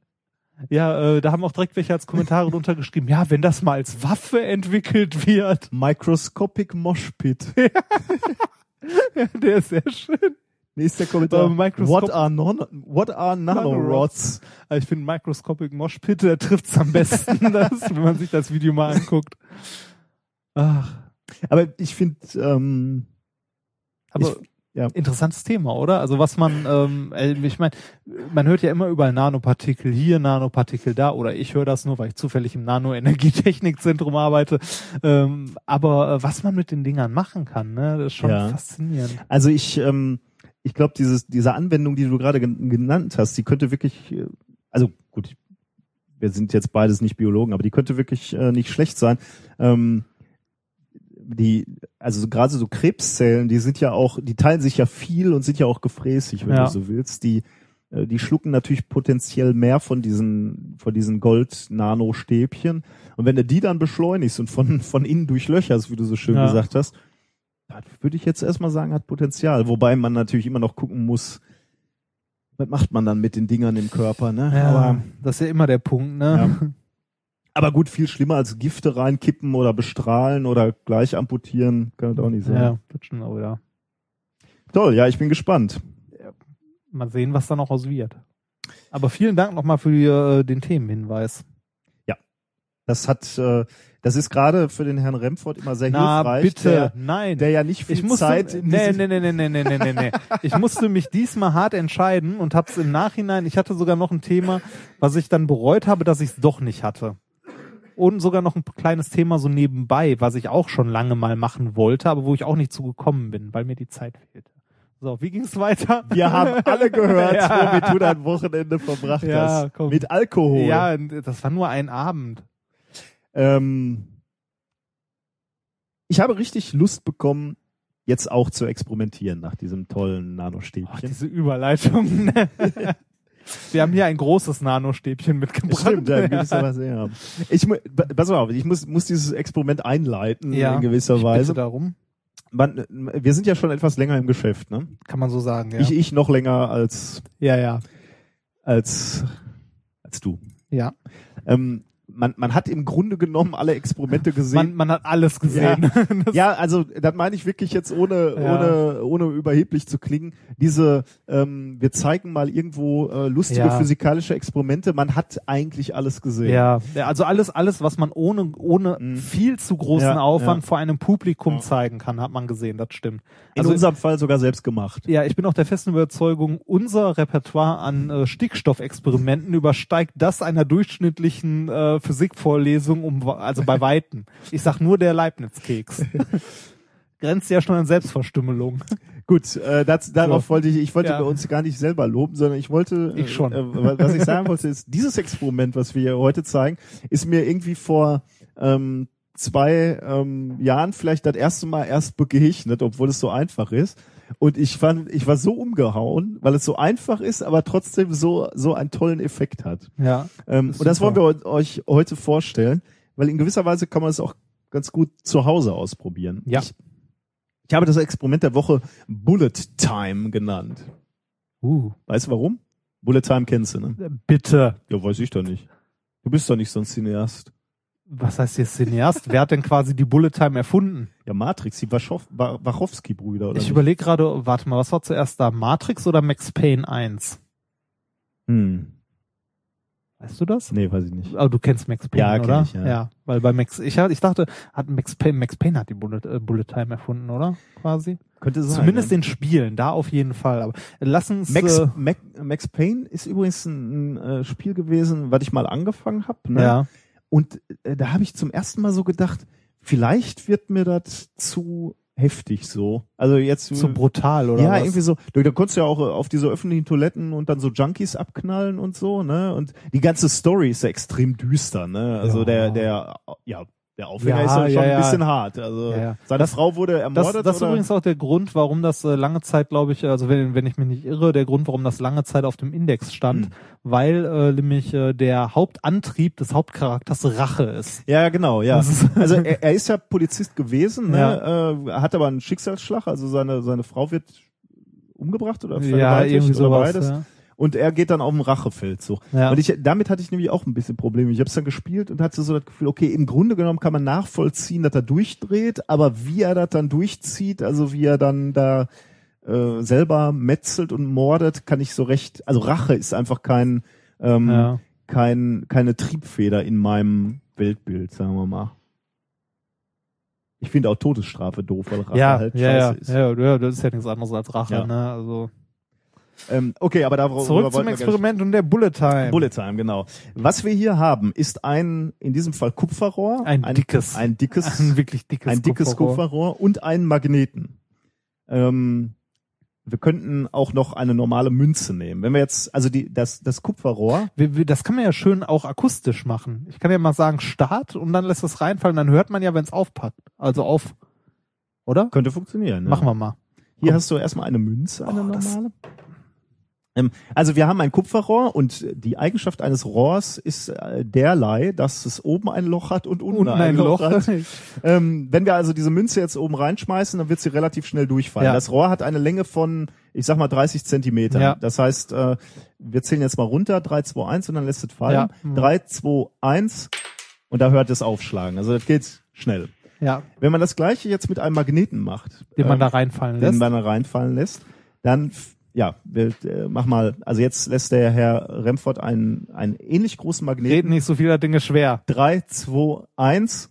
äh, da haben auch direkt welche als Kommentare drunter geschrieben, ja, wenn das mal als Waffe entwickelt wird. Microscopic Mosh Pit. Der ist sehr schön. Nächster Kommentar. What are non what are nanorods? Also ich finde Microscopic Mosh Pit, der trifft's am besten, das, wenn man sich das Video mal anguckt. Ach, Aber ich finde, ähm, aber Ich- ja. interessantes Thema, oder? Also was man, ähm, äh, ich meine, man hört ja immer überall Nanopartikel hier, Nanopartikel da, oder ich höre das nur, weil ich zufällig im Nanoenergietechnikzentrum arbeite. Ähm, aber äh, was man mit den Dingern machen kann, ne, das ist schon Ja. faszinierend. also ich, ähm, ich glaube, dieses diese Anwendung, die du gerade gen genannt hast, die könnte wirklich, äh, also gut, wir sind jetzt beides nicht Biologen, aber die könnte wirklich äh, nicht schlecht sein. Ähm, die, also so, gerade so Krebszellen, die sind ja auch, die teilen sich ja viel und sind ja auch gefräßig, wenn Ja. du so willst. Die, äh, die schlucken natürlich potenziell mehr von diesen, von diesen Gold-Nano-Stäbchen. Und wenn du die dann beschleunigst und von, von innen durchlöcherst, wie du so schön Ja. gesagt hast, das würde ich jetzt erstmal sagen, hat Potenzial. Wobei man natürlich immer noch gucken muss, was macht man dann mit den Dingern im Körper, ne? Ja, Aber, das ist ja immer der Punkt, ne? aber gut, viel schlimmer als Gifte reinkippen oder bestrahlen oder gleich amputieren, kann das auch nicht sein. Ja, das stimmt auch wieder. Toll, ja, ich bin gespannt. Mal sehen, was da noch aus wird. Aber vielen Dank nochmal für äh, den Themenhinweis. Das hat, äh, das ist gerade für den Herrn Remford immer sehr Na, hilfreich, bitte, der, nein. der ja nicht viel ich musste, Zeit in nee, nee, nee, nee, nee, nee, nee, nee, nee. Ich musste mich diesmal hart entscheiden und hab's im Nachhinein, ich hatte sogar noch ein Thema, was ich dann bereut habe, dass ich es doch nicht hatte. Und sogar noch ein kleines Thema so nebenbei, was ich auch schon lange mal machen wollte, aber wo ich auch nicht zugekommen bin, weil mir die Zeit fehlte. So, wie ging's weiter? Wir haben alle gehört, Ja. womit du dein Wochenende verbracht Ja, hast. komm. Mit Alkohol. Ja, das war nur ein Abend. Ähm, ich habe richtig Lust bekommen, jetzt auch zu experimentieren nach diesem tollen Oh, Nanostäbchen. diese Überleitung. Wir haben hier ein großes Nanostäbchen mitgebracht. Stimmt, ja, Weise, ja. Ich, mu- pa- pass mal auf, ich muss, muss dieses Experiment einleiten Ja, in gewisser Ich bitte Weise. darum. Man, wir sind ja schon etwas länger im Geschäft, ne? Kann man so sagen, ja. Ich, ich noch länger als, ja, ja. als, als du. Ja. Ähm, man, man hat im Grunde genommen alle Experimente gesehen. Man, man hat alles gesehen. Das- Ja, also das meine ich wirklich jetzt ohne, Ja. ohne, ohne überheblich zu klingen. Diese, ähm, wir zeigen mal irgendwo äh, lustige Ja. physikalische Experimente. Man hat eigentlich alles gesehen. Ja, ja, also alles, alles, was man ohne, ohne Mhm. viel zu großen Ja, Aufwand ja. vor einem Publikum Ja. zeigen kann, hat man gesehen, das stimmt. In Also- unserem Fall sogar selbst gemacht. Ja, ich bin auch der festen Überzeugung, unser Repertoire an äh, Stickstoffexperimenten übersteigt das einer durchschnittlichen äh, Physikvorlesung um, also bei Weitem. Ich sag nur der Leibniz-Keks. Grenzt ja schon an Selbstverstümmelung. Gut, äh, das, darauf So. wollte ich, ich wollte Ja. bei uns gar nicht selber loben, sondern ich wollte, Ich schon. Äh, äh, was ich sagen wollte, ist, dieses Experiment, was wir hier heute zeigen, ist mir irgendwie vor ähm, zwei ähm, Jahren vielleicht das erste Mal erst begegnet, obwohl es so einfach ist. Und ich fand, ich war so umgehauen, weil es so einfach ist, aber trotzdem so so einen tollen Effekt hat. Ja. Ähm, und das wollen wir euch heute vorstellen, weil in gewisser Weise kann man es auch ganz gut zu Hause ausprobieren. Ja. Ich, Ich habe das Experiment der Woche Bullet Time genannt. Uh, Weißt du warum? Bullet Time kennst du, ne? bitte. Ja, weiß ich doch nicht. Du bist doch nicht so ein Cineast. Was heißt jetzt Cineast? Wer hat denn quasi die Bullet Time erfunden? Ja, Matrix, die Wachow- Wa- Wachowski-Brüder, oder ich überlege gerade, warte mal, was war zuerst da? Matrix oder Max Payne 1? Hm. Weißt du das? Nee, weiß ich nicht. Oh, du kennst Max Payne, Ja, oder? ich, ja. weil bei Max, ich, ich dachte, hat Max Payne, Max Payne hat die Bullet, äh, Bullet Time erfunden, oder? Quasi. Könnte sein. Zumindest ja. den Spielen, da auf jeden Fall. Aber lass uns, Max, äh, Mac, Max Payne ist übrigens ein, ein äh, Spiel gewesen, was ich mal angefangen habe. Ne? ja, Und äh, da habe ich zum ersten Mal so gedacht, vielleicht wird mir das zu heftig so. Also jetzt zu brutal, oder ja, was? irgendwie so. Da, da konntest du ja auch äh, auf diese öffentlichen Toiletten und dann so Junkies abknallen und so, ne? Und die ganze Story ist ja extrem düster, ne? Also Ja. der, der, ja, der Aufhänger Ja, ist ja schon ja, ein ja. bisschen hart. Also Ja, ja. seine Das- Frau wurde Das, ermordet. das ist oder? übrigens auch der Grund, warum das äh, lange Zeit, glaube ich, also wenn, wenn ich mich nicht irre, der Grund, warum das lange Zeit auf dem Index stand, Hm. weil äh, nämlich äh, der Hauptantrieb des Hauptcharakters Rache ist. Ja, genau, ja. Das ist- Also er, er ist ja Polizist gewesen, ne? Äh, hat aber einen Schicksalsschlag, also seine, seine Frau wird umgebracht oder Ja, vergewaltigt irgendwie oder sowas. beides. Ja. Und er geht dann auf den Rachefeldzug. Ja. Und ich, damit hatte ich nämlich auch ein bisschen Probleme. Ich habe es dann gespielt und hatte so das Gefühl, okay, im Grunde genommen kann man nachvollziehen, dass er durchdreht, aber wie er das dann durchzieht, also wie er dann da äh, selber metzelt und mordet, kann ich so recht. Also Rache ist einfach kein ähm, Ja. kein keine Triebfeder in meinem Weltbild, sagen wir mal. Ich finde auch Todesstrafe doof, weil Rache Ja, halt ja, ja, scheiße ist. ja, ja, das ist ja nichts anderes als Rache, Ja. ne? Also Ähm, okay, aber da zurück zum Experiment und der Bullet Time. Bullet Time, genau. Was wir hier haben, ist ein, in diesem Fall Kupferrohr. Ein dickes. Ein dickes, Ein wirklich dickes, ein dickes Kupferrohr. Kupferrohr und einen Magneten. Ähm, wir könnten auch noch eine normale Münze nehmen. Wenn wir jetzt, also die, das, das Kupferrohr, das kann man ja schön auch akustisch machen. Ich kann ja mal sagen Start und dann lässt es reinfallen, dann hört man ja, wenn es aufpackt. Also auf, oder? könnte funktionieren. Ja. Machen wir mal. Hier Komm. hast du erstmal eine Münze, eine Oh, das- normale. Ähm, also wir haben ein Kupferrohr und die Eigenschaft eines Rohrs ist äh, derlei, dass es oben ein Loch hat und unten, Unten ein Loch. hat. Ähm, wenn wir also diese Münze jetzt oben reinschmeißen, dann wird sie relativ schnell durchfallen. Ja. Das Rohr hat eine Länge von, ich sag mal, 30 Zentimetern. Ja. Das heißt, äh, wir zählen jetzt mal runter, 3, 2, 1 und dann lässt es fallen. Ja. Mhm. 3, 2, 1 und da hört es aufschlagen. Also das geht schnell. ja, Wenn man das gleiche jetzt mit einem Magneten macht, den man ähm, da reinfallen den lässt. man da reinfallen lässt, dann ja, wir, äh, mach mal, also jetzt lässt der Herr Remford einen, einen ähnlich großen Reden Magneten. nicht so viele Dinge schwer. 3, 2, 1.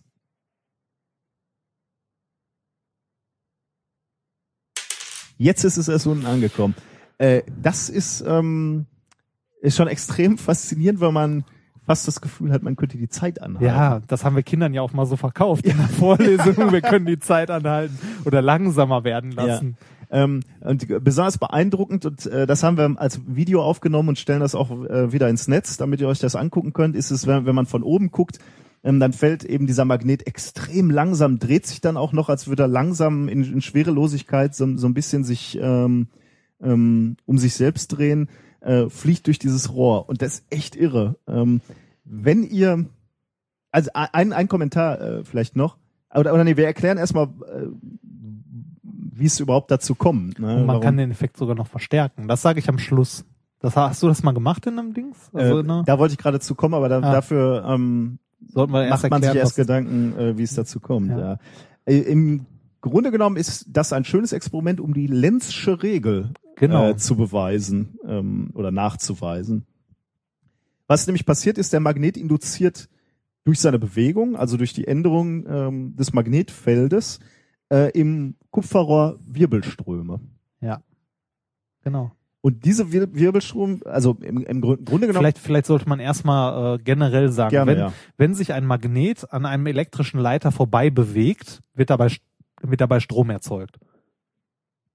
Jetzt ist es erst unten angekommen. Äh, das ist, ähm, ist schon extrem faszinierend, weil man fast das Gefühl hat, man könnte die Zeit anhalten. Ja, das haben wir Kindern ja auch mal so verkauft in der Vorlesung. wir können die Zeit anhalten oder langsamer werden lassen. Ähm, und besonders beeindruckend, und äh, das haben wir als Video aufgenommen und stellen das auch äh, wieder ins Netz, damit ihr euch das angucken könnt, ist es, wenn, wenn man von oben guckt, ähm, dann fällt eben dieser Magnet extrem langsam, dreht sich dann auch noch, als würde er langsam in, in Schwerelosigkeit so, so ein bisschen sich ähm, ähm, um sich selbst drehen, äh, fliegt durch dieses Rohr. Und das ist echt irre. Ähm, wenn ihr, also ein, ein Kommentar äh, vielleicht noch, oder, oder nee, wir erklären erstmal, äh, wie es überhaupt dazu kommt. Ne? Und man Warum- kann den Effekt sogar noch verstärken. Das sage ich am Schluss. Das, hast du das mal gemacht in einem Dings? Also, äh, ne, Da wollte ich gerade zu kommen, aber da, Ah. dafür ähm, sollten wir erst macht man sich erklären, erst was- Gedanken, äh, wie es dazu kommt. Ja. Ja. Äh, Im Grunde genommen ist das ein schönes Experiment, um die Lenzsche Regel Genau. äh, zu beweisen ähm, oder nachzuweisen. Was nämlich passiert ist, der Magnet induziert durch seine Bewegung, also durch die Änderung ähm, des Magnetfeldes, äh, im Kupferrohr Wirbelströme. genau. Und diese Wir Wirbelstrom, also im, im Grund- Grunde genommen, Vielleicht, vielleicht sollte man erstmal äh, generell sagen, gerne, wenn, ja. wenn sich ein Magnet an einem elektrischen Leiter vorbei bewegt, wird dabei, wird dabei Strom erzeugt.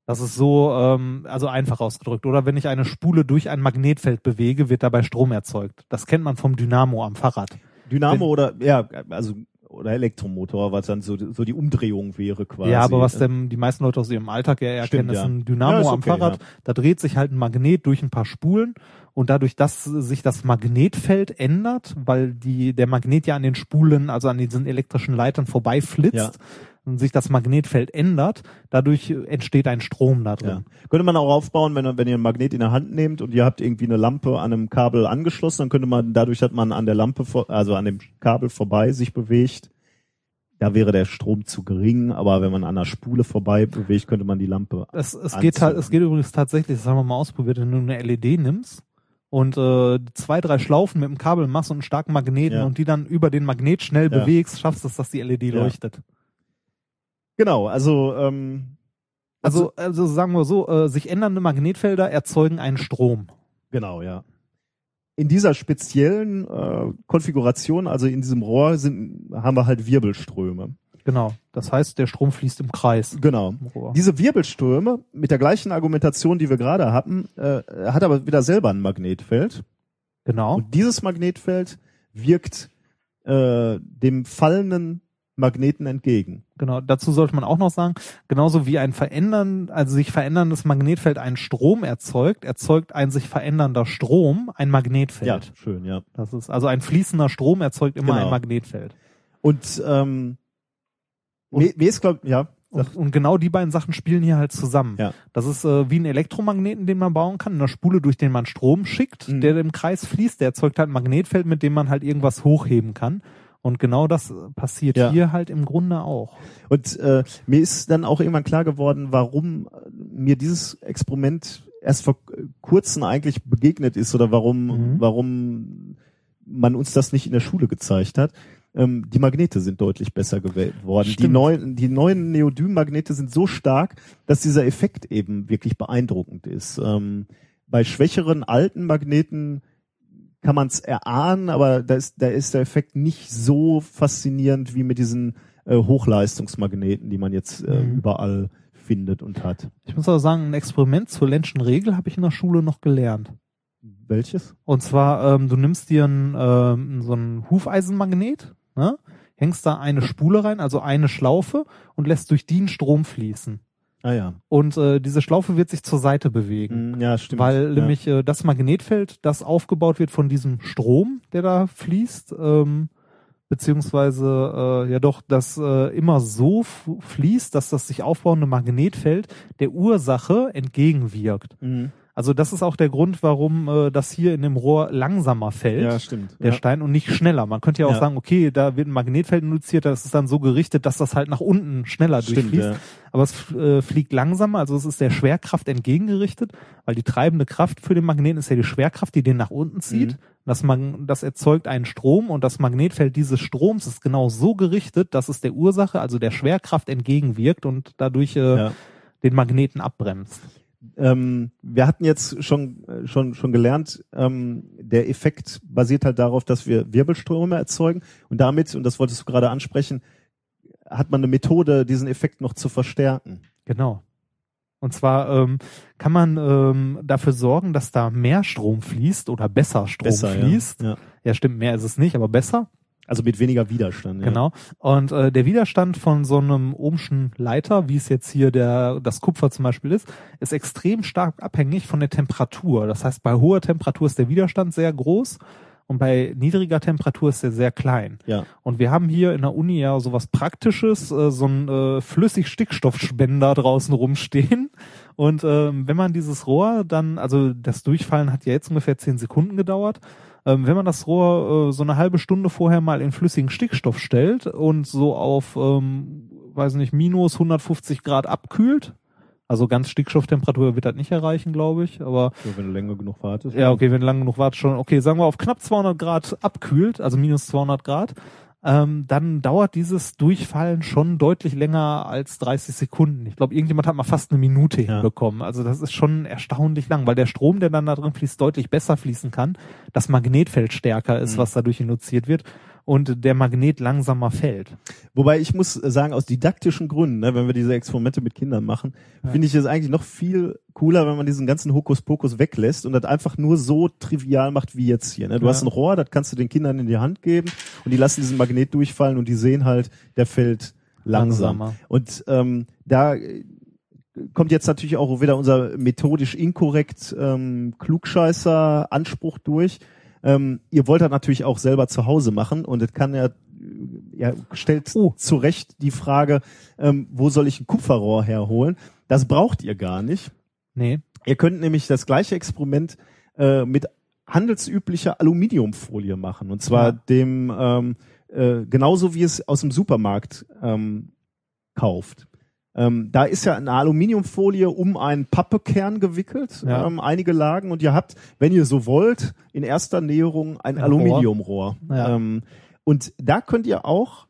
Das ist so, ähm, also einfach ausgedrückt. Oder wenn ich eine Spule durch ein Magnetfeld bewege, wird dabei Strom erzeugt. Das kennt man vom Dynamo am Fahrrad. Dynamo oder ja, also oder Elektromotor, was dann so, so die Umdrehung wäre quasi. Ja, aber was denn die meisten Leute aus ihrem Alltag ja Stimmt, erkennen, ist ja. ein Dynamo Ja, ist am okay, Fahrrad. ja. Da dreht sich halt ein Magnet durch ein paar Spulen und dadurch, dass sich das Magnetfeld ändert, weil die, der Magnet ja an den Spulen, also an diesen elektrischen Leitern vorbeiflitzt, und sich das Magnetfeld ändert, dadurch entsteht ein Strom da drin. Ja. Könnte man auch aufbauen, wenn, wenn ihr einen Magnet in der Hand nehmt und ihr habt irgendwie eine Lampe an einem Kabel angeschlossen, dann könnte man, dadurch, dass man an der Lampe, also an dem Kabel vorbei sich bewegt, da wäre der Strom zu gering, aber wenn man an der Spule vorbei bewegt, könnte man die Lampe. Es, es geht halt, es geht übrigens tatsächlich, das haben wir mal ausprobiert, wenn du eine LED nimmst und äh, zwei, drei Schlaufen mit dem Kabel machst und einen starken Magneten Ja. und die dann über den Magnet schnell Ja. bewegst, schaffst es, dass die LED Ja. leuchtet. Genau, also ähm, Also, also sagen wir so, äh, sich ändernde Magnetfelder erzeugen einen Strom. Genau, ja. In dieser speziellen äh, Konfiguration, also in diesem Rohr, sind, haben wir halt Wirbelströme. Genau. Das heißt, der Strom fließt im Kreis. Genau. im. Diese Wirbelströme mit der gleichen Argumentation, die wir gerade hatten, äh, hat aber wieder selber ein Magnetfeld. Genau. Und dieses Magnetfeld wirkt äh, dem fallenden Magneten entgegen. Genau, dazu sollte man auch noch sagen, genauso wie ein verändern, also sich veränderndes Magnetfeld einen Strom erzeugt, erzeugt ein sich verändernder Strom ein Magnetfeld. schön, ja. Das ist also ein fließender Strom erzeugt immer Genau. ein Magnetfeld. Und ähm, Und- mir, ist glaub, ja, Und, und genau die beiden Sachen spielen hier halt zusammen. Ja. Das ist äh, wie ein Elektromagneten, den man bauen kann, eine Spule, durch den man Strom schickt, Mhm. der im Kreis fließt, der erzeugt halt ein Magnetfeld, mit dem man halt irgendwas hochheben kann. Und genau das äh, passiert Ja. hier halt im Grunde auch. Und äh, mir ist dann auch irgendwann klar geworden, warum äh, mir dieses Experiment erst vor kurzem eigentlich begegnet ist oder warum, Mhm. warum man uns das nicht in der Schule gezeigt hat. Ähm, die Magnete sind deutlich besser gewählt worden. Die neuen, die neuen Neodym-Magnete sind so stark, dass dieser Effekt eben wirklich beeindruckend ist. Ähm, bei schwächeren alten Magneten kann man es erahnen, aber da ist, da ist der Effekt nicht so faszinierend wie mit diesen äh, Hochleistungsmagneten, die man jetzt äh, Mhm. überall findet und hat. Ich muss aber sagen, ein Experiment zur Lenschen Regel habe ich in der Schule noch gelernt. Welches? Und zwar, ähm, du nimmst dir ein, ähm, so ein Hufeisenmagnet, ne? hängst da eine Spule rein, also eine Schlaufe und lässt durch die einen Strom fließen. Ah ja. Und äh, diese Schlaufe wird sich zur Seite bewegen. Mm, Ja, stimmt. Weil ja. nämlich äh, das Magnetfeld, das aufgebaut wird von diesem Strom, der da fließt, ähm, beziehungsweise äh, ja doch, das äh, immer so fließt, dass das sich aufbauende Magnetfeld der Ursache entgegenwirkt. Mhm. Also das ist auch der Grund, warum äh, das hier in dem Rohr langsamer fällt. Ja, stimmt. Der ja. Stein und nicht schneller. Man könnte ja auch Ja. sagen, okay, da wird ein Magnetfeld induziert, das ist dann so gerichtet, dass das halt nach unten schneller Stimmt, durchfließt. ja. Aber es äh, fliegt langsamer, also es ist der Schwerkraft entgegengerichtet, weil die treibende Kraft für den Magneten ist ja die Schwerkraft, die den nach unten zieht. Mhm. Das, Mag das erzeugt einen Strom und das Magnetfeld dieses Stroms ist genau so gerichtet, dass es der Ursache, also der Schwerkraft entgegenwirkt und dadurch äh, den Magneten abbremst. Ähm, wir hatten jetzt schon, äh, schon, schon gelernt, ähm, der Effekt basiert halt darauf, dass wir Wirbelströme erzeugen und damit, und das wolltest du gerade ansprechen, hat man eine Methode, diesen Effekt noch zu verstärken. Genau. Und zwar ähm, kann man ähm, dafür sorgen, dass da mehr Strom fließt oder besser Strom Besser, fließt. ja. ja. ja, stimmt, mehr ist es nicht, aber besser. Also mit weniger Widerstand. Ja. Genau. Und äh, der Widerstand von so einem ohmschen Leiter, wie es jetzt hier der das Kupfer zum Beispiel ist, ist extrem stark abhängig von der Temperatur. Das heißt, bei hoher Temperatur ist der Widerstand sehr groß und bei niedriger Temperatur ist er sehr klein. Ja. Und wir haben hier in der Uni ja sowas Praktisches, äh, so ein äh, Flüssig-Stickstoffspender draußen rumstehen. Und ähm, wenn man dieses Rohr dann, also das Durchfallen hat ja jetzt ungefähr zehn Sekunden gedauert, ähm, wenn man das Rohr äh, so eine halbe Stunde vorher mal in flüssigen Stickstoff stellt und so auf, ähm, weiß nicht, minus 150 Grad abkühlt, also ganz Stickstofftemperatur wird das nicht erreichen, glaube ich, aber So, wenn du länger genug wartest. ja, okay, wenn lang genug wartet schon, okay, sagen wir auf knapp 200 Grad abkühlt, also minus 200 Grad, ähm, dann dauert dieses Durchfallen schon deutlich länger als 30 Sekunden. Ich glaube, irgendjemand hat mal fast eine Minute Ja. hinbekommen. Also das ist schon erstaunlich lang, weil der Strom, der dann da drin fließt, deutlich besser fließen kann, das Magnetfeld stärker ist, Mhm. was dadurch induziert wird und der Magnet langsamer fällt. Wobei ich muss sagen, aus didaktischen Gründen, ne, wenn wir diese Experimente mit Kindern machen, Ja. finde ich es eigentlich noch viel cooler, wenn man diesen ganzen Hokuspokus weglässt und das einfach nur so trivial macht wie jetzt hier. Ne? Du Ja. hast ein Rohr, das kannst du den Kindern in die Hand geben und die lassen diesen Magnet durchfallen und die sehen halt, der fällt langsam. Langsamer. Und ähm, da kommt jetzt natürlich auch wieder unser methodisch inkorrekt ähm, Klugscheißer Anspruch durch. Ähm, ihr wollt das natürlich auch selber zu Hause machen und es kann ja er stellt Oh. zu Recht die Frage, ähm, wo soll ich ein Kupferrohr herholen? Das braucht ihr gar nicht. Nee. Ihr könnt nämlich das gleiche Experiment äh, mit handelsüblicher Aluminiumfolie machen. Und zwar Ja. dem ähm, äh, genauso wie es aus dem Supermarkt ähm, kauft. Ähm, da ist ja eine Aluminiumfolie um einen Pappekern gewickelt, Ja. ähm, einige Lagen, und ihr habt, wenn ihr so wollt, in erster Näherung ein Ein Aluminiumrohr. Ja. Ähm, und da könnt ihr auch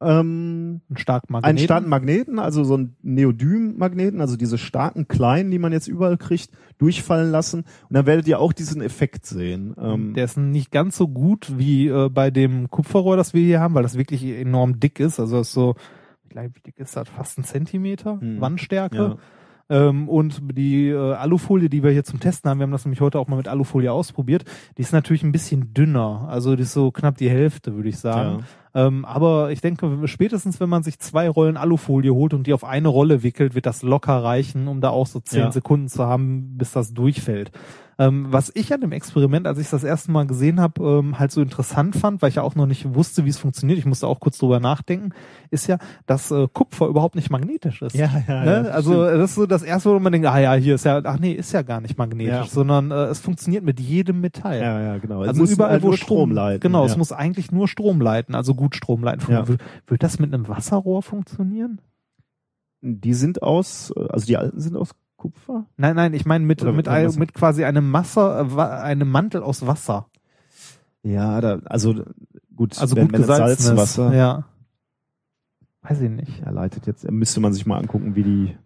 ähm, Ein stark Magnet. einen starken Magneten, also so einen Neodym-Magneten, also diese starken kleinen, die man jetzt überall kriegt, durchfallen lassen. Und dann werdet ihr auch diesen Effekt sehen. Ähm, Der ist nicht ganz so gut wie äh, bei dem Kupferrohr, das wir hier haben, weil das wirklich enorm dick ist. Also das ist so, wie klein- dick ist das? Fast ein Zentimeter Hm. Wandstärke. ja. Ähm, und die äh, Alufolie, die wir hier zum Testen haben, wir haben das nämlich heute auch mal mit Alufolie ausprobiert, die ist natürlich ein bisschen dünner. Also die ist so knapp die Hälfte, würde ich sagen. Ähm, aber ich denke, spätestens wenn man sich zwei Rollen Alufolie holt und die auf eine Rolle wickelt, wird das locker reichen, um da auch so zehn Ja. Sekunden zu haben, bis das durchfällt. Ähm, was ich an dem Experiment, als ich das erste Mal gesehen habe, ähm, halt so interessant fand, weil ich ja auch noch nicht wusste, wie es funktioniert, ich musste auch kurz drüber nachdenken, ist ja, dass äh, Kupfer überhaupt nicht magnetisch ist. Ja, ja, Ne? ja, also das ist so das erste, wo man denkt, ah ja, hier ist ja, ach nee, ist ja gar nicht magnetisch, Ja. sondern äh, es funktioniert mit jedem Metall. Ja, ja, genau. Es Also muss überall, halt wo nur Strom, Strom leiten. Genau, ja. es muss eigentlich nur Strom leiten, also gut Strom leiten. Ja. Wird das mit einem Wasserrohr funktionieren? Die sind aus, also die alten sind aus Kupfer? Nein, nein, ich meine mit Oder mit, mit ein, mit quasi einem Wasser, äh, einem Mantel aus Wasser. Ja, da, also gut, Also wenn, gut wenn es gesalzenes. Salzwasser Ja. Weiß ich nicht. ja, leitet jetzt, müsste man sich mal angucken, wie die.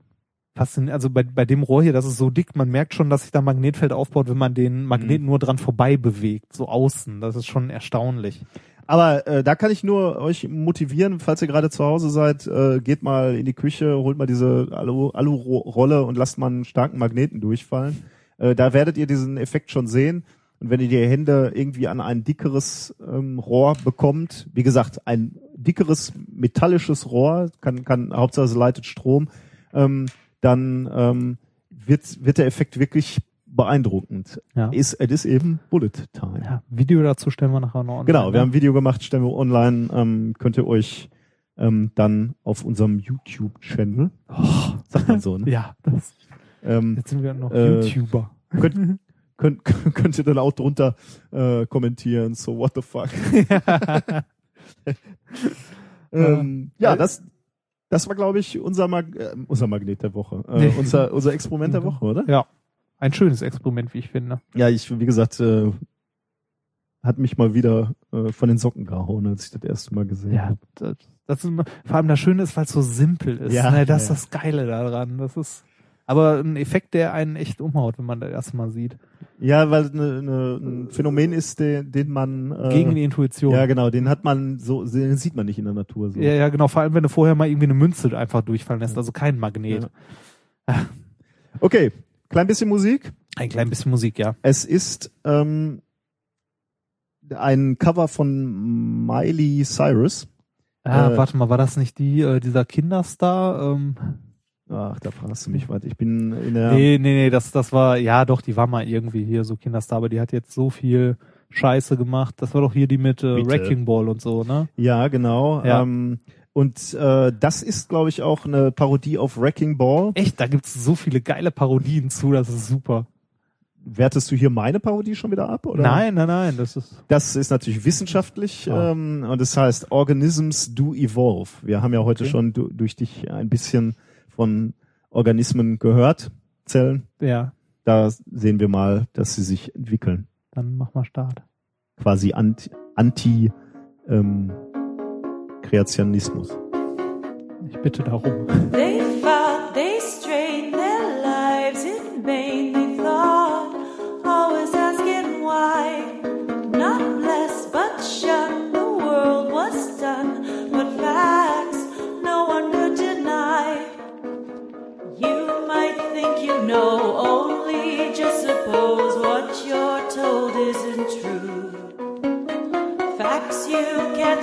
Faszinierend. Also bei, bei dem Rohr hier, das ist so dick, man merkt schon, dass sich da ein Magnetfeld aufbaut, wenn man den Magneten nur dran vorbei bewegt, so außen. Das ist schon erstaunlich. Aber äh, da kann ich nur euch motivieren, falls ihr gerade zu Hause seid, äh, geht mal in die Küche, holt mal diese Alu- Alu-Rolle und lasst mal einen starken Magneten durchfallen. Äh, da werdet ihr diesen Effekt schon sehen. Und wenn ihr die Hände irgendwie an ein dickeres ähm, Rohr bekommt, wie gesagt, ein dickeres metallisches Rohr, kann, kann Hauptsache leitet Strom, ähm, dann ähm, wird, wird der Effekt wirklich beeindruckend. Ja. Ist, es ist eben Bullet Time. ja. Video dazu stellen wir nachher noch online. Genau, wir ne? haben ein Video gemacht, stellen wir online, ähm, könnt ihr euch ähm, dann auf unserem YouTube-Channel, sagt man so, ne? Ja, das, ähm, jetzt sind wir noch Äh, YouTuber. könnt, könnt, könnt ihr dann auch drunter äh, kommentieren, so what the fuck. ähm, ja, das, das war, glaube ich, unser, Mag äh, unser Magnet der Woche, äh, unser, unser Experiment der Woche, oder? Ja. Ein schönes Experiment, wie ich finde. Ja, ich, wie gesagt, äh, hat mich mal wieder äh, von den Socken gehauen, als ich das erste Mal gesehen Ja, habe. das, das ist vor allem das Schöne ist, weil es so simpel ist. Ja, ne? Das ist ja. das Geile daran. Das ist aber ein Effekt, der einen echt umhaut, wenn man das erstmal sieht. Ja, weil ne, ne, ein Phänomen ist, den, den man äh, Gegen die Intuition. ja genau, den hat man so, den sieht man nicht in der Natur so. ja, ja, genau. Vor allem, wenn du vorher mal irgendwie eine Münze einfach durchfallen lässt, also kein Magnet. Okay, klein bisschen Musik. Ein klein bisschen Musik, ja. Es ist ähm, ein Cover von Miley Cyrus. Ah, Äh, warte mal, war das nicht die, äh, dieser Kinderstar? Ähm, Ach, da fragst du mich weit. Ich bin in der Nee, nee, nee, das, das war, ja doch, die war mal irgendwie hier so Kinderstar, aber die hat jetzt so viel Scheiße gemacht. Das war doch hier die mit äh, Bitte. Wrecking Ball und so, ne? Ja, genau. Ja. Ähm, und äh, das ist, glaube ich, auch eine Parodie auf Wrecking Ball. Echt, da gibt's so viele geile Parodien zu, das ist super. Wertest du hier meine Parodie schon wieder ab? Oder? Nein, nein, nein, das ist. Das ist natürlich wissenschaftlich Ah. ähm, und es heißt Organisms do evolve. Wir haben ja heute Okay. schon du, durch dich ein bisschen von Organismen gehört, Zellen. Ja, Da sehen wir mal, dass sie sich entwickeln. dann mach mal Start. Quasi anti, anti ähm, Kreationismus. Ich bitte darum.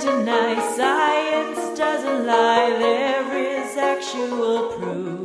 Deny, science doesn't lie, there is actual proof.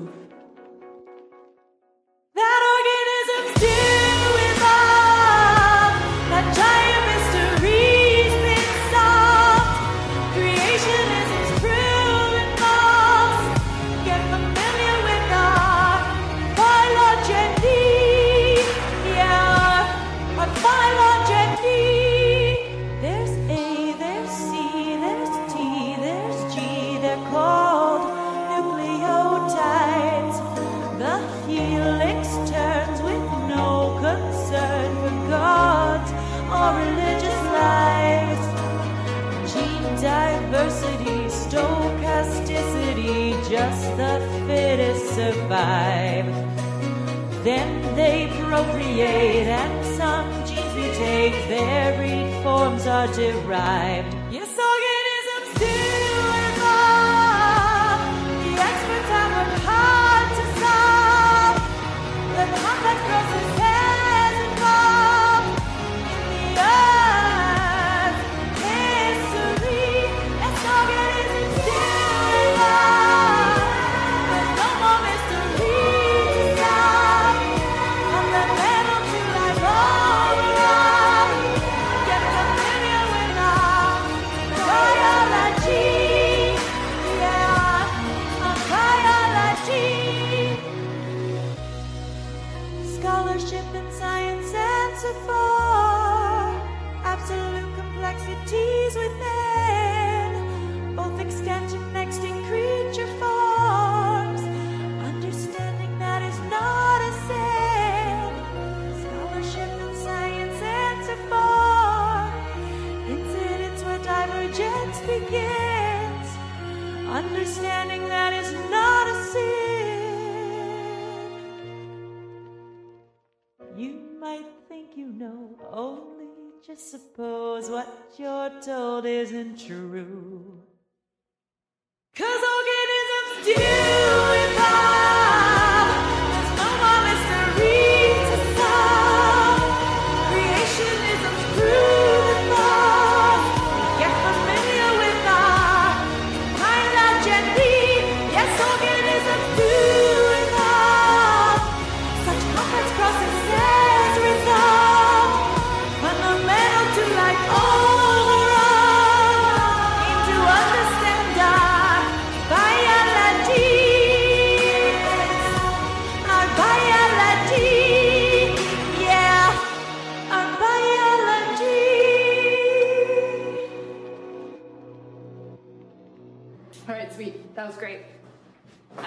Procreate, and some genes mutate, varied forms are derived. Just suppose what you're told isn't true. Cause organisms do evolve.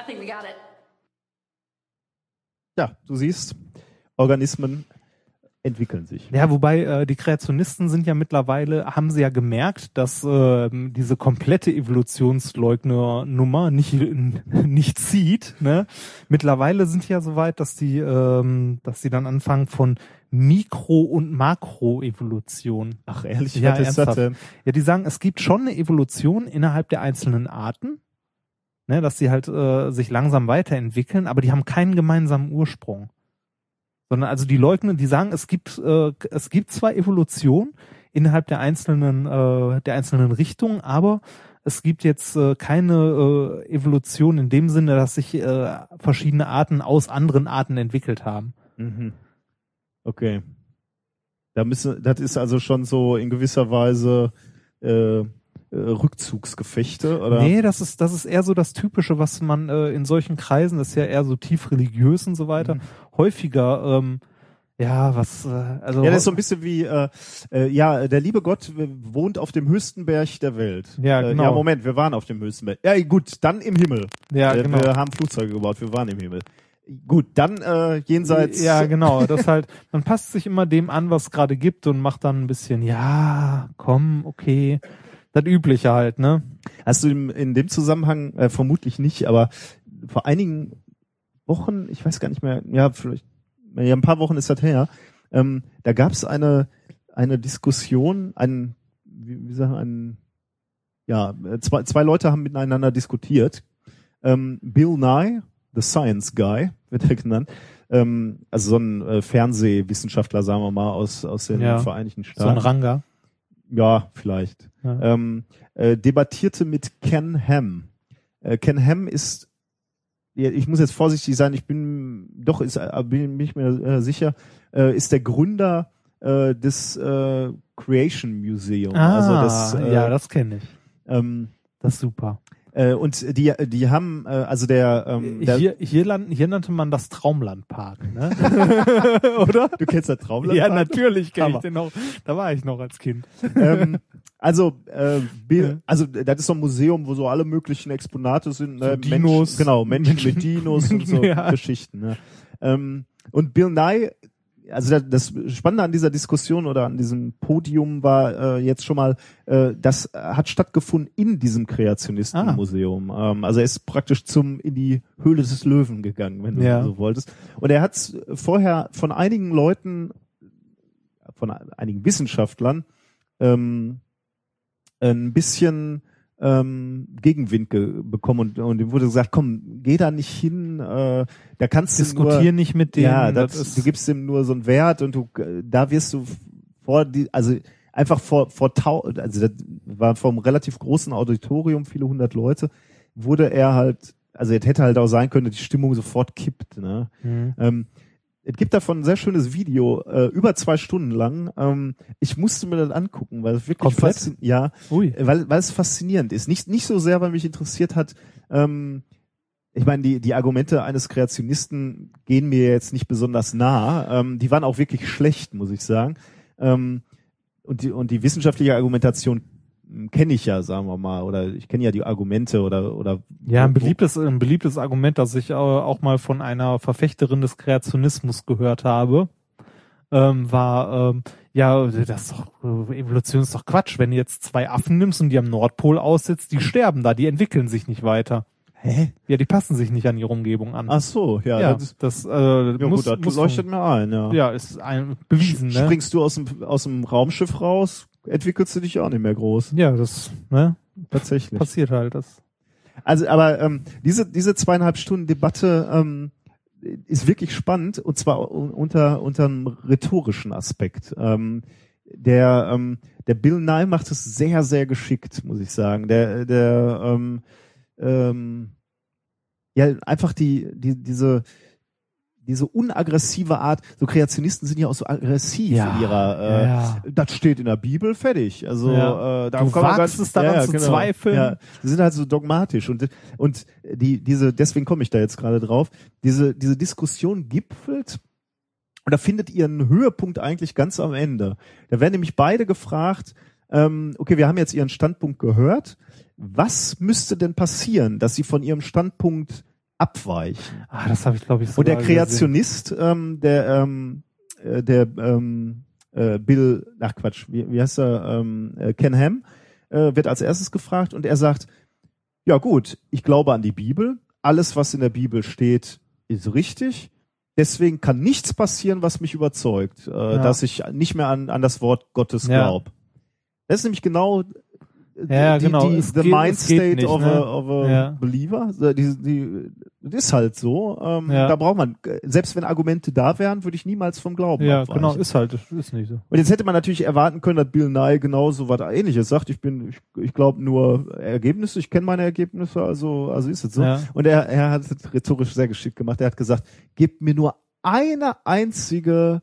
Think we got it. Ja, du siehst, Organismen entwickeln sich. Ja, wobei äh, die Kreationisten sind ja mittlerweile, haben sie ja gemerkt, dass ähm, diese komplette Evolutionsleugner-Nummer nicht, nicht zieht. Ne? Mittlerweile sind die ja soweit, dass die, ähm, dass die dann anfangen von Mikro- und Makroevolution. Ach ehrlich, Ja, was ist das denn? Ja, die sagen, es gibt schon eine Evolution innerhalb der einzelnen Arten, ne, dass sie halt äh, sich langsam weiterentwickeln, aber die haben keinen gemeinsamen Ursprung. Sondern also die leugnen, die sagen, es gibt äh, es gibt zwar Evolution innerhalb der einzelnen äh, der einzelnen Richtungen, aber es gibt jetzt äh, keine äh, Evolution in dem Sinne, dass sich äh, verschiedene Arten aus anderen Arten entwickelt haben. Mhm. Okay. Da müssen, das ist also schon so in gewisser Weise äh, äh, Rückzugsgefechte, oder? Nee, das ist, das ist eher so das Typische, was man äh, in solchen Kreisen, das ist ja eher so tief religiös und so weiter, Mhm. häufiger, ähm, ja, was, äh, also. Ja, das ist so ein bisschen wie, äh, äh, ja, der liebe Gott äh, wohnt auf dem höchsten Berg der Welt. Ja, Äh, genau. ja, Moment, wir waren auf dem höchsten Berg. Ja, gut, dann im Himmel. ja, äh, genau. Wir haben Flugzeuge gebaut, wir waren im Himmel. Gut, dann äh, jenseits. Ja, genau. Das halt, man passt sich immer dem an, was es gerade gibt und macht dann ein bisschen, ja, komm, okay. Das Übliche halt, ne? Hast du in, dem Zusammenhang, äh, vermutlich nicht, aber vor einigen Wochen, ich weiß gar nicht mehr, ja, vielleicht, ja, ein paar Wochen ist das her, ähm, da gab es eine, eine Diskussion, ein, wie, wie sagen, ein, ja, zwei, zwei Leute haben miteinander diskutiert. Ähm, Bill Nye, the Science Guy, wird er genannt, ähm, also so ein äh, Fernsehwissenschaftler, sagen wir mal, aus, aus den Ja, Vereinigten So ein Staaten. Ranga. Ja, vielleicht Ja. ähm, äh, debattierte mit Ken Ham. Äh, Ken Ham ist, ja, ich muss jetzt vorsichtig sein, ich bin doch ist, äh, bin, bin ich mir äh, sicher, äh, ist der Gründer äh, des Creation Museum. Ah, also das, ja, das kenne ich. ähm, Das ist super. Äh, und die, die haben, äh, also der, ähm, der Hier, hier, land, hier nannte man das Traumlandpark, ne? Oder? du kennst das Traumland? Ja, natürlich kenn ich den noch. Da war ich noch als Kind. ähm, also, äh, also das ist so ein Museum, wo so alle möglichen Exponate sind. So Ne? Dinos. Menschen, genau, Menschen mit Dinos und so Ja. Geschichten. Ne? Ähm, und Bill Nye also da- das Spannende an dieser Diskussion oder an diesem Podium war äh, jetzt schon mal, äh, das hat stattgefunden in diesem Kreationistenmuseum. Ähm, also er ist praktisch zum in die Höhle des Löwen gegangen, wenn du Ja. so wolltest. Und er hat vorher von einigen Leuten, von einigen Wissenschaftlern ähm, ein bisschen ähm, Gegenwind ge bekommen und, und ihm wurde gesagt, komm, geh da nicht hin, äh, da kannst du nur, Diskutier nicht mit denen. ja, das das, du gibst ihm nur so einen Wert und du, da wirst du vor die, also einfach vor, vor tau, also das war vor einem relativ großen Auditorium, viele hundert Leute, wurde er halt, also es hätte halt auch sein können, dass die Stimmung sofort kippt, ne? Mhm. Ähm, es gibt davon ein sehr schönes Video, äh, über zwei Stunden lang. Ähm, ich musste mir das angucken, weil es wirklich Komplett? ja, Ui. weil, weil es faszinierend ist. Nicht, nicht so sehr, weil mich interessiert hat, ähm, ich meine, die, die Argumente eines Kreationisten gehen mir jetzt nicht besonders nah. Ähm, die waren auch wirklich schlecht, muss ich sagen. Ähm, und, die, und die wissenschaftliche Argumentation kenne ich ja, sagen wir mal, oder ich kenne ja die Argumente oder oder Ja, ein beliebtes, ein beliebtes Argument, das ich auch mal von einer Verfechterin des Kreationismus gehört habe, ähm, war, ähm, ja, das ist doch, äh, Evolution ist doch Quatsch. Wenn du jetzt zwei Affen nimmst und die am Nordpol aussetzt, die sterben da, die entwickeln sich nicht weiter. Hä? Ja, die passen sich nicht an ihre Umgebung an. Ach so, ja, ja, das, das, äh, ja muss, gut, das muss leuchtet mir ein, ja. ja, ist ein, bewiesen, ne? Springst du aus dem, aus dem Raumschiff raus, entwickelst du dich auch nicht mehr groß. Ja, das, ne, Tatsächlich. passiert halt, das. Also, aber ähm, diese, diese zweieinhalb Stunden Debatte ähm, ist wirklich spannend und zwar un- unter, unter einem rhetorischen Aspekt. Ähm, der, ähm, der Bill Nye macht es sehr, sehr geschickt, muss ich sagen. Der, der, ähm, ähm, ja, einfach die, die, diese, diese unaggressive Art, so Kreationisten sind ja auch so aggressiv in ihrer, äh, ja. das steht in der Bibel, fertig. Also Ja. äh, da Du kann man wagst es daran zu zweifeln. Ja, die sind halt so dogmatisch und und die diese deswegen komme ich da jetzt gerade drauf. Diese diese Diskussion gipfelt oder findet ihren Höhepunkt eigentlich ganz am Ende. Da werden nämlich beide gefragt. Ähm, okay, wir haben jetzt ihren Standpunkt gehört. Was müsste denn passieren, dass sie von ihrem Standpunkt abweichen? Ah, das habe ich, glaube ich, Und der gesehen. Kreationist, ähm, der, ähm, äh, der ähm, äh, Bill, ach Quatsch, wie, wie heißt er, ähm, äh, Ken Ham, äh, wird als erstes gefragt und er sagt, ja gut, ich glaube an die Bibel, alles, was in der Bibel steht, ist richtig. Deswegen kann nichts passieren, was mich überzeugt, äh, dass ich nicht mehr an, an das Wort Gottes Ja. glaube. Das ist nämlich genau Ja, die, genau. die, the geht- mind state nicht, of, ne? a, of a Ja. believer. Die, die, das ist halt so. Ähm, Ja. Da braucht man, selbst wenn Argumente da wären, würde ich niemals vom Glauben Ja, abweichen. genau, ist halt, ist nicht so. Und jetzt hätte man natürlich erwarten können, dass Bill Nye genau so was ähnliches sagt. Ich bin, ich, ich glaube nur Ergebnisse, ich kenne meine Ergebnisse, also, also ist es so. Ja. Und er, er hat es rhetorisch sehr geschickt gemacht. Er hat gesagt, gebt mir nur eine einzige,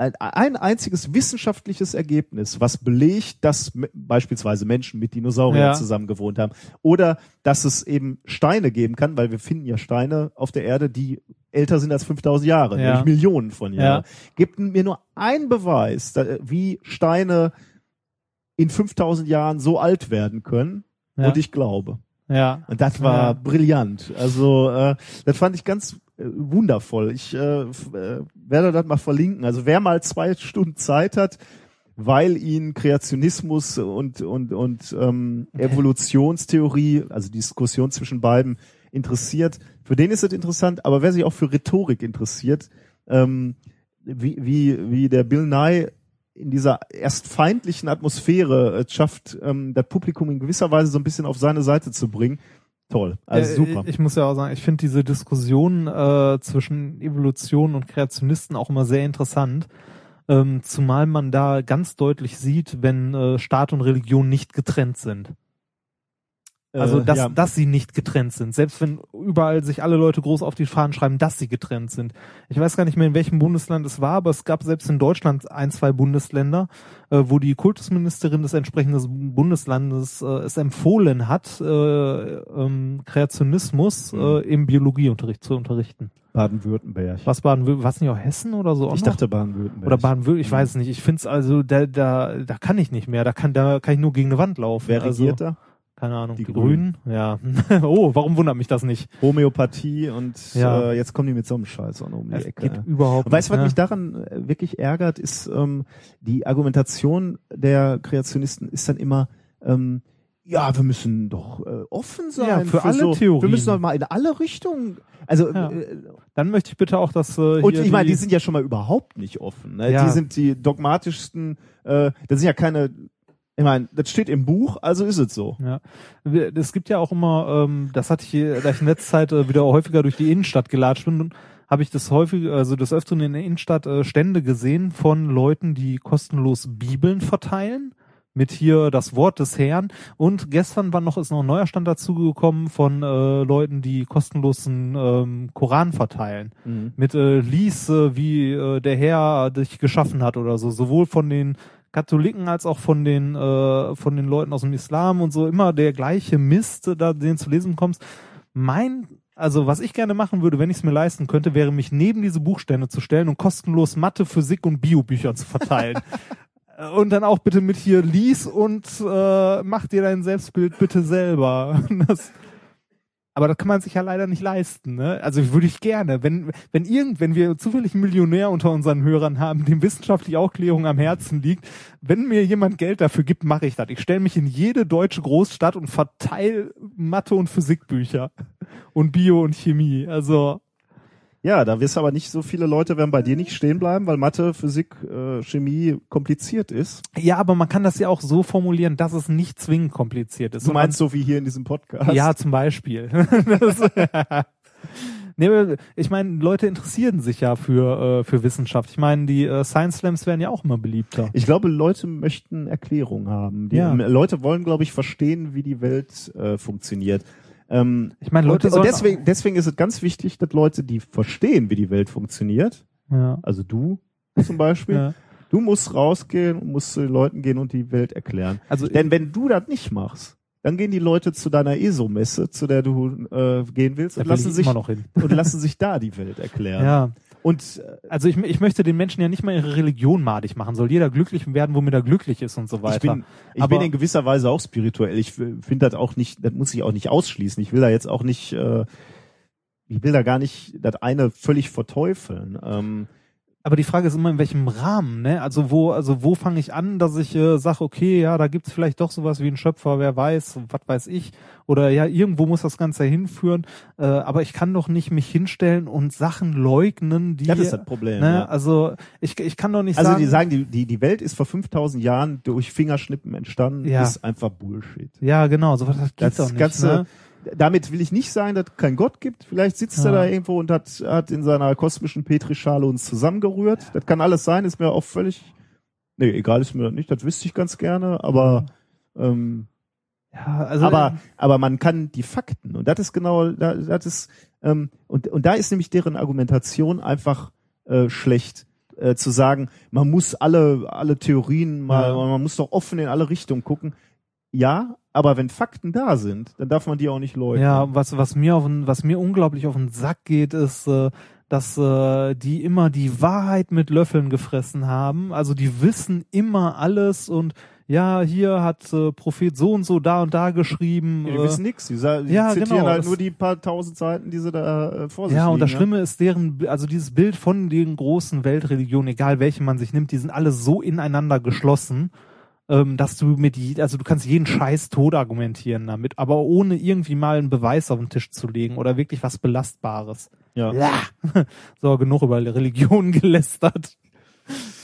ein, ein einziges wissenschaftliches Ergebnis, was belegt, dass beispielsweise Menschen mit Dinosauriern Ja. zusammen gewohnt haben. Oder dass es eben Steine geben kann, weil wir finden ja Steine auf der Erde, die älter sind als 5000 Jahre, Ja. nämlich Millionen von Jahren. Ja. Gebt mir nur einen Beweis, wie Steine in 5000 Jahren so alt werden können. Ja. Und ich glaube. Ja. Und das war Ja. brillant. Also äh, das fand ich ganz wundervoll. Ich äh, äh, werde das mal verlinken. Also wer mal zwei Stunden Zeit hat, weil ihn Kreationismus und und und ähm, Evolutionstheorie, also die Diskussion zwischen beiden interessiert, für den ist es interessant. Aber wer sich auch für Rhetorik interessiert, ähm, wie wie wie der Bill Nye in dieser erst feindlichen Atmosphäre es schafft, ähm, das Publikum in gewisser Weise so ein bisschen auf seine Seite zu bringen. Toll, also super. Ich muss ja auch sagen, ich finde diese Diskussion äh, zwischen Evolution und Kreationisten auch immer sehr interessant. Ähm, zumal man da ganz deutlich sieht, wenn äh, Staat und Religion nicht getrennt sind. Also Äh, dass, ja. dass sie nicht getrennt sind. Selbst wenn überall sich alle Leute groß auf die Fahnen schreiben, dass sie getrennt sind. Ich weiß gar nicht mehr, in welchem Bundesland es war, aber es gab selbst in Deutschland ein, zwei Bundesländer, äh, wo die Kultusministerin des entsprechenden Bundeslandes äh, es empfohlen hat, äh, ähm, Kreationismus Mhm. äh, im Biologieunterricht zu unterrichten. Baden-Württemberg. Was Baden, was nicht auch Hessen oder so? auch Ich dachte Baden-Württemberg. oder Baden-Württemberg, ich weiß es nicht. Ich finde es also, da, da, da kann ich nicht mehr. Da kann, da kann ich nur gegen eine Wand laufen. Wer also, regiert da? Keine Ahnung, Die die, Grünen. Ja. oh, warum wundert mich das nicht? Homöopathie und Ja. äh, jetzt kommen die mit so einem Scheiß auch noch um die Es Ecke. gibt ja. überhaupt Und weißt du, was nicht, mich daran äh, wirklich ärgert, ist ähm, die Argumentation der Kreationisten ist dann immer, ähm, ja, wir müssen doch äh, offen sein Ja, für alle so, Wir Theorien. müssen doch mal in alle Richtungen. Also Ja. äh, Dann möchte ich bitte auch, dass äh, und ich meine, die die- sind ja schon mal überhaupt nicht offen. Ne? Ja. Die sind die dogmatischsten. Äh, das sind ja keine. Ich meine, das steht im Buch, also ist es so. Ja. Es gibt ja auch immer, ähm, das hatte ich, da ich in letzter Zeit äh, wieder häufiger durch die Innenstadt gelatscht bin, habe ich das häufig, also des Öfteren in der Innenstadt äh, Stände gesehen von Leuten, die kostenlos Bibeln verteilen mit hier das Wort des Herrn. Und gestern war noch ist noch ein neuer Stand dazugekommen von äh, Leuten, die kostenlosen ähm, Koran verteilen. Mit äh, lies, äh, wie äh, der Herr dich geschaffen hat oder so. Sowohl von den Katholiken als auch von den äh, von den Leuten aus dem Islam und so immer der gleiche Mist, äh, da den zu lesen kommst. Mein also was ich gerne machen würde, wenn ich es mir leisten könnte, wäre mich neben diese Buchstände zu stellen und kostenlos Mathe, Physik und Biobücher zu verteilen. Und dann auch bitte mit hier lies und äh, mach dir dein Selbstbild bitte selber. Das, aber das kann man sich ja leider nicht leisten, ne? Also würde ich gerne, wenn wenn irgend, wenn wir zufällig einen Millionär unter unseren Hörern haben, dem wissenschaftliche Aufklärung am Herzen liegt, wenn mir jemand Geld dafür gibt, mache ich das. Ich stelle mich in jede deutsche Großstadt und verteile Mathe und Physikbücher und Bio und Chemie. Also Ja, da wirst aber nicht so viele Leute werden bei dir nicht stehen bleiben, weil Mathe, Physik, äh, Chemie kompliziert ist. ja, aber man kann das ja auch so formulieren, dass es nicht zwingend kompliziert ist. Du meinst so wie hier in diesem Podcast? Ja, zum Beispiel. das, nee, ich meine, Leute interessieren sich ja für, äh, für Wissenschaft. Ich meine, die äh, Science Slams werden ja auch immer beliebter. Ich glaube, Leute möchten Erklärung haben. Die, Ja. Leute wollen, glaube ich, verstehen, wie die Welt äh, funktioniert. Ähm, Ich meine, Leute und, und deswegen, deswegen ist es ganz wichtig, dass Leute, die verstehen, wie die Welt funktioniert, Ja. also du zum Beispiel, Ja. du musst rausgehen und musst zu den Leuten gehen und die Welt erklären. Also Denn wenn du das nicht machst, dann gehen die Leute zu deiner ESO-Messe, zu der du äh, gehen willst, da und lassen ich sich und lassen sich da die Welt erklären. Ja. Und äh, Also ich, ich möchte den Menschen ja nicht mal ihre Religion madig machen. Soll jeder glücklich werden, womit er glücklich ist und so weiter. Ich bin, ich Aber- bin in gewisser Weise auch spirituell. Ich finde das auch nicht, das muss ich auch nicht ausschließen. Ich will da jetzt auch nicht, äh, ich will da gar nicht das eine völlig verteufeln. Ähm, Aber die Frage ist immer, in welchem Rahmen, ne? Also wo, also wo fange ich an, dass ich äh, sage, okay, ja, da gibt's vielleicht doch sowas wie einen Schöpfer, wer weiß, was weiß ich. Oder ja, irgendwo muss das Ganze hinführen. Äh, aber ich kann doch nicht mich hinstellen und Sachen leugnen, die. das ist das Problem. ne? ja. Also ich, ich kann doch nicht Also sagen. die sagen, die, die, die Welt ist vor 5000 Jahren durch Fingerschnippen entstanden, Ja. ist einfach Bullshit. ja, genau, sowas das geht Das doch nicht. ganze, ne? Damit will ich nicht sagen, dass es keinen Gott gibt. Vielleicht sitzt Ja. er da irgendwo und hat, hat in seiner kosmischen Petrischale uns zusammengerührt. Das kann alles sein, ist mir auch völlig, nee, egal ist mir das nicht, das wüsste ich ganz gerne, aber, ähm, Ja, also aber, aber man kann die Fakten und das ist genau, da- das ist, ähm, und, und da ist nämlich deren Argumentation einfach äh, schlecht. Äh, zu sagen, man muss alle, alle Theorien mal, Ja. man muss doch offen in alle Richtungen gucken. Ja, aber wenn Fakten da sind, dann darf man die auch nicht leugnen. Ja, was, was mir auf was mir unglaublich auf den Sack geht, ist, äh, dass äh, die immer die Wahrheit mit Löffeln gefressen haben. Also die wissen immer alles und ja, hier hat äh, Prophet so und so da und da geschrieben. Die äh, wissen nix. Die, die ja, zitieren genau, halt nur die paar tausend Seiten, die sie da äh, vor sich ja, und das liegen, Schlimme ist deren, also dieses Bild von den großen Weltreligionen, egal welche man sich nimmt, die sind alle so ineinander geschlossen, ähm, dass du mit, also du kannst jeden Scheiß tot argumentieren damit, aber ohne irgendwie mal einen Beweis auf den Tisch zu legen oder wirklich was Belastbares. Ja. So, genug über Religion gelästert.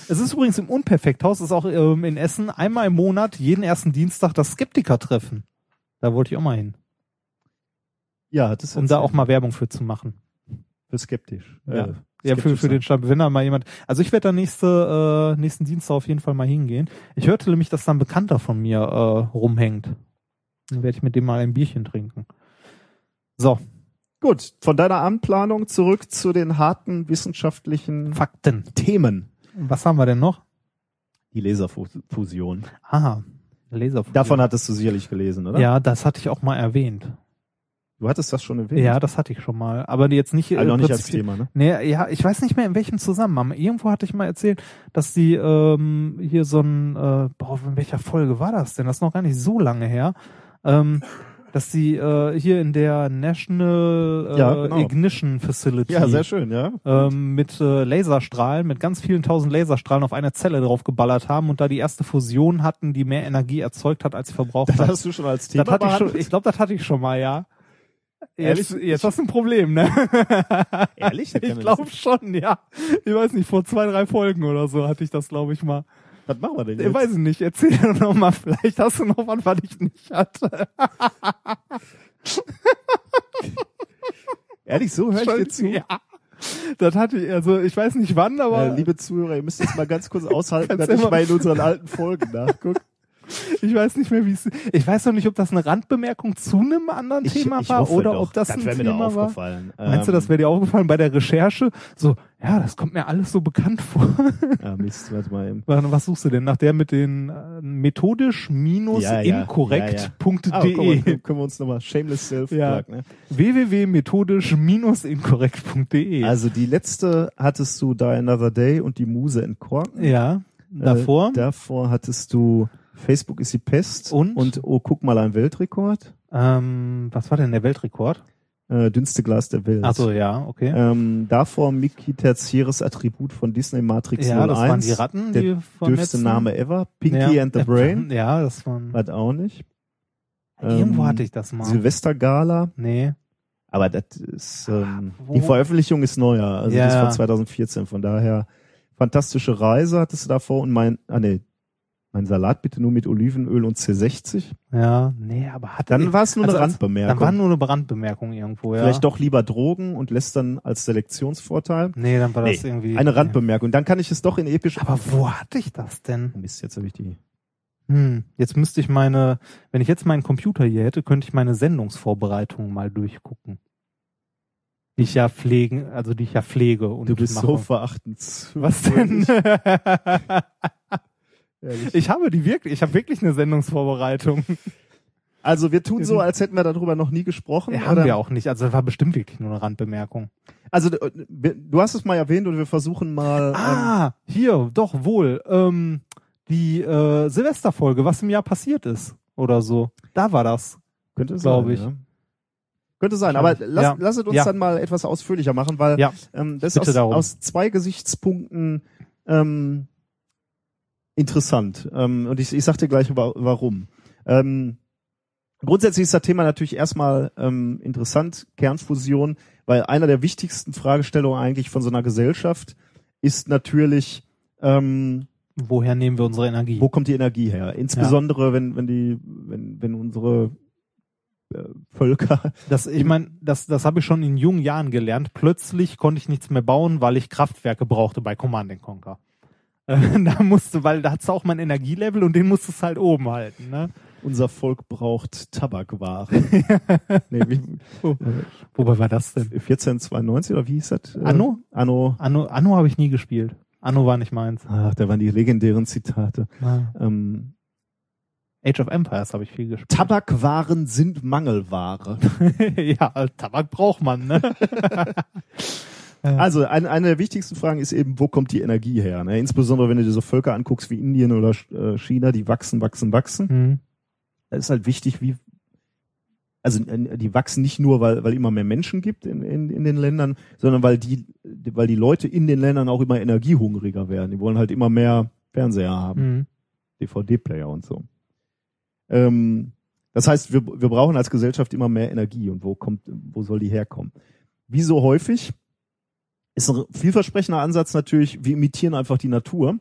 Es ist übrigens im Unperfekthaus, ist auch ähm, in Essen einmal im Monat, jeden ersten Dienstag das Skeptiker-Treffen. Da wollte ich auch mal hin, Ja, das ist um da auch mal Werbung für zu machen. für skeptisch. Ja. Äh, Ja, für, für den da mal jemand. Also ich werde da nächste, äh, nächsten Dienstag auf jeden Fall mal hingehen. Ich hörte nämlich, dass da ein Bekannter von mir äh, rumhängt. Dann werde ich mit dem mal ein Bierchen trinken. So, Gut, von deiner Anplanung zurück zu den harten wissenschaftlichen Fakten. Themen. Was haben wir denn noch? Die Laserfusion. Aha, Laserfusion. Davon hattest du sicherlich gelesen, oder? Ja, das hatte ich auch mal erwähnt. Du hattest das schon erwähnt. Ja, das hatte ich schon mal. Aber jetzt nicht. also äh, noch nicht als Thema, ne? Nee, ja, ich weiß nicht mehr in welchem Zusammenhang. Irgendwo hatte ich mal erzählt, dass die ähm, hier so ein, äh, boah, in welcher Folge war das denn? Das ist noch gar nicht so lange her. ähm, dass sie äh, hier in der National äh, Ja, genau. Ignition Facility Ja, sehr schön, ja. ähm, mit äh, Laserstrahlen, mit ganz vielen tausend Laserstrahlen auf eine Zelle drauf geballert haben und da die erste Fusion hatten, die mehr Energie erzeugt hat, als sie verbraucht Das hat. hast du schon als Thema Das hatte ich schon, ich glaube, das hatte ich schon mal, ja. Ehrlich? Jetzt, jetzt hast du ein Problem, ne? Ehrlich? Ich glaube schon, ja. Ich weiß nicht, vor zwei, drei Folgen oder so hatte ich das, glaube ich, mal. Was machen wir denn Ich jetzt? weiß nicht, erzähl doch noch mal, vielleicht hast du noch was, was ich nicht hatte. Ehrlich, so höre ich dir zu? Ja. Das hatte ich, also ich weiß nicht wann, aber Äh, liebe Zuhörer, ihr müsst jetzt mal ganz kurz aushalten, dass ich mal in unseren alten Folgen nachgucke. Ich weiß nicht mehr, wie es. Ich weiß noch nicht, ob das eine Randbemerkung zu einem anderen Thema war oder doch. ob das, das ein wäre mir da Thema war. Meinst du, das wäre dir aufgefallen bei der Recherche? So, ja, das kommt mir alles so bekannt vor. Ja, Mist, warte mal eben. Was suchst du denn? Nach der mit den äh, methodisch minus Ja, ja, guck mal, können wir uns nochmal shameless self Ja. ne? www.methodisch-inkorrekt.de. Also die letzte hattest du Die Another Day und die Muse entkorken. ja, davor. Äh, davor hattest du Facebook ist die Pest Und? und oh, guck mal ein Weltrekord. ähm, was war denn der Weltrekord? Äh, dünnste Glas der Welt. Ach so, ja, okay. Ähm, davor Mickey tertiäres Attribut von Disney Matrix ja, 01. das waren die Ratten, der die von dürfste letzten- Name ever. Pinky ja, and the Brain. Ja, das waren. Hat auch nicht. Irgendwo ähm, hatte ich das mal. Silvestergala. Nee. Aber das ist, ähm, wo- die Veröffentlichung ist neuer. Also Ja. die ist von 2014. Von daher, fantastische Reise hattest du davor und mein, ah nee, mein Salat bitte nur mit Olivenöl und C60. Ja, nee, aber hatte Dann war es nur eine also, also, Randbemerkung. Dann war nur eine Randbemerkung irgendwo, ja. Vielleicht doch lieber Drogen und lässt dann als Selektionsvorteil. Nee, dann war das Nee, irgendwie. Eine Randbemerkung. Dann kann ich es doch in episch. Aber wo hatte ich das denn? Mist, jetzt habe ich die. Hm, jetzt müsste ich meine, wenn ich jetzt meinen Computer hier hätte, könnte ich meine Sendungsvorbereitungen mal durchgucken. Die ich ja pflegen, also die ich ja pflege und Du bist mache. so verachtens. Was denn? Ehrlich. ich habe die wirklich, ich habe wirklich eine Sendungsvorbereitung. Also wir tun so, als hätten wir darüber noch nie gesprochen. Ja, haben oder? wir auch nicht. Also das war bestimmt wirklich nur eine Randbemerkung. Also äh, du hast es mal erwähnt und wir versuchen mal. Ähm, Ah, hier, doch wohl. Ähm, die äh, Silvesterfolge, was im Jahr passiert ist oder so. Da war das. könnte sein, glaub ich. Ja. Könnte sein, aber lass, Ja. lasst uns Ja. dann mal etwas ausführlicher machen, weil ähm, das Bitte ist aus, darum. aus zwei Gesichtspunkten ähm, interessant. Ähm, und ich, ich sag dir gleich wa warum. Ähm, grundsätzlich ist das Thema natürlich erstmal ähm, interessant, Kernfusion, weil einer der wichtigsten Fragestellungen eigentlich von so einer Gesellschaft ist natürlich, ähm, Woher nehmen wir unsere Energie? wo kommt die Energie her? Insbesondere wenn, wenn die, wenn, wenn unsere äh, Völker Das, ich meine, das, das habe ich schon in jungen Jahren gelernt. Plötzlich konnte ich nichts mehr bauen, weil ich Kraftwerke brauchte bei Command Conquer. Da musste, weil da hat's auch mein Energielevel und den musstest du halt oben halten. Ne? unser Volk braucht Tabakwaren. nee, wie, Oh. Wobei war das denn? 1492 oder wie hieß das? Äh, Anno? Anno. Anno, Anno habe ich nie gespielt. Anno war nicht meins. Ach, da waren die legendären Zitate. Ah. Ähm, Age of Empires habe ich viel gespielt. Tabakwaren sind Mangelware. ja, Tabak braucht man, ne? Also ein, eine der wichtigsten Fragen ist eben, wo kommt die Energie her? Ne? Insbesondere wenn du dir so Völker anguckst wie Indien oder äh, China, die wachsen, wachsen, wachsen. Hm. Da ist halt wichtig, wie also die wachsen nicht nur, weil weil immer mehr Menschen gibt in, in, in den Ländern, sondern weil die weil die Leute in den Ländern auch immer energiehungriger werden. Die wollen halt immer mehr Fernseher haben, Hm. DVD-Player und so. Ähm, das heißt, wir, wir brauchen als Gesellschaft immer mehr Energie und wo kommt, wo soll die herkommen? Wie so häufig ist ein vielversprechender Ansatz natürlich, wir imitieren einfach die Natur.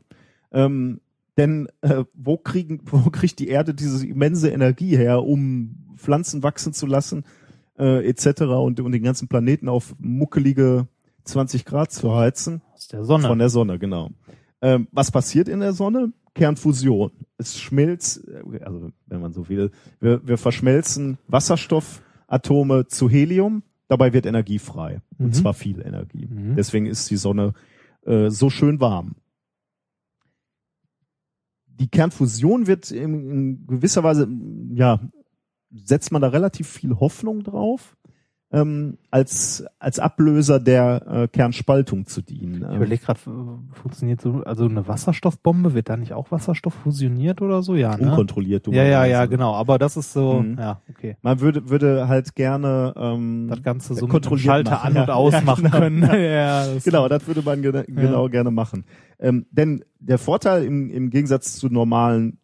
Ähm, denn äh, wo kriegen, wo kriegt die Erde diese immense Energie her, um Pflanzen wachsen zu lassen, äh, etc. und, und den ganzen Planeten auf muckelige 20 Grad zu heizen? Aus der Sonne. Von der Sonne, genau. Ähm, was passiert in der Sonne? Kernfusion. Es schmilzt, äh, also wenn man so will, wir, wir verschmelzen Wasserstoffatome zu Helium, dabei wird Energie frei. Mhm. Und zwar viel Energie. Mhm. Deswegen ist die Sonne äh, so schön warm. Die Kernfusion wird in, in gewisser Weise, ja, setzt man da relativ viel Hoffnung drauf. Ähm, als als Ablöser der äh, Kernspaltung zu dienen. Ich überlege gerade, funktioniert so, also eine Wasserstoffbombe, wird da nicht auch Wasserstoff fusioniert oder so? Ja, ne? unkontrolliert. Ja, ja, ja, genau. Aber das ist so, Mhm. ja, okay. Man würde würde halt gerne ähm, Das Ganze so kontrolliert Schalter machen. an und Ja, aus ja, machen genau. können. ja, das Genau, das würde man gena- genau gerne machen. Ähm, denn der Vorteil im, im Gegensatz zu normalen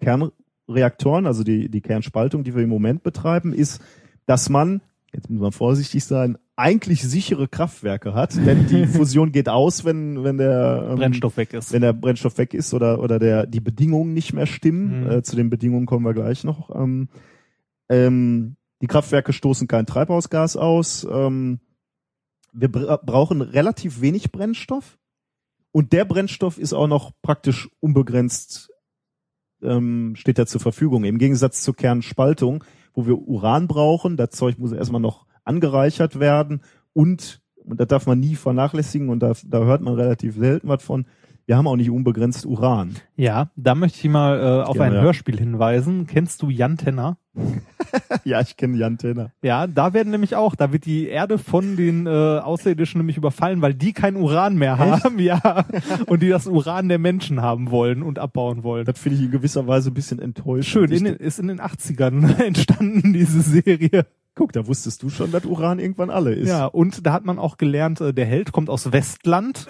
Kernreaktoren, also die, die Kernspaltung, die wir im Moment betreiben, ist, dass man, jetzt muss man vorsichtig sein, eigentlich sichere Kraftwerke hat, denn die Fusion geht aus, wenn, wenn der ähm, Brennstoff weg ist. wenn der Brennstoff weg ist oder oder der die Bedingungen nicht mehr stimmen. Mhm. Äh, zu den Bedingungen kommen wir gleich noch. Ähm, ähm, die Kraftwerke stoßen kein Treibhausgas aus. Ähm, wir bra brauchen relativ wenig Brennstoff und der Brennstoff ist auch noch praktisch unbegrenzt ähm, steht er zur Verfügung. Im Gegensatz zur Kernspaltung, wo wir Uran brauchen, das Zeug muss erstmal noch angereichert werden und, und das darf man nie vernachlässigen und da, da hört man relativ selten was von, wir haben auch nicht unbegrenzt Uran. Ja, da möchte ich mal äh, auf Gerne, ein ja. Hörspiel hinweisen. Kennst du Jan Tenner? ja, ich kenne Jan Tenner. Ja, da werden nämlich auch, da wird die Erde von den äh, Außerirdischen nämlich überfallen, weil die kein Uran mehr haben, ja, und die das Uran der Menschen haben wollen und abbauen wollen. Das finde ich in gewisser Weise ein bisschen enttäuschend. Schön, in den, ist in den 80ern entstanden, diese Serie. Guck, da wusstest du schon, dass Uran irgendwann alle ist. Ja, und da hat man auch gelernt, äh, der Held kommt aus Westland.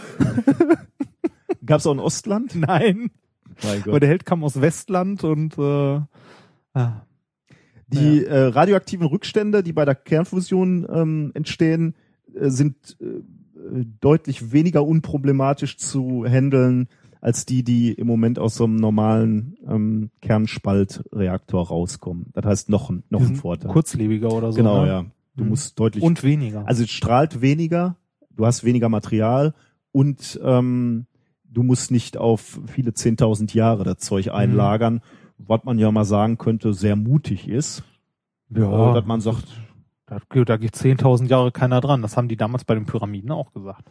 Gab es auch ein Ostland? Nein, Mein aber Gott. der Held kam aus Westland und äh, ah, Die äh, radioaktiven Rückstände, die bei der Kernfusion ähm, entstehen, äh, sind äh, deutlich weniger unproblematisch zu handeln als die, die im Moment aus so einem normalen ähm, Kernspaltreaktor rauskommen. Das heißt noch ein, noch die ein Vorteil. kurzlebiger oder so. genau, ne? ja. Du Mhm. musst deutlich Und weniger. Also es strahlt weniger, du hast weniger Material und ähm, du musst nicht auf viele 10.000 Jahre das Zeug einlagern, was man ja mal sagen könnte, sehr mutig ist. ja, Äh, dass man sagt, da, da geht 10.000 Jahre keiner dran. Das haben die damals bei den Pyramiden auch gesagt.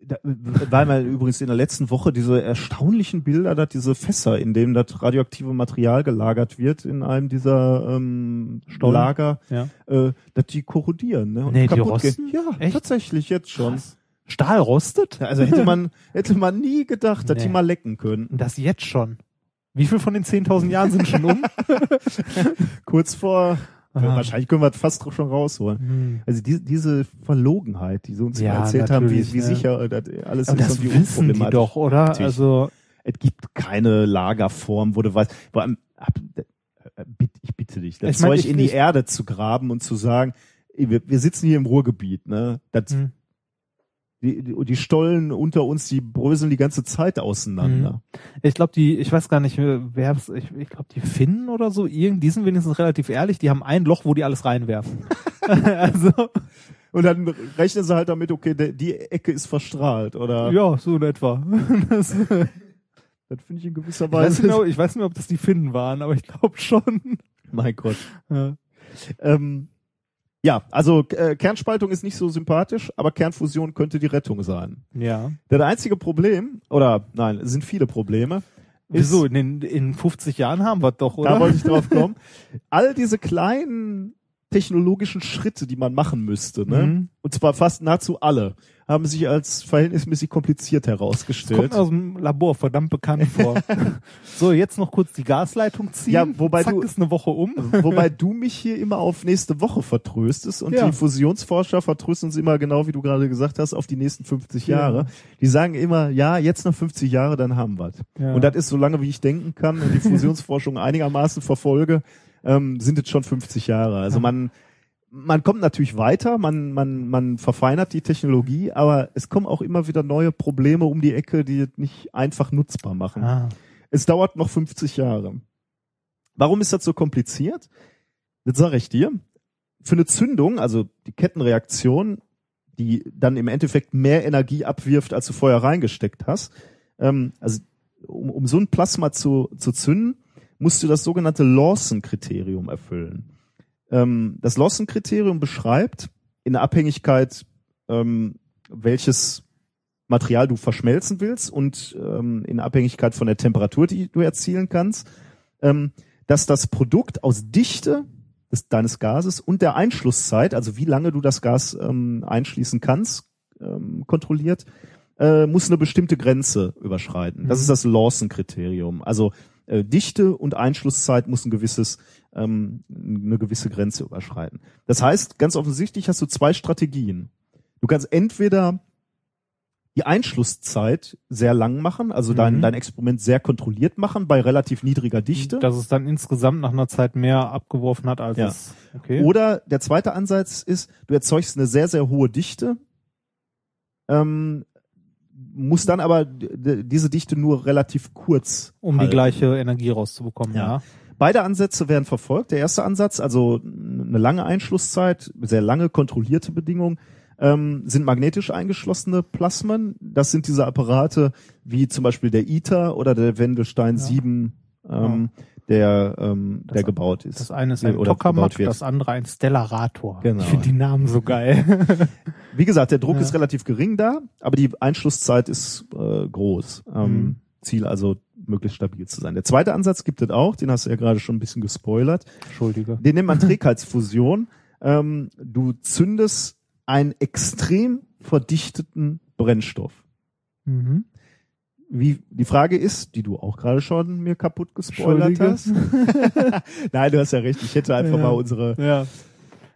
da, weil man übrigens in der letzten Woche diese erstaunlichen Bilder, dass diese Fässer, in denen das radioaktive Material gelagert wird, in einem dieser ähm, Stollen? Lager, Ja. äh, dass die korrodieren. Ne? und Nee, die kaputt rosten? gehen. Ja, Echt? tatsächlich jetzt schon. Krass. Stahl rostet? Ja, Also hätte man, hätte man nie gedacht, dass Nee. die mal lecken können. Das jetzt schon. Wie viel von den 10.000 Jahren sind schon um? Kurz vor, Aha. wahrscheinlich können wir das fast schon rausholen. Hm. Also die, diese Verlogenheit, die sie uns Ja, erzählt haben, wie, wie ja. sicher äh, das alles Aber ist das und wie wissen die doch, oder? Natürlich. Also, Es gibt keine Lagerform, wo du weißt, vor allem, hab- äh, ich bitte dich, das Ich mein, Zeug in die Erde zu graben und zu sagen, wir, wir sitzen hier im Ruhrgebiet, ne? Das, hm. Die, die, die Stollen unter uns, die bröseln die ganze Zeit auseinander. ich glaube, die, ich weiß gar nicht, wer, ich, ich glaube, die Finnen oder so, irgend, die sind wenigstens relativ ehrlich, die haben ein Loch, wo die alles reinwerfen. also, Und dann rechnen sie halt damit, okay, der, die Ecke ist verstrahlt, oder? ja, so in etwa. Das, ich, Das finde ich in gewisser weiß Weise. nicht mehr, ich weiß nicht mehr, ob das die Finnen waren, aber ich glaube schon. mein Gott. Ja. Ähm, ja, also äh, Kernspaltung ist nicht so sympathisch, aber Kernfusion könnte die Rettung sein. ja. Das einzige Problem, oder nein, es sind viele Probleme. ist- Wieso? In, in 50 Jahren haben wir doch, oder? Da wollte ich drauf kommen. All diese kleinen technologischen Schritte, die man machen müsste, ne? Mhm. und zwar fast nahezu alle, haben sich als verhältnismäßig kompliziert Das kommt herausgestellt. aus dem Labor verdammt bekannt vor. so, jetzt noch kurz die Gasleitung ziehen. Ja, wobei Zack, du- ist eine Woche um. Wobei du mich hier immer auf nächste Woche vertröstest und Ja. die Fusionsforscher vertrösten uns immer genau, wie du gerade gesagt hast, auf die nächsten 50 Ja. Jahre. Die sagen immer, ja, jetzt noch 50 Jahre, dann haben wir's. Ja. Und das ist so lange, wie ich denken kann und die Fusionsforschung einigermaßen verfolge, ähm, sind es schon 50 Jahre. Also man, man kommt natürlich weiter, man, man, man verfeinert die Technologie, aber es kommen auch immer wieder neue Probleme um die Ecke, die es nicht einfach nutzbar machen. Ah. Es dauert noch 50 Jahre. Warum ist das so kompliziert? Das sage ich dir. Für eine Zündung, also die Kettenreaktion, die dann im Endeffekt mehr Energie abwirft, als du vorher reingesteckt hast, ähm, also um, um so ein Plasma zu, zu zünden, musst du das sogenannte Lawson-Kriterium erfüllen. Ähm, das Lawson-Kriterium beschreibt in der Abhängigkeit, ähm, welches Material du verschmelzen willst und ähm, in Abhängigkeit von der Temperatur, die du erzielen kannst, ähm, dass das Produkt aus Dichte des, deines Gases und der Einschlusszeit, also wie lange du das Gas ähm, einschließen kannst, ähm, kontrolliert, äh, muss eine bestimmte Grenze überschreiten. Das Mhm. ist das Lawson-Kriterium. Also äh, Dichte und Einschlusszeit muss ein gewisses, ähm, eine gewisse Grenze überschreiten. Das heißt, ganz offensichtlich hast du zwei Strategien. Du kannst entweder die Einschlusszeit sehr lang machen, also dein, Mhm. dein Experiment sehr kontrolliert machen bei relativ niedriger Dichte. Dass es dann insgesamt nach einer Zeit mehr abgeworfen hat, als Ja. es. Okay. Oder der zweite Ansatz ist, du erzeugst eine sehr, sehr hohe Dichte, ähm, musst dann aber diese Dichte nur relativ kurz um die halten. gleiche Energie rauszubekommen, Ja. ja. Beide Ansätze werden verfolgt. Der erste Ansatz, also eine lange Einschlusszeit, sehr lange kontrollierte Bedingungen, ähm, sind magnetisch eingeschlossene Plasmen. Das sind diese Apparate wie zum Beispiel der ITER oder der Wendelstein Ja. 7, ähm, der, ähm, Das- der gebaut ist. Das eine ist ein Oder Tokamak, das andere ein Stellarator. Genau. Ich finde die Namen so geil. Wie gesagt, der Druck Ja. ist relativ gering da, aber die Einschlusszeit ist äh, groß. Ähm, Mhm. Ziel also möglichst stabil zu sein. Der zweite Ansatz gibt es auch, den hast du ja gerade schon ein bisschen gespoilert. Entschuldige. Den nennt man Trägheitsfusion. ähm, du zündest einen extrem verdichteten Brennstoff. Mhm. Wie die Frage ist, die du auch gerade schon mir kaputt gespoilert hast. Nein, du hast ja recht. Ich hätte einfach Ja. mal unsere. Ja.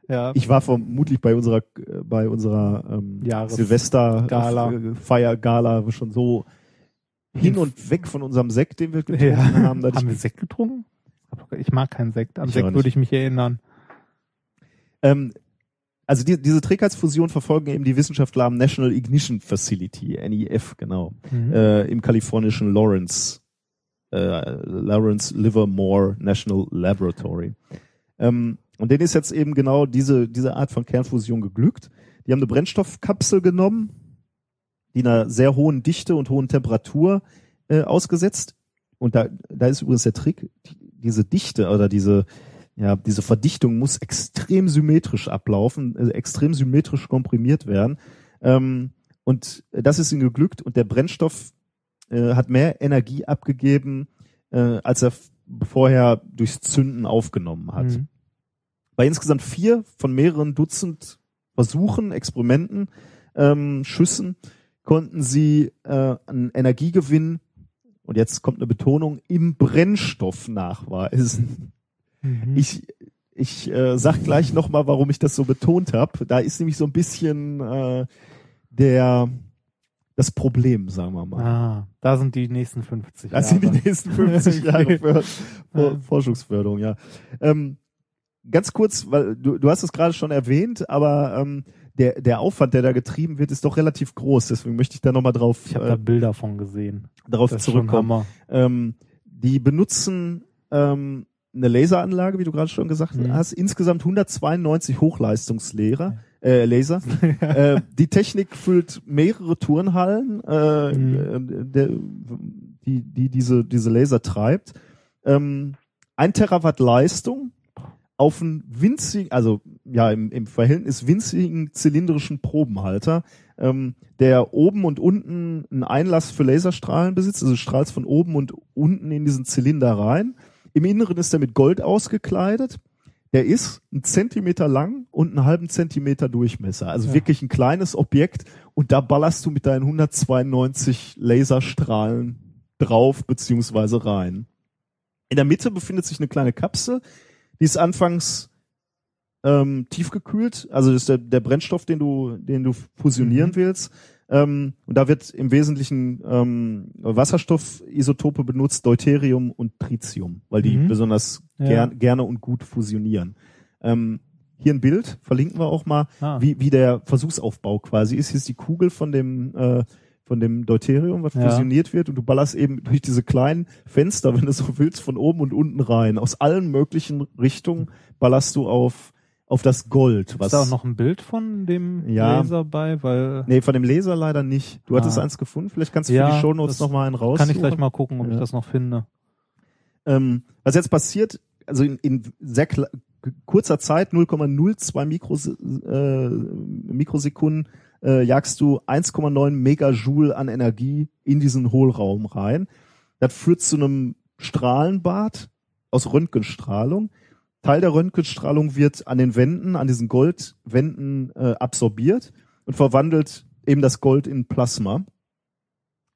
Ja. Ich war vermutlich bei unserer bei unserer ähm, Jahres- Silvester Gala. äh, Feiergala schon so hin und weg von unserem Sekt, den wir getrunken ja. haben. Haben wir Sekt getrunken? Ich mag keinen Sekt. Ich auch Sekt würde ich mich erinnern. ähm, also die, diese Trägheitsfusion verfolgen eben die Wissenschaftler am National Ignition Facility, NEF, genau. Mhm. äh, im kalifornischen Lawrence, äh, Lawrence Livermore National Laboratory. Ähm, und denen ist jetzt eben genau diese, diese Art von Kernfusion geglückt. Die haben eine Brennstoffkapsel genommen, die einer sehr hohen Dichte und hohen Temperatur äh, ausgesetzt. Und da, da ist übrigens der Trick, die, diese Dichte oder diese, ja, diese Verdichtung muss extrem symmetrisch ablaufen, also extrem symmetrisch komprimiert werden. Ähm, und das ist ihnen geglückt und der Brennstoff äh, hat mehr Energie abgegeben, äh, als er vorher durchs Zünden aufgenommen hat. Mhm. Bei insgesamt vier von mehreren Dutzend Versuchen, Experimenten, ähm, Schüssen konnten sie äh, einen Energiegewinn, und jetzt kommt eine Betonung, im Brennstoff nachweisen. Mhm. Ich, ich äh, sag gleich nochmal, warum ich das so betont habe. Da ist nämlich so ein bisschen äh, der das Problem, sagen wir mal. Ah, da sind die nächsten 50 Das sind die Jahre. nächsten 50 Jahre für, für. Forschungsförderung, ja. Ähm, ganz kurz, weil du, du hast es gerade schon erwähnt, aber ähm, der, der Aufwand, der da getrieben wird, ist doch relativ groß. Deswegen möchte ich da nochmal drauf, Ich habe da äh, Bilder von gesehen. darauf zurückkommen. Ähm, die benutzen ähm, eine Laseranlage, wie du gerade schon gesagt Mhm. hast, insgesamt 192 Hochleistungslehrer, äh, Laser. äh, die Technik füllt mehrere Turnhallen, äh, Mhm. äh, der, die, die diese, diese Laser treibt. Ähm, ein Terawatt Leistung auf einen winzigen, also ja im, im Verhältnis winzigen zylindrischen Probenhalter, ähm, der oben und unten einen Einlass für Laserstrahlen besitzt, also strahlst von oben und unten in diesen Zylinder rein. Im Inneren ist er mit Gold ausgekleidet. Der ist ein Zentimeter lang und einen halben Zentimeter Durchmesser. Also Ja. wirklich ein kleines Objekt und da ballerst du mit deinen 192 Laserstrahlen drauf beziehungsweise rein. In der Mitte befindet sich eine kleine Kapsel, die ist anfangs ähm, tiefgekühlt, also das ist der, der Brennstoff, den du, den du fusionieren Mhm. willst. Ähm, und da wird im Wesentlichen ähm, Wasserstoffisotope benutzt, Deuterium und Tritium, weil die Mhm. besonders Ja. gern, gerne und gut fusionieren. Ähm, hier ein Bild, verlinken wir auch mal, Ah. wie, wie der Versuchsaufbau quasi ist. Hier ist die Kugel von dem, äh, von dem Deuterium, was Ja. fusioniert wird und du ballerst eben durch diese kleinen Fenster, wenn du so willst, von oben und unten rein. Aus allen möglichen Richtungen ballerst du auf, auf das Gold. Ist Was da auch noch ein Bild von dem Ja. Laser bei? Weil Nee, von dem Laser leider nicht. Du hattest Ah. eins gefunden, vielleicht kannst du Ja, für die Shownotes das noch mal einen raus. kann ich gleich mal gucken, ob Ja. ich das noch finde. Ähm, was jetzt passiert, also in, in sehr kurzer Zeit, 0,02 Mikros, äh, Mikrosekunden, äh, jagst du 1,9 Megajoule an Energie in diesen Hohlraum rein. Das führt zu einem Strahlenbad aus Röntgenstrahlung. Teil der Röntgenstrahlung wird an den Wänden, an diesen Goldwänden äh, absorbiert und verwandelt eben das Gold in Plasma.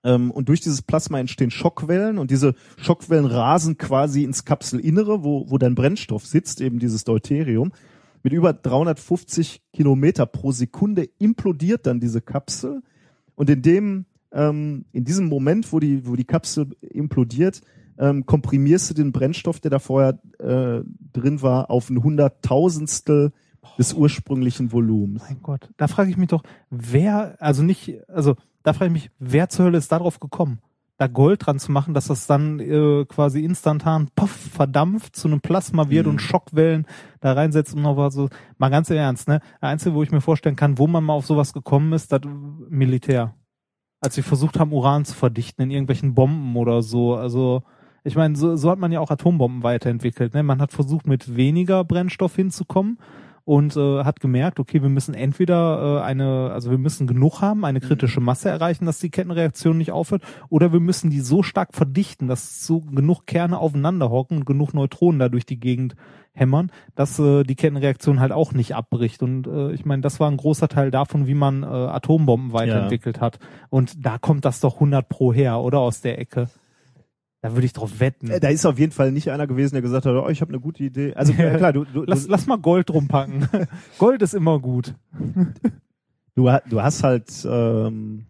Ähm, und durch dieses Plasma entstehen Schockwellen und diese Schockwellen rasen quasi ins Kapselinnere, wo, wo dein Brennstoff sitzt, eben dieses Deuterium. Mit über 350 Kilometer pro Sekunde implodiert dann diese Kapsel und in dem, ähm, in diesem Moment, wo die, wo die Kapsel implodiert, ähm, komprimierst du den Brennstoff, der da vorher äh, drin war, auf ein Hunderttausendstel des ursprünglichen Volumens. Mein Gott, da frage ich mich doch, wer, also nicht, also da frage ich mich, wer zur Hölle ist darauf gekommen, da Gold dran zu machen, dass das dann äh, quasi instantan puff, verdampft zu einem Plasma wird Mhm. und Schockwellen da reinsetzt und noch was so. Mal ganz im Ernst, ne? Der Einzige, wo ich mir vorstellen kann, wo man mal auf sowas gekommen ist, das Militär. Als sie versucht haben, Uran zu verdichten in irgendwelchen Bomben oder so. Also, ich meine, so, so hat man ja auch Atombomben weiterentwickelt. Ne? Man hat versucht, mit weniger Brennstoff hinzukommen und äh, hat gemerkt, okay, wir müssen entweder äh, eine, also wir müssen genug haben, eine kritische Masse erreichen, dass die Kettenreaktion nicht aufhört, oder wir müssen die so stark verdichten, dass so genug Kerne aufeinander hocken und genug Neutronen da durch die Gegend hämmern, dass äh, die Kettenreaktion halt auch nicht abbricht. Und äh, ich meine, das war ein großer Teil davon, wie man äh, Atombomben weiterentwickelt hat. Und da kommt das doch 100 pro her, oder aus der Ecke. Da würde ich drauf wetten. Äh, Da ist auf jeden Fall nicht einer gewesen, der gesagt hat, oh, ich habe eine gute Idee. Also äh, klar, du, du, Lass, du, lass mal Gold drumpacken. Gold ist immer gut. du, du hast halt, ähm,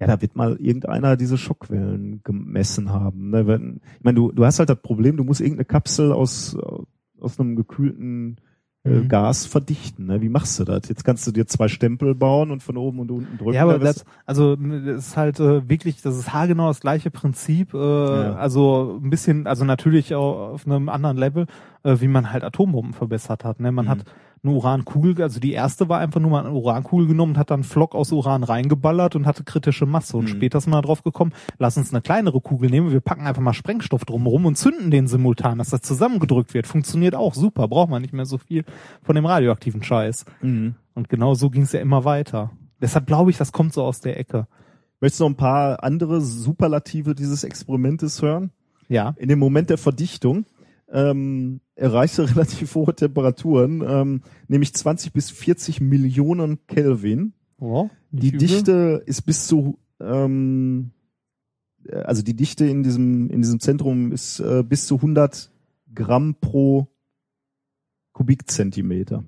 ja, da wird mal irgendeiner diese Schockwellen gemessen haben. Ne? Wenn, ich meine, du, du hast halt das Problem, du musst irgendeine Kapsel aus, aus einem gekühlten Mhm. Gas verdichten. Ne? Wie machst du das? Jetzt kannst du dir zwei Stempel bauen und von oben und unten drücken. Ja, aber das, also das ist halt äh, wirklich, das ist haargenau das gleiche Prinzip. Äh, Also ein bisschen, also natürlich auch auf einem anderen Level, äh, wie man halt Atombomben verbessert hat. Ne? Man Mhm. hat eine Urankugel, also die erste war einfach nur mal eine Urankugel genommen und hat dann einen Flock aus Uran reingeballert und hatte kritische Masse. Und Mhm. später ist man drauf gekommen, lass uns eine kleinere Kugel nehmen, wir packen einfach mal Sprengstoff drumherum und zünden den simultan, dass das zusammengedrückt wird. Funktioniert auch super, braucht man nicht mehr so viel von dem radioaktiven Scheiß. Mhm. Und genau so ging es ja immer weiter. Deshalb glaube ich, das kommt so aus der Ecke. Möchtest du noch ein paar andere Superlative dieses Experimentes hören? Ja. in dem Moment der Verdichtung ähm, erreichst du relativ hohe Temperaturen, ähm, nämlich 20 bis 40 Millionen Kelvin. Oh, Die übel. Dichte ist bis zu ähm, äh, also die Dichte in diesem in diesem Zentrum ist äh, bis zu 100 Gramm pro Kubikzentimeter.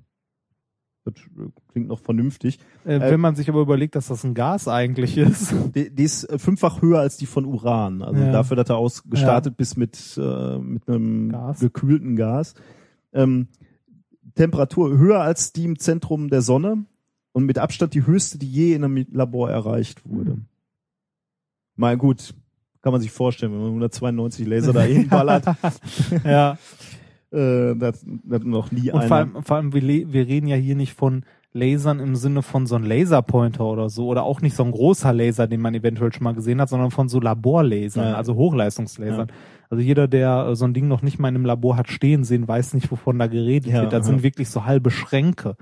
Das äh, klingt noch vernünftig. Äh, wenn man sich aber überlegt, dass das ein Gas eigentlich ist. Die, die ist äh, fünffach höher als die von Uran. Also Ja. dafür, dass er aus gestartet bis mit, äh, mit einem Gas. gekühlten Gas. Ähm, Temperatur höher als die im Zentrum der Sonne und mit Abstand die höchste, die je in einem Labor erreicht wurde. Hm. Mal gut, kann man sich vorstellen, wenn man 192 Laser da hinballert, ja. äh, das, das noch nie Und einer. vor allem, vor allem wir, wir reden ja hier nicht von Lasern im Sinne von so einem Laserpointer oder so oder auch nicht so ein großer Laser, den man eventuell schon mal gesehen hat, sondern von so Laborlasern, Ja. also Hochleistungslasern. Also jeder, der äh, so ein Ding noch nicht mal in einem Labor hat stehen sehen, weiß nicht, wovon da geredet Ja, wird. Das aha. sind wirklich so halbe Schränke.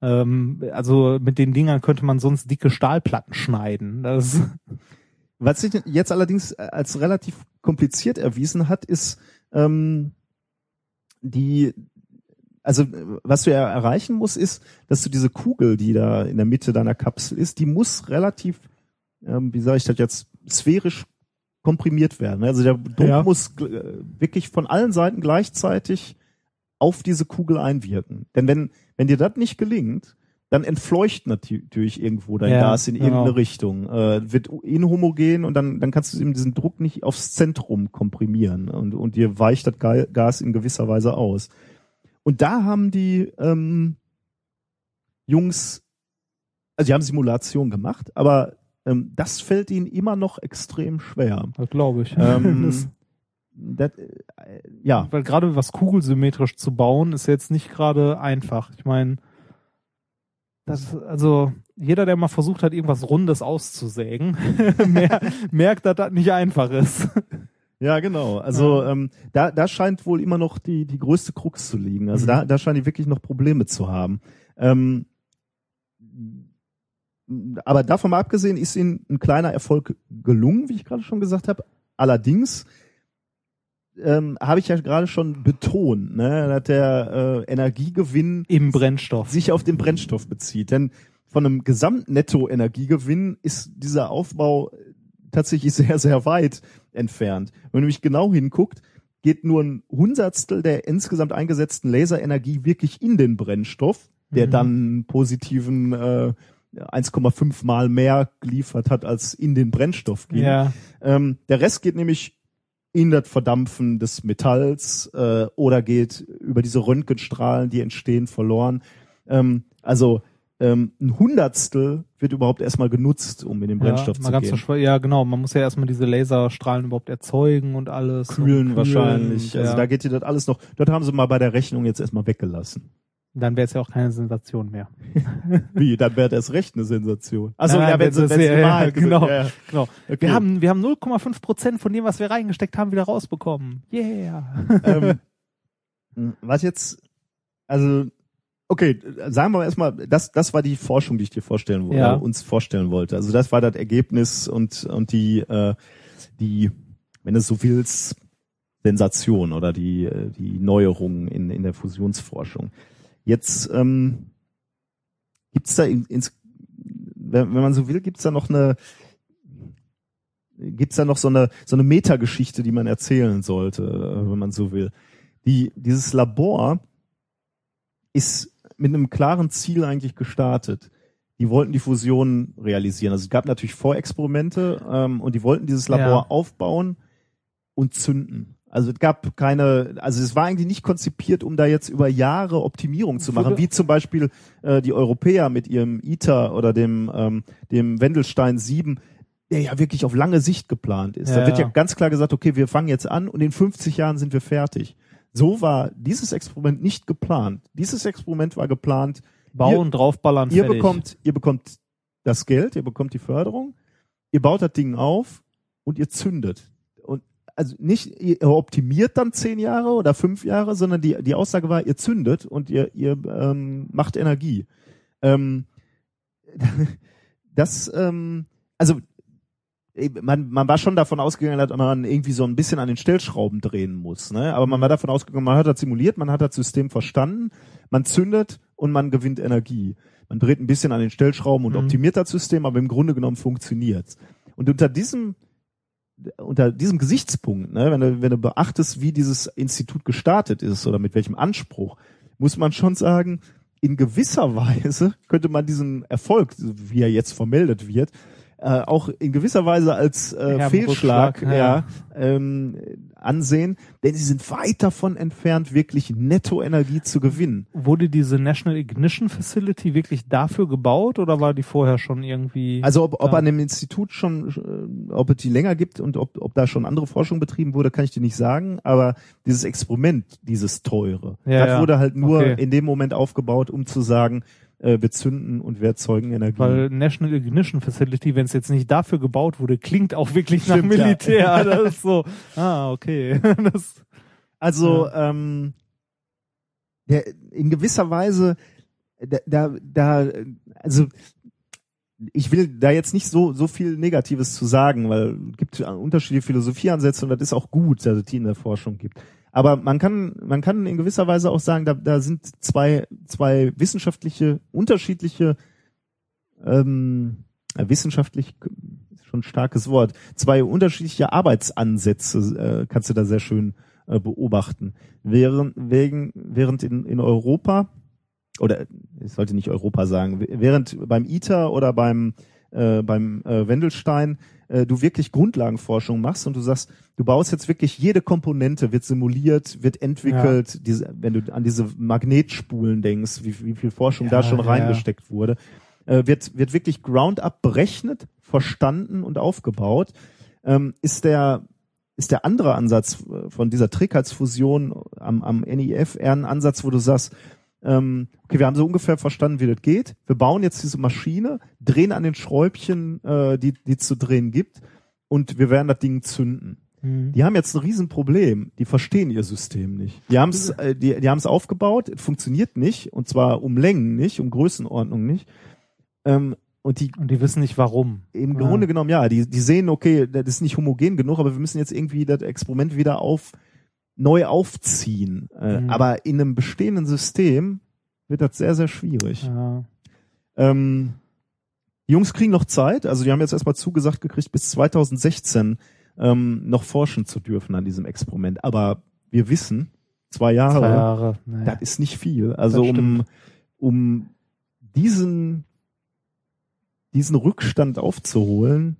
Ähm, also mit den Dingern könnte man sonst dicke Stahlplatten schneiden. Das Was sich jetzt allerdings als relativ kompliziert erwiesen hat, ist ähm, die, also was du ja erreichen musst, ist, dass du diese Kugel, die da in der Mitte deiner Kapsel ist, die muss relativ, ähm, wie sage ich das jetzt, sphärisch komprimiert werden. Also der Druck Ja. muss äh, wirklich von allen Seiten gleichzeitig auf diese Kugel einwirken. Denn wenn, wenn dir das nicht gelingt, dann entfleucht natürlich irgendwo dein Ja, Gas in genau. irgendeine Richtung, äh, wird inhomogen und dann, dann kannst du eben diesen Druck nicht aufs Zentrum komprimieren und, und dir weicht das Ga- Gas in gewisser Weise aus. Und da haben die ähm, Jungs, also die haben Simulation gemacht, aber ähm, das fällt ihnen immer noch extrem schwer. Das glaube ich. Ähm, Das- äh, ja, Weil gerade was kugelsymmetrisch zu bauen, ist jetzt nicht gerade einfach. Ich meine, das, also jeder, der mal versucht hat, irgendwas Rundes auszusägen, mer merkt, dass das nicht einfach ist. Ja, genau. Also ähm, da, da scheint wohl immer noch die, die größte Krux zu liegen. Also Mhm. da, da scheinen die wirklich noch Probleme zu haben. Ähm, aber davon mal abgesehen ist ihnen ein kleiner Erfolg gelungen, wie ich gerade schon gesagt habe. Allerdings ähm, habe ich ja gerade schon betont, ne, dass der äh, Energiegewinn Im Brennstoff. sich auf den Brennstoff bezieht. Denn von einem Gesamtnetto-Energiegewinn ist dieser Aufbau tatsächlich sehr, sehr weit entfernt. Wenn man nämlich genau hinguckt, geht nur ein Hundertstel der insgesamt eingesetzten Laserenergie wirklich in den Brennstoff, der Mhm. dann positiven äh, 1,5 mal mehr geliefert hat, als in den Brennstoff ging. Ja. Ähm, der Rest geht nämlich in das Verdampfen des Metalls äh, oder geht über diese Röntgenstrahlen, die entstehen, verloren. Ähm, also ähm, ein Hundertstel wird überhaupt erstmal genutzt, um in den Brennstoff ja, zu gehen. ja, genau. Man muss ja erstmal diese Laserstrahlen überhaupt erzeugen und alles. Kühlen und wahrscheinlich. ja. Also da geht dir das alles noch. Dort haben sie mal bei der Rechnung jetzt erstmal weggelassen. Dann wäre es ja auch keine Sensation mehr. Wie? Dann wäre das recht eine Sensation. Also ja, wenn sie, sie ja, ja, genau. ja. Genau. Okay. Wir haben, wir haben 0,5 Prozent von dem, was wir reingesteckt haben, wieder rausbekommen. Yeah. ähm, was jetzt, also, okay, sagen wir erstmal, das, das war die Forschung, die ich dir vorstellen wollte, Ja. äh, uns vorstellen wollte. Also das war das Ergebnis und, und die, äh, die, wenn es so willst, Sensation oder die, äh, die Neuerung in, in der Fusionsforschung. Jetzt ähm, gibt's da in, ins, wenn, wenn man so will, gibt's da noch eine, gibt's da noch so eine so eine Metageschichte, die man erzählen sollte, äh, wenn man so will. Die dieses Labor ist mit einem klaren Ziel eigentlich gestartet. Die wollten die Fusion realisieren. Also es gab natürlich Vorexperimente ähm, und die wollten dieses Labor Ja. aufbauen und zünden. Also es gab keine, also es war eigentlich nicht konzipiert, um da jetzt über Jahre Optimierung zu machen, wie zum Beispiel äh, die Europäer mit ihrem ITER oder dem, ähm, dem Wendelstein 7, der ja wirklich auf lange Sicht geplant ist. da Ja, wird ja ja. ganz klar gesagt, okay, wir fangen jetzt an und in 50 Jahren sind wir fertig. So war dieses Experiment nicht geplant. Dieses Experiment war geplant, Bauen, draufballern, ihr fertig. bekommt, ihr bekommt das Geld, ihr bekommt die Förderung, ihr baut das Ding auf und ihr zündet. Und also nicht, ihr optimiert dann zehn Jahre oder fünf Jahre, sondern die, die Aussage war, ihr zündet und ihr, ihr ähm, macht Energie. Ähm, das, ähm, also man, man war schon davon ausgegangen, dass man irgendwie so ein bisschen an den Stellschrauben drehen muss. Ne? Aber man war davon ausgegangen, man hat das simuliert, man hat das System verstanden, man zündet und man gewinnt Energie. Man dreht ein bisschen an den Stellschrauben und Mhm. optimiert das System, aber im Grunde genommen funktioniert's. Und unter diesem unter diesem Gesichtspunkt, ne, wenn du, wenn du beachtest, wie dieses Institut gestartet ist oder mit welchem Anspruch, muss man schon sagen, in gewisser Weise könnte man diesen Erfolg, wie er jetzt vermeldet wird, äh, auch in gewisser Weise als äh, Fehlschlag ja. ja. ähm, ansehen, denn sie sind weit davon entfernt, wirklich Nettoenergie zu gewinnen. Wurde diese National Ignition Facility wirklich dafür gebaut oder war die vorher schon irgendwie? Also ob, ob an dem Institut schon, äh, ob es die länger gibt und ob, ob da schon andere Forschung betrieben wurde, kann ich dir nicht sagen. Aber dieses Experiment, dieses teure, Ja, das ja. wurde halt nur Okay. in dem Moment aufgebaut, um zu sagen, äh, wir zünden und wir erzeugen Energie. Weil National Ignition Facility, wenn es jetzt nicht dafür gebaut wurde, klingt auch wirklich nach Stimmt, ja. Militär. Das ist so, ah, okay. Das, Also ähm, der, in gewisser Weise, da, da, da, also ich will da jetzt nicht so so viel Negatives zu sagen, weil es gibt unterschiedliche Philosophieansätze und das ist auch gut, dass es die in der Forschung gibt. Aber man kann man kann in gewisser Weise auch sagen, da, da sind zwei zwei wissenschaftliche unterschiedliche ähm, äh, wissenschaftlich schon ein starkes Wort zwei unterschiedliche Arbeitsansätze äh, kannst du da sehr schön äh, beobachten. Während, wegen, während in, in Europa, oder ich sollte nicht Europa sagen, während beim ITER oder beim, äh, beim äh, Wendelstein äh, du wirklich Grundlagenforschung machst und du sagst, du baust jetzt wirklich jede Komponente, wird simuliert, wird entwickelt, diese, wenn du an diese Magnetspulen denkst, wie, wie viel Forschung da Ja, schon ja. reingesteckt wurde, äh, wird, wird wirklich ground-up berechnet, verstanden und aufgebaut. Ähm, ist der ist der andere Ansatz äh, von dieser Trägheitsfusion am, am NIF eher ein Ansatz, wo du sagst, ähm, okay, wir haben so ungefähr verstanden, wie das geht. Wir bauen jetzt diese Maschine, drehen an den Schräubchen, äh, die die zu drehen gibt, und wir werden das Ding zünden. Mhm. Die haben jetzt ein Riesenproblem. Die verstehen ihr System nicht. Die haben es, äh, die, die haben es aufgebaut, es funktioniert nicht, und zwar um Längen nicht, um Größenordnung nicht. Ähm, und die Und die wissen nicht warum. im Ja. Grunde genommen, ja, die, die sehen, okay, das ist nicht homogen genug, aber wir müssen jetzt irgendwie das Experiment wieder auf, neu aufziehen. Äh, Mhm. Aber in einem bestehenden System wird das sehr, sehr schwierig. Ja. Ähm, die Jungs kriegen noch Zeit, also die haben jetzt erstmal zugesagt gekriegt, bis 2016 ähm, noch forschen zu dürfen an diesem Experiment. Aber wir wissen, zwei Jahre, Zwei Jahre. Nee. das ist nicht viel. Also um, um diesen, diesen Rückstand aufzuholen.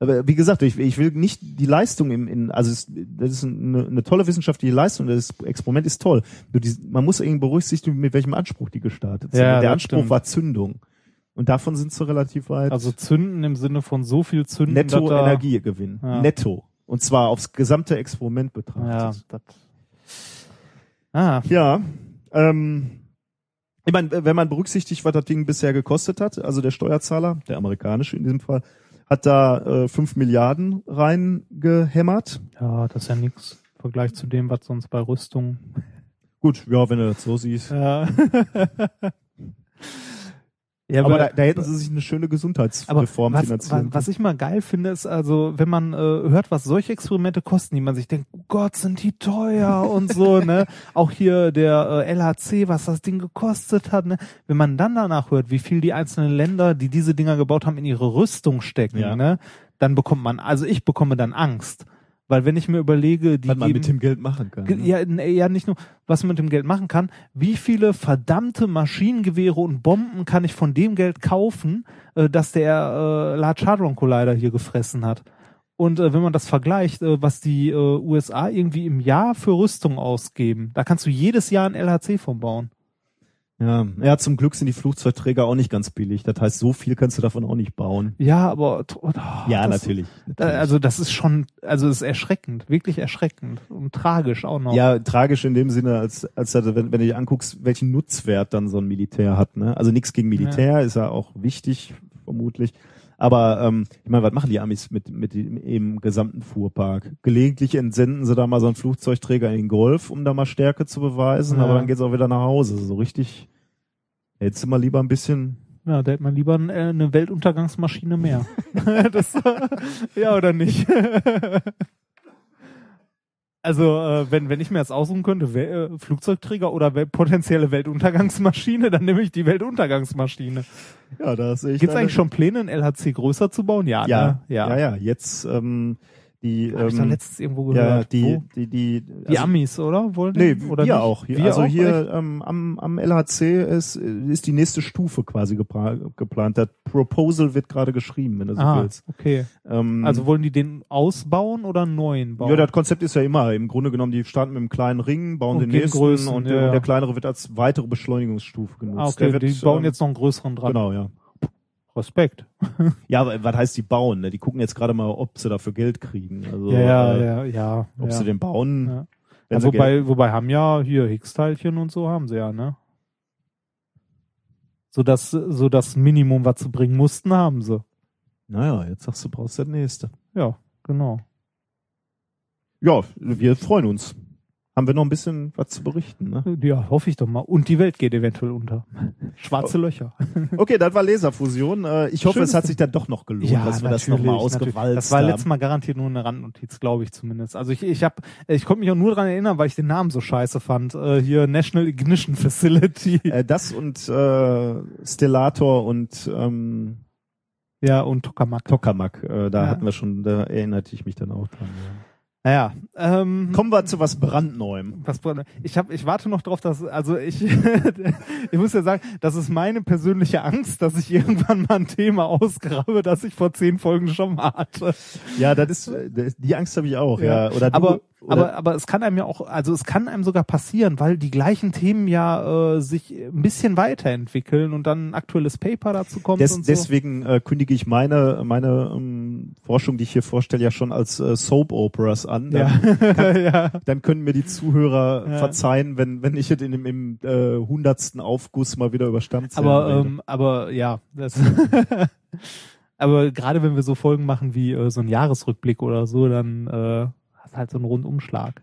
Aber wie gesagt, ich, ich will nicht die Leistung im, in, also es, das ist eine, eine tolle wissenschaftliche Leistung, das Experiment ist toll. Nur die, man muss irgendwie berücksichtigen, mit welchem Anspruch die gestartet sind. Ja, der Anspruch stimmt. war Zündung. Und davon sind sie relativ weit. Also zünden im Sinne von so viel zünden. Netto Energiegewinn. Ja. Netto. Und zwar aufs gesamte Experiment Ja, betrachtet. das. Ah, Ja, ähm, ich meine, wenn man berücksichtigt, was das Ding bisher gekostet hat, also der Steuerzahler, der amerikanische in diesem Fall, hat da äh, 5 Milliarden reingehämmert. ja, das ist ja nix. im Vergleich zu dem, was sonst bei Rüstung. Gut, ja, wenn du das so siehst. Ja. ja aber da, da hätten sie sich eine schöne Gesundheitsreform was, finanzieren was, was ich mal geil finde, ist also, wenn man äh, hört, was solche Experimente kosten, die man sich denkt, oh Gott, sind die teuer und so, ne? Auch hier der äh, LHC, was das Ding gekostet hat, ne? Wenn man dann danach hört, wie viel die einzelnen Länder, die diese Dinger gebaut haben, in ihre Rüstung stecken, Ja. ne? Dann bekommt man, also ich bekomme dann Angst. Weil wenn ich mir überlege, die was man geben, mit dem Geld machen kann. Ne? Ja, ja, nicht nur, was man mit dem Geld machen kann, wie viele verdammte Maschinengewehre und Bomben kann ich von dem Geld kaufen, äh, dass der äh, Large Hadron Collider hier gefressen hat. Und äh, wenn man das vergleicht, äh, was die äh, USA irgendwie im Jahr für Rüstung ausgeben, da kannst du jedes Jahr ein LHC von bauen. Ja. ja, zum Glück sind die Flugzeugträger auch nicht ganz billig. Das heißt, so viel kannst du davon auch nicht bauen. Ja, aber oh, ja, das, natürlich. natürlich. Also das ist schon, also es ist erschreckend, wirklich erschreckend und tragisch auch noch. Ja, tragisch in dem Sinne, als, als dass, wenn, wenn du dir anguckst, welchen Nutzwert dann so ein Militär hat. Ne? Also nichts gegen Militär, ist ja auch wichtig, vermutlich. Aber ähm, ich meine, was machen die Amis mit, mit dem im gesamten Fuhrpark? Gelegentlich entsenden sie da mal so einen Flugzeugträger in den Golf, um da mal Stärke zu beweisen, Ja. aber dann geht's auch wieder nach Hause. So richtig, hättest du mal lieber ein bisschen Ja, da hätte man lieber äh, eine Weltuntergangsmaschine mehr. das, ja, oder nicht? also, äh, wenn, wenn ich mir jetzt aussuchen könnte, wer, äh, Flugzeugträger oder wel potenzielle Weltuntergangsmaschine, dann nehme ich die Weltuntergangsmaschine. Ja, da sehe ich Gibt es eigentlich schon Pläne, ein LHC größer zu bauen? Ja, Ja, ne? ja, ja. ja, Jetzt ähm, die Hab ich ähm, letztens irgendwo ja, gehört. die, Wo? die, die, die also- Amis, oder? Wollen Nee, die? oder wir nicht? auch. Hier, Wir also auch? hier ähm, am, am LHC ist, ist die nächste Stufe quasi geplant. Das Proposal wird gerade geschrieben, wenn du so Ah, willst. okay. Ähm, Also wollen die den ausbauen oder neuen bauen? ja, das Konzept ist ja immer, im Grunde genommen, die starten mit einem kleinen Ring, bauen Und den nächsten größeren, und, ja, der, ja. der kleinere wird als weitere Beschleunigungsstufe genutzt. ah, okay, wird, die bauen ähm, jetzt noch einen größeren dran. Genau, ja. Respekt. Ja, aber was heißt die bauen? Ne? Die gucken jetzt gerade mal, ob sie dafür Geld kriegen. Also, ja, ja, äh, ja, ja. ob ja. sie den bauen. Ja. Geld- wobei, wobei haben ja hier Higgs-Teilchen und so haben sie ja, ne? So das, so das Minimum, was sie bringen mussten, haben sie. Naja, jetzt sagst du, brauchst das nächste. Ja, genau. Ja, wir freuen uns. Haben wir noch ein bisschen was zu berichten, ne? Ja, hoffe ich doch mal. Und die Welt geht eventuell unter. Schwarze Löcher. Okay, das war Laserfusion. Äh, Ich hoffe, Schönes es hat sich dann doch noch gelohnt, dass wir das nochmal natürlich. ausgewalzt Das war haben. letztes Mal garantiert nur eine Randnotiz, glaube ich zumindest. Also ich, ich habe, ich konnte mich auch nur dran erinnern, weil ich den Namen so scheiße fand. Äh, hier National Ignition Facility. Äh, das und äh, Stellator und ähm, ja, und Tokamak. Tokamak, äh, da Ja. hatten wir schon, da erinnerte ich mich dann auch dran. Ja. Naja, ähm, Kommen wir zu was brandneuem. Was, ich habe, ich warte noch drauf, dass, also ich, ich muss ja sagen, das ist meine persönliche Angst, dass ich irgendwann mal ein Thema ausgrabe, das ich vor zehn Folgen schon mal hatte. Ja, das ist die Angst habe ich auch, ja. Ja. Oder du, aber, oder, aber, aber es kann einem ja auch, also es kann einem sogar passieren, weil die gleichen Themen ja äh, sich ein bisschen weiterentwickeln und dann ein aktuelles Paper dazu kommt des, so. deswegen äh, kündige ich meine meine ähm, Forschung, die ich hier vorstelle, ja schon als äh, Soap Operas an. Dann, ja. ja. dann können mir die Zuhörer Ja. verzeihen, wenn wenn ich es in dem im äh, hundertsten Aufguss mal wieder über Stammzellen Aber, rede. ähm, aber ja, das aber gerade wenn wir so Folgen machen wie äh, so ein Jahresrückblick oder so, dann äh, hast halt so einen Rundumschlag.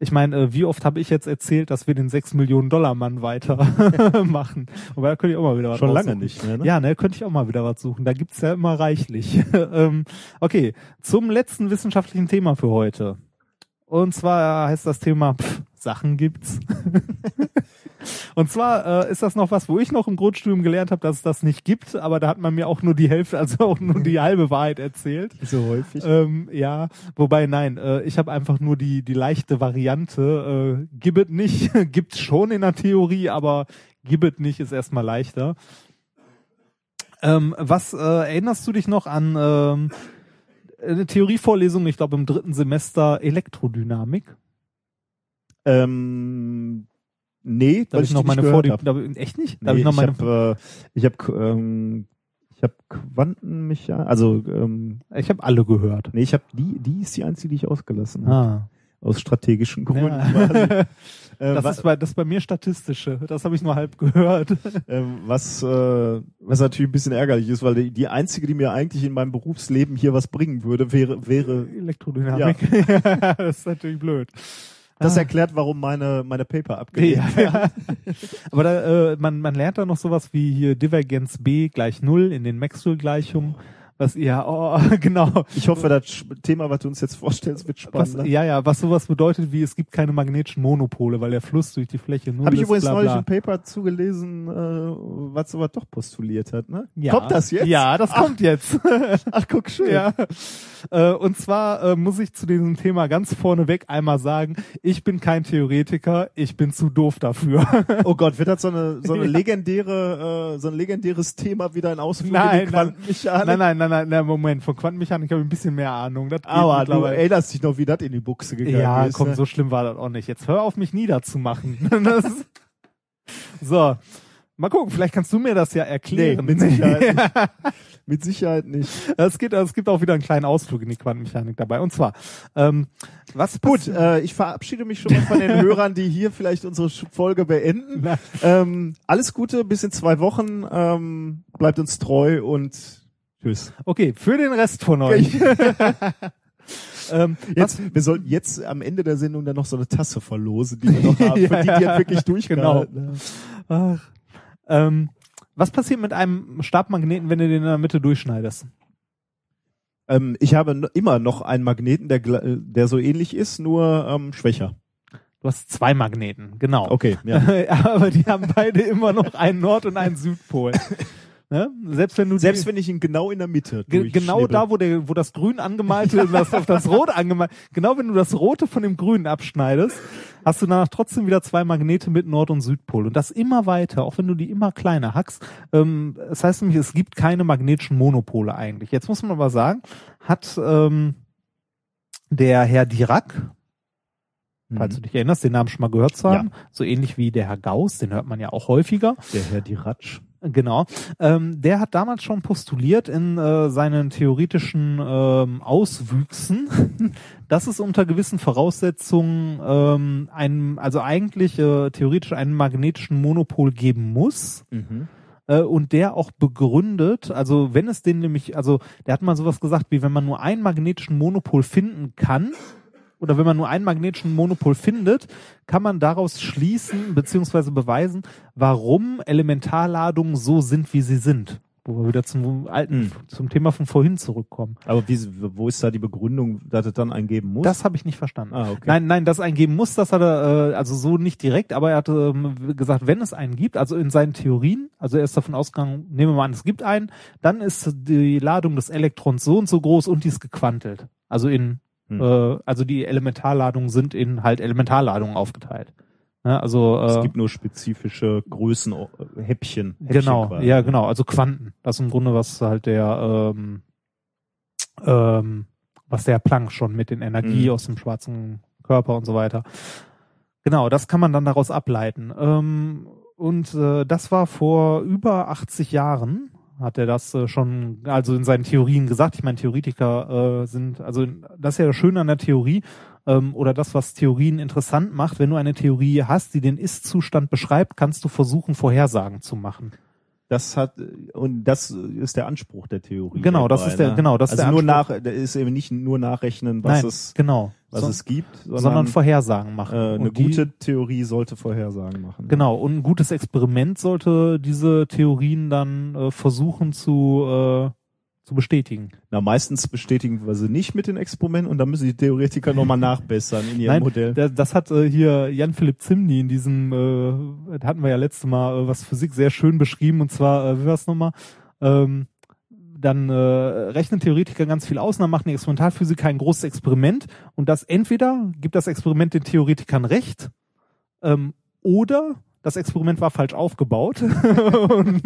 Ich meine, äh, wie oft habe ich jetzt erzählt, dass wir den 6 Millionen Dollar Mann weitermachen? Wobei da könnte ich auch mal wieder was schon lange raussuchen. nicht mehr. Ne? Ja, ne, könnte ich auch mal wieder was suchen. Da gibt's ja immer reichlich. ähm, okay, zum letzten wissenschaftlichen Thema für heute. Und zwar heißt das Thema pff, Sachen gibt's. Und zwar äh, ist das noch was, wo ich noch im Grundstudium gelernt habe, dass es das nicht gibt, aber da hat man mir auch nur die Hälfte, also auch nur die halbe Wahrheit erzählt. So häufig. Ähm, ja, wobei nein, äh, ich habe einfach nur die die leichte Variante. Äh, Gibbet nicht, gibt's schon in der Theorie, aber Gibbet nicht ist erstmal leichter. Ähm, was äh, erinnerst du dich noch an ähm, eine Theorievorlesung, ich glaube im dritten Semester Elektrodynamik? Ähm, nee, Da habe ich noch meine nicht Vor gehört da, hab. echt nicht? Da Nee, ich noch ich meine habe äh, ich hab, ähm, ich hab Quantenmechanik, also ähm, ich habe alle gehört. nee, ich habe die, die ist die einzige, die ich ausgelassen habe. Ah. Aus strategischen Gründen. Ja. Äh, Das ist bei das ist bei mir statistische. Das habe ich nur halb gehört. ähm, was, äh, was natürlich ein bisschen ärgerlich ist, weil die, die einzige, die mir eigentlich in meinem Berufsleben hier was bringen würde, wäre, wäre, Elektrodynamik. das ist natürlich blöd. Das Ah. erklärt, warum meine, meine Paper abgelehnt Ja, werden. Aber da, äh, man, man lernt da noch sowas wie hier Divergenz B gleich Null in den Maxwell-Gleichungen. Was ihr, oh, genau. Ich hoffe, das Thema, was du uns jetzt vorstellst, wird spannend. ja, ja, was sowas bedeutet wie, es gibt keine magnetischen Monopole, weil der Fluss durch die Fläche null Habe ich übrigens bla, neulich ein Paper zugelesen, äh, was sowas doch postuliert hat, ne? Ja. Kommt das jetzt? Ja, das kommt jetzt. Ach, guck schön. Ja. Äh, und zwar äh, muss ich zu diesem Thema ganz vorneweg einmal sagen, ich bin kein Theoretiker, ich bin zu doof dafür. Oh Gott, wird das so eine, so eine Ja. legendäre, äh, so ein legendäres Thema wieder in Ausflug Nein, in die. Quantenmechanik? nein, nein, nein, nein, nein, Moment, von Quantenmechanik habe ich ein bisschen mehr Ahnung. Das Aber du erinnerst dich noch, wie das in die Buchse gegangen Ja, ist. komm, ne? so schlimm war das auch nicht. Jetzt hör auf, mich niederzumachen. So. Mal gucken, vielleicht kannst du mir das ja Nee, erklären. mit Sicherheit nicht. Mit Sicherheit nicht. Es gibt, es gibt auch wieder einen kleinen Ausflug in die Quantenmechanik dabei. Und zwar, ähm, was Gut, äh, ich verabschiede mich schon mal von den Hörern, die hier vielleicht unsere Folge beenden. Ähm, alles Gute, bis in zwei Wochen. Ähm, bleibt uns treu und tschüss. Okay, für den Rest von euch. ähm, Jetzt, wir sollten jetzt am Ende der Sendung dann noch so eine Tasse verlosen, die wir noch haben, Ja, für die, die jetzt wirklich durchgehalten Genau. Ach, ähm, was passiert mit einem Stabmagneten, wenn du den in der Mitte durchschneidest? Ähm, ich habe immer noch einen Magneten, der, der so ähnlich ist, nur ähm, schwächer. Du hast zwei Magneten, genau. Okay, ja. Aber die haben beide immer noch einen Nord- und einen Südpol. Ne? Selbst wenn du Selbst wenn ich ihn genau in der Mitte ge genau da, wo der, wo das Grün angemalte und das auf das Rot angemalt, genau wenn du das Rote von dem Grünen abschneidest, hast du danach trotzdem wieder zwei Magnete mit Nord- und Südpol und das immer weiter, auch wenn du die immer kleiner hackst. Ähm, das heißt nämlich, es gibt keine magnetischen Monopole eigentlich. Jetzt muss man aber sagen, hat ähm, der Herr Dirac, falls du dich erinnerst, den Namen schon mal gehört zu Mhm. Ja. haben, so ähnlich wie der Herr Gauss, den hört man ja auch häufiger. Der Herr Diratsch. Genau. Ähm, der hat damals schon postuliert in äh, seinen theoretischen ähm, Auswüchsen, dass es unter gewissen Voraussetzungen ähm, einen, also eigentlich äh, theoretisch einen magnetischen Monopol geben muss. Äh, und der auch begründet, also wenn es den nämlich, also der hat mal sowas gesagt, wie wenn man nur einen magnetischen Monopol finden kann, oder wenn man nur einen magnetischen Monopol findet, kann man daraus schließen beziehungsweise beweisen, warum Elementarladungen so sind, wie sie sind. Wo wir wieder zum alten, Hm. zum Thema von vorhin zurückkommen. Aber wie, wo ist da die Begründung, dass es dann einen geben muss? Das habe ich nicht verstanden. ah, okay. Nein, nein, dass es einen geben muss, das hat er, äh, also so nicht direkt, aber er hat ähm, gesagt, wenn es einen gibt, also in seinen Theorien, also er ist davon ausgegangen, nehmen wir mal an, es gibt einen, dann ist die Ladung des Elektrons so und so groß und die ist gequantelt. Also in, Hm. äh, also die Elementarladungen sind in halt Elementarladungen aufgeteilt. Ja, also es äh, gibt nur spezifische Größen, äh, Häppchen. Häppchen genau, quasi. ja genau, also Quanten. Das ist im Grunde was halt der ähm, ähm, was der Planck schon mit den Energie Mhm. aus dem schwarzen Körper und so weiter. Genau, das kann man dann daraus ableiten. Ähm, und äh, das war vor über 80 Jahren, hat er das äh, schon, also in seinen Theorien gesagt. Ich meine, Theoretiker äh, sind, also das ist ja das Schöne an der Theorie ähm, oder das, was Theorien interessant macht. Wenn du eine Theorie hast, die den Ist-Zustand beschreibt, kannst du versuchen, Vorhersagen zu machen. Das hat und das ist der Anspruch der Theorie. Genau, das dabei, ist der- ne? genau, das ist also der nur Anspruch. nach, ist eben nicht nur nachrechnen, was Nein, es genau. was So- es gibt, sondern, sondern Vorhersagen machen. äh, eine die- gute Theorie sollte Vorhersagen machen. Genau, und ein gutes Experiment sollte diese Theorien dann äh, versuchen zu, äh, zu bestätigen. Na, meistens bestätigen wir sie nicht mit den Experimenten und dann müssen die Theoretiker nochmal nachbessern in ihrem Nein, Modell. da- das hat äh, hier Jan-Philipp Zimny in diesem, äh, hatten wir ja letztes Mal äh, was Physik sehr schön beschrieben und zwar, äh, wie war es nochmal? Ähm, dann äh, rechnen Theoretiker ganz viel aus und dann macht eine Experimentalphysiker ein großes Experiment und das entweder gibt das Experiment den Theoretikern recht ähm, oder das Experiment war falsch aufgebaut. und,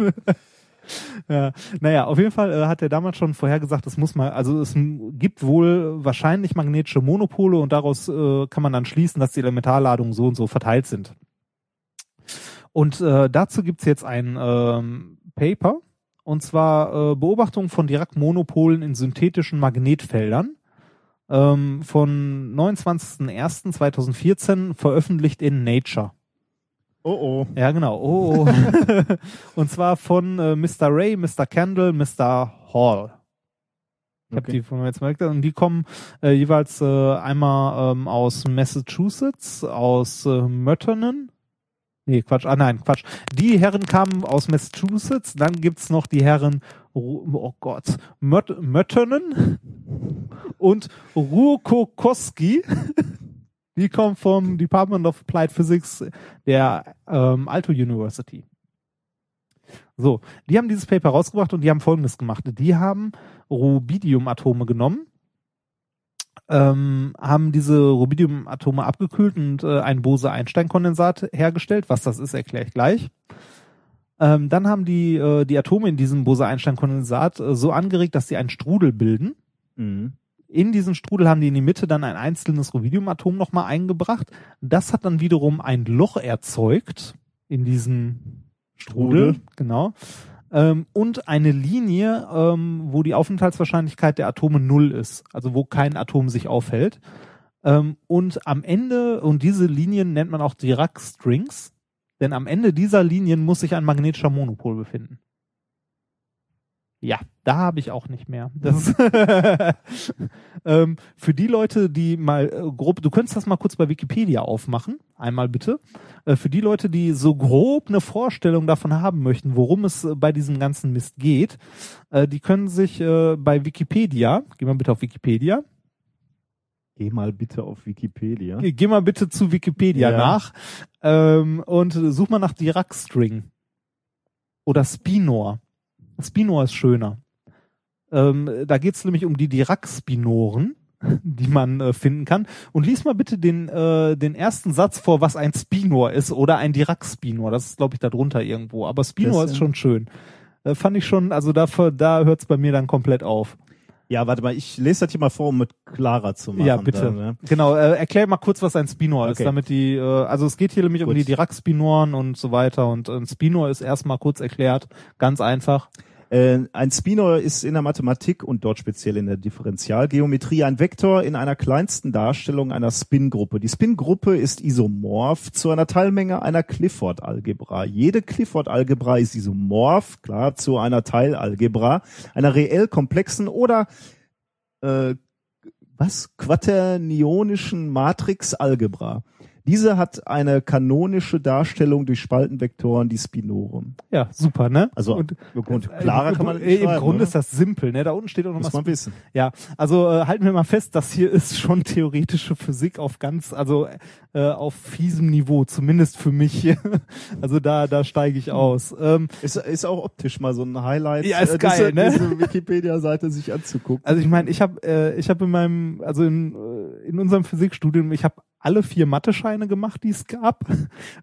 ja, naja, auf jeden Fall äh, hat er damals schon vorhergesagt, es muss mal, also es gibt wohl wahrscheinlich magnetische Monopole und daraus äh, kann man dann schließen, dass die Elementarladungen so und so verteilt sind. Und äh, dazu gibt's jetzt ein ähm, Paper, und zwar äh, Beobachtung von Dirac-Monopolen in synthetischen Magnetfeldern ähm, von 29.01.2014 veröffentlicht in Nature. Oh oh. Ja, genau. Oh, oh. und zwar von äh, Mr. Ray, Mr. Candle, Mr. Hall. Ich habe Okay. die von mir jetzt mal und die kommen äh, jeweils äh, einmal ähm, aus Massachusetts, aus äh, Mötternen. Nee, Quatsch, ah nein, Quatsch. Die Herren kamen aus Massachusetts, dann gibt's noch die Herren, oh Gott, Mött Mötternen und Ruokokoski. Die kommen vom Department of Applied Physics der ähm, Alto University. So, die haben dieses Paper rausgebracht und die haben Folgendes gemacht. Die haben Rubidium-Atome genommen, ähm, haben diese Rubidium-Atome abgekühlt und äh, ein Bose-Einstein-Kondensat hergestellt. Was das ist, erkläre ich gleich. Ähm, dann haben die äh, die Atome in diesem Bose-Einstein-Kondensat äh, so angeregt, dass sie einen Strudel bilden. Mhm. In diesen Strudel haben die in die Mitte dann ein einzelnes Rubidiumatom nochmal eingebracht. Das hat dann wiederum ein Loch erzeugt in diesen Strudel. Strudel. Genau. Ähm, und eine Linie, ähm, wo die Aufenthaltswahrscheinlichkeit der Atome null ist, also wo kein Atom sich aufhält. Ähm, und am Ende, und diese Linien nennt man auch Dirac-Strings, denn am Ende dieser Linien muss sich ein magnetischer Monopol befinden. Ja, da habe ich auch nicht mehr. Das ähm, für die Leute, die mal äh, grob, du könntest das mal kurz bei Wikipedia aufmachen, einmal bitte. Äh, für die Leute, die so grob eine Vorstellung davon haben möchten, worum es äh, bei diesem ganzen Mist geht, äh, die können sich äh, bei Wikipedia, geh mal bitte auf Wikipedia, Geh mal bitte auf Wikipedia. geh, geh mal bitte zu Wikipedia Ja. nach ähm, und such mal nach Dirac-String oder Spinor. Spinor ist schöner. Ähm, da geht's nämlich um die Dirac-Spinoren, die man äh, finden kann. Und lies mal bitte den, äh, den ersten Satz vor, was ein Spinor ist oder ein Dirac-Spinor. Das ist, glaube ich, da drunter irgendwo. Aber Spinor Das, ist schon schön. Äh, fand ich schon, also da, da hört's bei mir dann komplett auf. Ja, warte mal, ich lese das hier mal vor, um mit klarer zu machen. Ja, bitte. Dann, ne? Genau, äh, erklär mal kurz, was ein Spinor ist, Okay. damit die, äh, also es geht hier nämlich um Gut. die Dirac-Spinoren und so weiter und ein Spinor ist erstmal kurz erklärt, ganz einfach. Äh, ein Spinor ist in der Mathematik und dort speziell in der Differentialgeometrie ein Vektor in einer kleinsten Darstellung einer Spingruppe. Die Spingruppe ist isomorph zu einer Teilmenge einer Clifford-Algebra. Jede Clifford-Algebra ist isomorph, klar, zu einer Teilalgebra, einer reell komplexen oder äh, was quaternionischen Matrix-Algebra. Diese hat eine kanonische Darstellung durch Spaltenvektoren, die Spinoren. Ja, super, ne? Also und, gut, äh, klarer kann man äh, Im Grunde oder? ist das simpel, ne? Da unten steht auch noch Muss was. man wissen. Ja, also äh, halten wir mal fest, das hier ist schon theoretische Physik auf ganz, also äh, auf fiesem Niveau, zumindest für mich. also da, da steige ich aus. Ähm, Ist, ist auch optisch mal so ein Highlight, Ja, ist äh, geil, diese, ne? diese Wikipedia-Seite sich anzugucken. Also ich meine, ich habe äh, ich habe in meinem also in, äh, in unserem Physikstudium, ich habe alle vier Mathe-Scheine gemacht, die es gab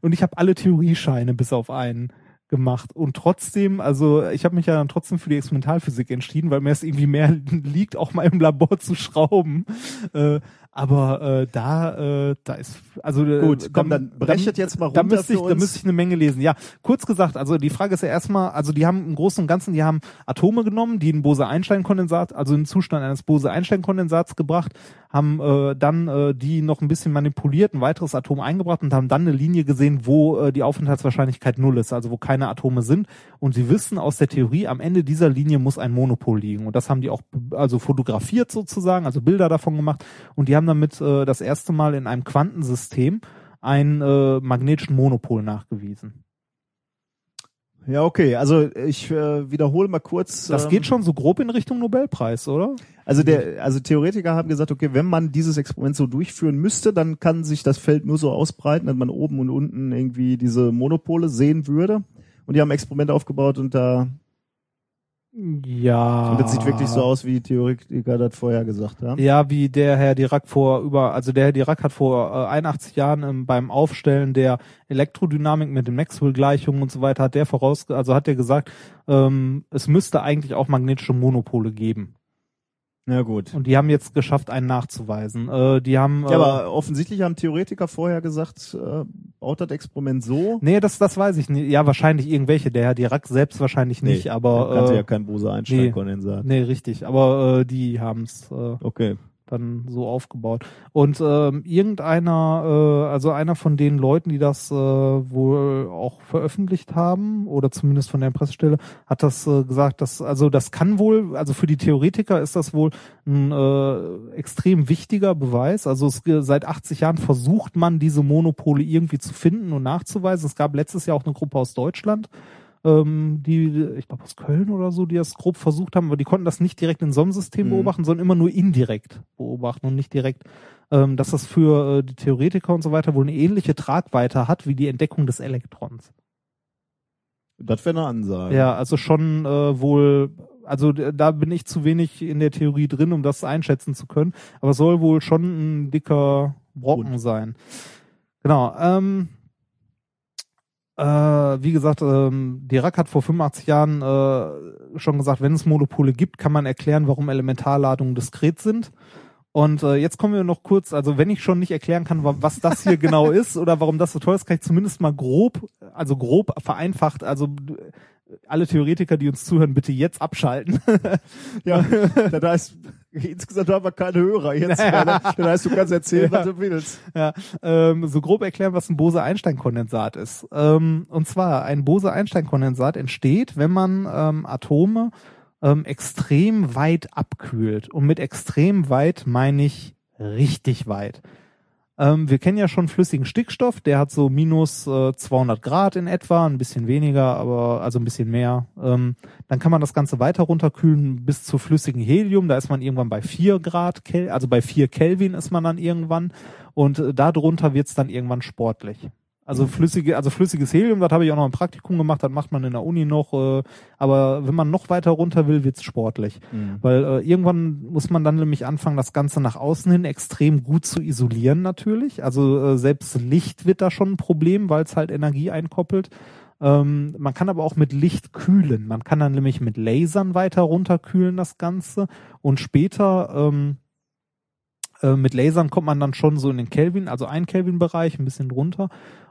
und ich habe alle Theoriescheine bis auf einen gemacht und trotzdem, also ich habe mich ja dann trotzdem für die Experimentalphysik entschieden, weil mir es irgendwie mehr liegt, auch mal im Labor zu schrauben. Äh, aber äh, da, äh, da ist also äh, Gut, komm, dann brechet jetzt mal Da runter müsste ich, da müsste ich eine Menge lesen. Ja, kurz gesagt, also die Frage ist ja erstmal, also die haben im Großen und Ganzen, die haben Atome genommen, die einen Bose-Einstein-Kondensat, also in den Zustand eines Bose-Einstein-Kondensats gebracht, haben äh, dann äh, die noch ein bisschen manipuliert, ein weiteres Atom eingebracht und haben dann eine Linie gesehen, wo äh, die Aufenthaltswahrscheinlichkeit null ist, also wo keine Atome sind. Und sie wissen aus der Theorie, am Ende dieser Linie muss ein Monopol liegen. Und das haben die auch also fotografiert sozusagen, also Bilder davon gemacht. Und die haben damit äh, das erste Mal in einem Quantensystem einen äh, magnetischen Monopol nachgewiesen. Ja, okay. Also ich äh, wiederhole mal kurz. Das ähm, geht schon so grob in Richtung Nobelpreis, oder? Also der, also Theoretiker haben gesagt, okay, wenn man dieses Experiment so durchführen müsste, dann kann sich das Feld nur so ausbreiten, dass man oben und unten irgendwie diese Monopole sehen würde. Und die haben ein Experiment aufgebaut und da Ja. und das sieht wirklich so aus, wie die Theoretiker das vorher gesagt haben. Ja, wie der Herr Dirac vor über, also der Herr Dirac hat vor äh, 81 Jahren ähm, beim Aufstellen der Elektrodynamik mit den Maxwell-Gleichungen und so weiter, hat der voraus, also hat der gesagt, ähm, es müsste eigentlich auch magnetische Monopole geben. Ja gut. Und die haben jetzt geschafft, einen nachzuweisen. Äh, die haben. Ja, äh, aber offensichtlich haben Theoretiker vorher gesagt, äh, baut das Experiment so. Nee, das, das weiß ich nicht. Ja, wahrscheinlich irgendwelche. Der Herr Dirac selbst wahrscheinlich nicht, Nee, aber. dann kannte äh, ja kein Bose-Einstein-Kondensat. Nee, richtig. Aber äh, die haben es äh, Okay. Dann so aufgebaut. Und ähm, irgendeiner, äh, also einer von den Leuten, die das äh, wohl auch veröffentlicht haben, oder zumindest von der Pressestelle, hat das äh, gesagt, dass, also das kann wohl, also für die Theoretiker ist das wohl ein äh, extrem wichtiger Beweis. Also es, seit 80 Jahren versucht man, diese Monopole irgendwie zu finden und nachzuweisen. Es gab letztes Jahr auch eine Gruppe aus Deutschland, ähm, die, ich glaube aus Köln oder so, die das grob versucht haben, aber die konnten das nicht direkt im Sonnensystem Mhm. beobachten, sondern immer nur indirekt beobachten und nicht direkt, ähm, dass das für äh, die Theoretiker und so weiter wohl eine ähnliche Tragweite hat wie die Entdeckung des Elektrons. Das wäre eine Ansage. Ja, also schon äh, wohl, also da bin ich zu wenig in der Theorie drin, um das einschätzen zu können, aber es soll wohl schon ein dicker Brocken sein. Genau. Ähm, äh, wie gesagt, ähm, Dirac hat vor 85 Jahren äh, schon gesagt, wenn es Monopole gibt, kann man erklären, warum Elementarladungen diskret sind. Und äh, jetzt kommen wir noch kurz, also wenn ich schon nicht erklären kann, wa- was das hier genau ist oder warum das so toll ist, kann ich zumindest mal grob, also grob vereinfacht, also alle Theoretiker, die uns zuhören, bitte jetzt abschalten. Ja, das heißt, insgesamt haben wir keine Hörer jetzt. mehr, ne? Das heißt, du kannst erzählen, Ja. was du willst. ja, ähm, so grob erklären, was ein Bose-Einstein-Kondensat ist. Ähm, und zwar, ein Bose-Einstein-Kondensat entsteht, wenn man ähm, Atome ähm, extrem weit abkühlt. Und mit extrem weit meine ich richtig weit. Ähm, wir kennen ja schon flüssigen Stickstoff, der hat so minus äh, 200 Grad in etwa, ein bisschen weniger, aber also ein bisschen mehr. Ähm, dann kann man das Ganze weiter runterkühlen bis zu flüssigen Helium. Da ist man irgendwann bei 4 Grad, Kel also bei 4 Kelvin ist man dann irgendwann. Und äh, darunter wird's dann irgendwann sportlich. Also flüssige, also flüssiges Helium, das habe ich auch noch im Praktikum gemacht, das macht man in der Uni noch, äh, aber wenn man noch weiter runter will, wird's sportlich. Weil äh, irgendwann muss man dann nämlich anfangen, das Ganze nach außen hin extrem gut zu isolieren natürlich. Also äh, selbst Licht wird da schon ein Problem, weil es halt Energie einkoppelt. Ähm, man kann aber auch mit Licht kühlen. Man kann dann nämlich mit Lasern weiter runterkühlen das Ganze und später ähm, äh, mit Lasern kommt man dann schon so in den Kelvin, also ein Kelvin-Bereich, ein bisschen drunter.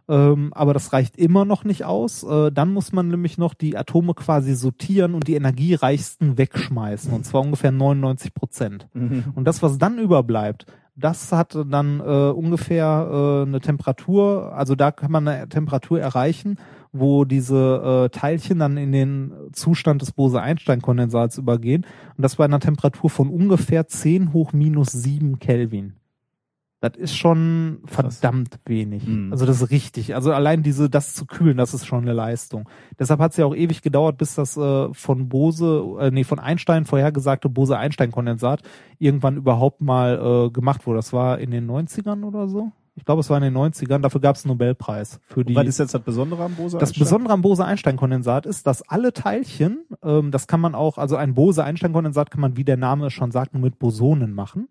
Ähm, aber das reicht immer noch nicht aus. Äh, dann muss man nämlich noch die Atome quasi sortieren und die energiereichsten wegschmeißen. Und zwar ungefähr 99 Prozent. Und das, was dann überbleibt, das hat dann äh, ungefähr äh, eine Temperatur, also da kann man eine Temperatur erreichen, wo diese äh, Teilchen dann in den Zustand des Bose-Einstein-Kondensats übergehen. Und das bei einer Temperatur von ungefähr 10 hoch minus 7 Kelvin. Das ist schon verdammt wenig. Mhm. Also das ist richtig. Also allein diese, das zu kühlen, das ist schon eine Leistung. Deshalb hat es ja auch ewig gedauert, bis das äh, von Bose, äh, nee, von Einstein vorhergesagte Bose-Einstein-Kondensat irgendwann überhaupt mal äh, gemacht wurde. Das war in den 90ern oder so. Ich glaube, es war in den 90ern. Dafür gab es einen Nobelpreis für die. Was ist jetzt das Besondere am Bose? Das Besondere am Bose-Einstein-Kondensat ist, dass alle Teilchen, ähm, das kann man auch, also ein Bose-Einstein-Kondensat kann man, wie der Name es schon sagt, nur mit Bosonen machen,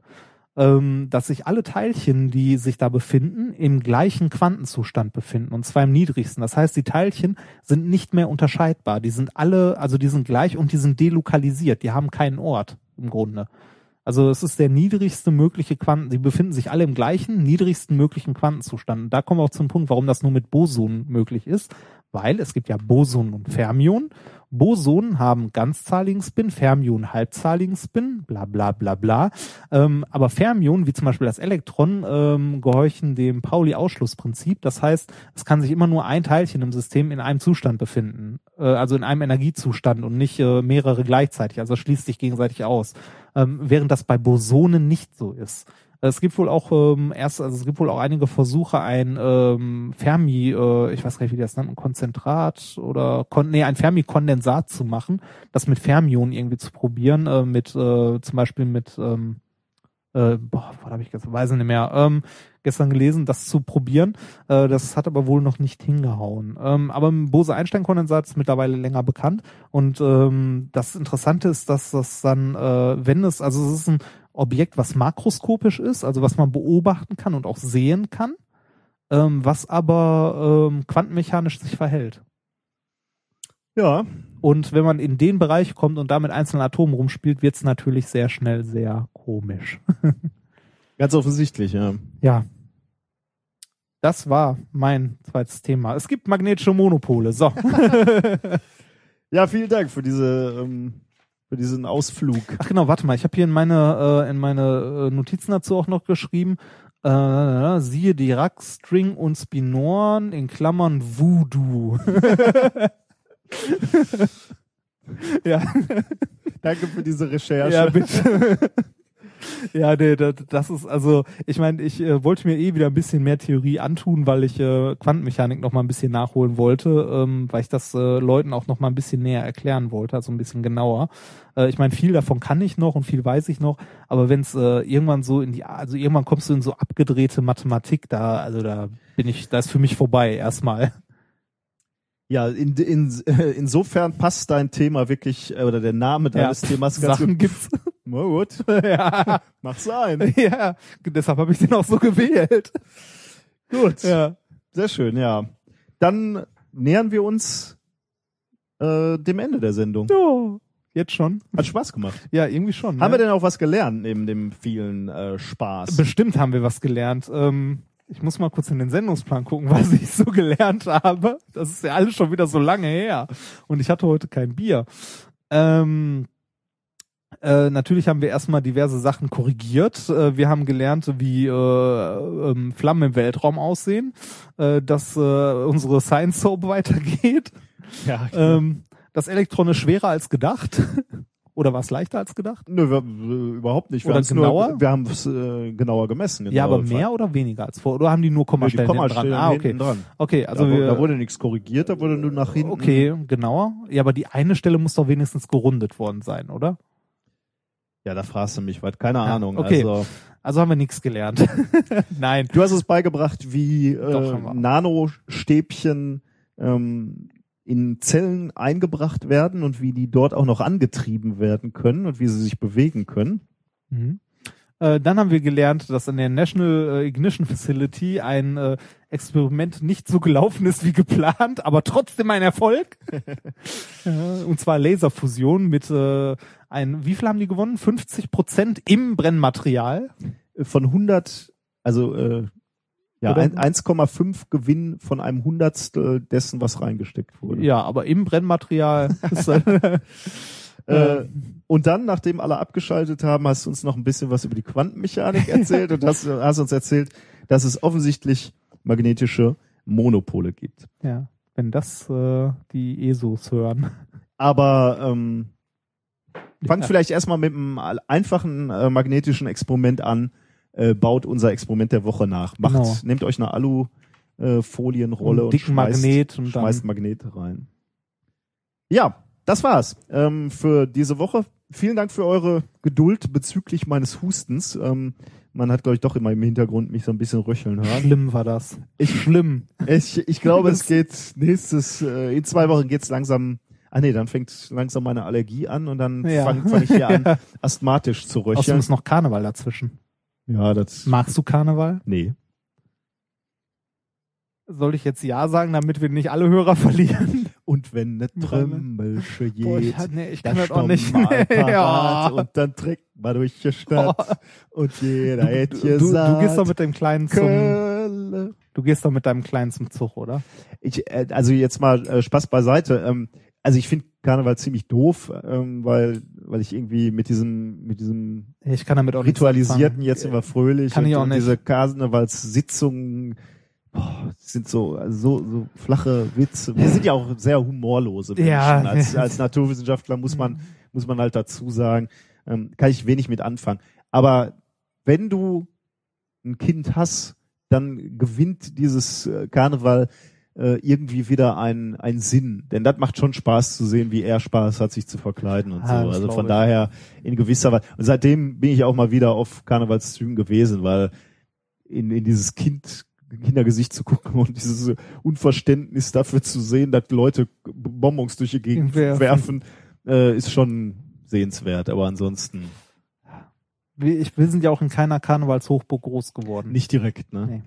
ähm, dass sich alle Teilchen, die sich da befinden, im gleichen Quantenzustand befinden, und zwar im niedrigsten. Das heißt, die Teilchen sind nicht mehr unterscheidbar. Die sind alle, also die sind gleich und die sind delokalisiert. Die haben keinen Ort im Grunde. Also es ist der niedrigste mögliche Quanten, die befinden sich alle im gleichen, niedrigsten möglichen Quantenzustand. Und da kommen wir auch zum Punkt, warum das nur mit Bosonen möglich ist, weil es gibt ja Boson und Fermion. Bosonen haben ganzzahligen Spin, Fermion halbzahligen Spin, bla bla bla bla. Ähm, aber Fermionen, wie zum Beispiel das Elektron, ähm, gehorchen dem Pauli-Ausschlussprinzip. Das heißt, es kann sich immer nur ein Teilchen im System in einem Zustand befinden, äh, also in einem Energiezustand und nicht äh, mehrere gleichzeitig. Also schließt sich gegenseitig aus. Ähm, während das bei Bosonen nicht so ist. Es gibt wohl auch ähm, erst, also es gibt wohl auch einige Versuche, ein ähm, Fermi, äh, ich weiß gar nicht, wie die das nennt, ein Konzentrat oder kon nee, ein Fermi-Kondensat zu machen, das mit Fermionen irgendwie zu probieren, äh, mit äh, zum Beispiel mit ähm, äh, boah, was habe ich gestern, weiß ich nicht mehr, ähm, gestern gelesen, das zu probieren. Äh, das hat aber wohl noch nicht hingehauen. Ähm, aber ein Bose-Einstein-Kondensat ist mittlerweile länger bekannt. Und ähm, das Interessante ist, dass das dann, äh, wenn es, also es ist ein Objekt, was makroskopisch ist, also was man beobachten kann und auch sehen kann, ähm, was aber ähm, quantenmechanisch sich verhält. Ja, Und wenn man in den Bereich kommt und da mit einzelnen Atomen rumspielt, wird es natürlich sehr schnell sehr komisch. ganz offensichtlich, ja. Ja. Das war mein zweites Thema. Es gibt magnetische Monopole. So. Ja, vielen Dank für diese, ähm, für diesen Ausflug. Ach genau, warte mal. Ich habe hier in meine, äh, in meine äh, Notizen dazu auch noch geschrieben. Äh, siehe Dirac, String und Spinoren in Klammern Voodoo. ja, Danke für diese Recherche. ja, bitte. Ja, nee, das, das ist also, ich meine, ich äh, wollte mir eh wieder ein bisschen mehr Theorie antun, weil ich äh, Quantenmechanik noch mal ein bisschen nachholen wollte, ähm, weil ich das äh, Leuten auch noch mal ein bisschen näher erklären wollte, also ein bisschen genauer. Äh, ich meine, viel davon kann ich noch und viel weiß ich noch, aber wenn es äh, irgendwann so in die, also irgendwann kommst du in so abgedrehte Mathematik, da, also da bin ich, da ist für mich vorbei erstmal. Ja, in, in, äh, insofern passt dein Thema wirklich, äh, oder der Name deines Themas ganz Sachen gut. gibt's. Na gut, ja, mach sein. ja, deshalb habe ich den auch so gewählt. Gut, Ja. sehr schön, ja. Dann nähern wir uns äh, dem Ende der Sendung. Oh, jetzt schon. Hat Spaß gemacht. Ja, irgendwie schon. Haben ne? wir denn auch was gelernt neben dem vielen äh, Spaß? Bestimmt haben wir was gelernt. Ähm, ich muss mal kurz in den Sendungsplan gucken, was ich so gelernt habe. Das ist ja alles schon wieder so lange her. Und ich hatte heute kein Bier. Ähm, äh, natürlich haben wir erstmal diverse Sachen korrigiert. Äh, wir haben gelernt, wie äh, ähm, Flammen im Weltraum aussehen, äh, dass äh, unsere Science Soap weitergeht. ja, Ähm, das Elektron ist schwerer als gedacht. Oder war es leichter als gedacht? Nö, wir, überhaupt nicht. Wir Oder genauer? Nur, wir haben es äh, genauer gemessen. ja, aber Fall. mehr oder weniger als vor? Oder haben die nur die Kommastellen hinten Kommastellen dran? Ah, okay. dran. Okay, also da, wir, da wurde nichts korrigiert, da wurde nur nach hinten. okay, genauer. Ja, aber die eine Stelle muss doch wenigstens gerundet worden sein, oder? Ja, da fragst du mich was. Keine Ja, Ahnung. okay. Also, Also haben wir nichts gelernt. Nein. du hast uns beigebracht, wie äh. Nanostäbchen ähm, in Zellen eingebracht werden und wie die dort auch noch angetrieben werden können und wie sie sich bewegen können. Mhm. Äh, dann haben wir gelernt, dass an der National äh, Ignition Facility ein äh, Experiment nicht so gelaufen ist wie geplant, aber trotzdem ein Erfolg. und zwar Laserfusion mit äh, ein, wie viel haben die gewonnen? 50 Prozent im Brennmaterial. Von 100, also äh, ja, Oder? ein- 1,5 Gewinn von einem Hundertstel dessen, was reingesteckt wurde. Ja, aber im Brennmaterial. äh, Äh, und dann, nachdem alle abgeschaltet haben, hast du uns noch ein bisschen was über die Quantenmechanik erzählt und hast, hast uns erzählt, dass es offensichtlich magnetische Monopole gibt. ja, wenn das äh, die ESOs hören. Aber ähm, fangt Ja. vielleicht erstmal mit einem einfachen äh, magnetischen Experiment an, äh, baut unser Experiment der Woche nach. Macht, Genau. nehmt euch eine Alu-Folienrolle Einen und, dicken schmeißt, Magnet und schmeißt Magnete rein. Ja, das war's ähm, für diese Woche. Vielen Dank für eure Geduld bezüglich meines Hustens. Ähm, man hat, glaube ich, doch immer im Hintergrund mich so ein bisschen röcheln hören. Schlimm war das. Ich, Schlimm. ich, ich glaube, es geht nächstes, äh, in zwei Wochen geht's langsam, ah nee, dann fängt langsam meine Allergie an und dann Ja. fange fang ich hier an, asthmatisch zu Außerdem röcheln. ist noch Karneval dazwischen. Ja, das, Magst du Karneval? nee. Soll ich jetzt Ja sagen, damit wir nicht alle Hörer verlieren? Und wenn ne Trömmelsche Boah, geht, ich, hat- nee, ich kann das auch nicht. ja. und dann trägt man durch die Stadt und jeder Du, hätte du, gesagt, du gehst doch mit dem Kleinen zum, Kölle. du gehst doch mit deinem Kleinen zum Zug, oder? Ich, äh, also jetzt mal äh, Spaß beiseite. Ähm, also ich finde Karneval ziemlich doof, ähm, weil weil ich irgendwie mit diesem mit diesem Ich kann damit auch ritualisierten jetzt immer fröhlich Kann ich und, auch und nicht. diese Karnevalssitzungen boah, sind so also so so flache Witze. Wir sind ja auch sehr humorlose Menschen. Ja. Als, als Naturwissenschaftler muss man muss man halt dazu sagen, ähm, kann ich wenig mit anfangen. Aber wenn du ein Kind hast, dann gewinnt dieses äh, Karneval äh, irgendwie wieder ein, ein Sinn. Denn das macht schon Spaß zu sehen, wie er Spaß hat, sich zu verkleiden und Ah, so. Also von ich. daher in gewisser Weise. Und seitdem bin ich auch mal wieder auf Karnevalszügen gewesen, weil in, in dieses Kind Kindergesicht zu gucken und dieses Unverständnis dafür zu sehen, dass Leute Bonbons durch die Gegend Werfen. werfen, äh, ist schon sehenswert. Aber ansonsten Wir, ich, wir sind ja auch in keiner Karnevalshochburg groß geworden. nicht direkt. Ne? Nee.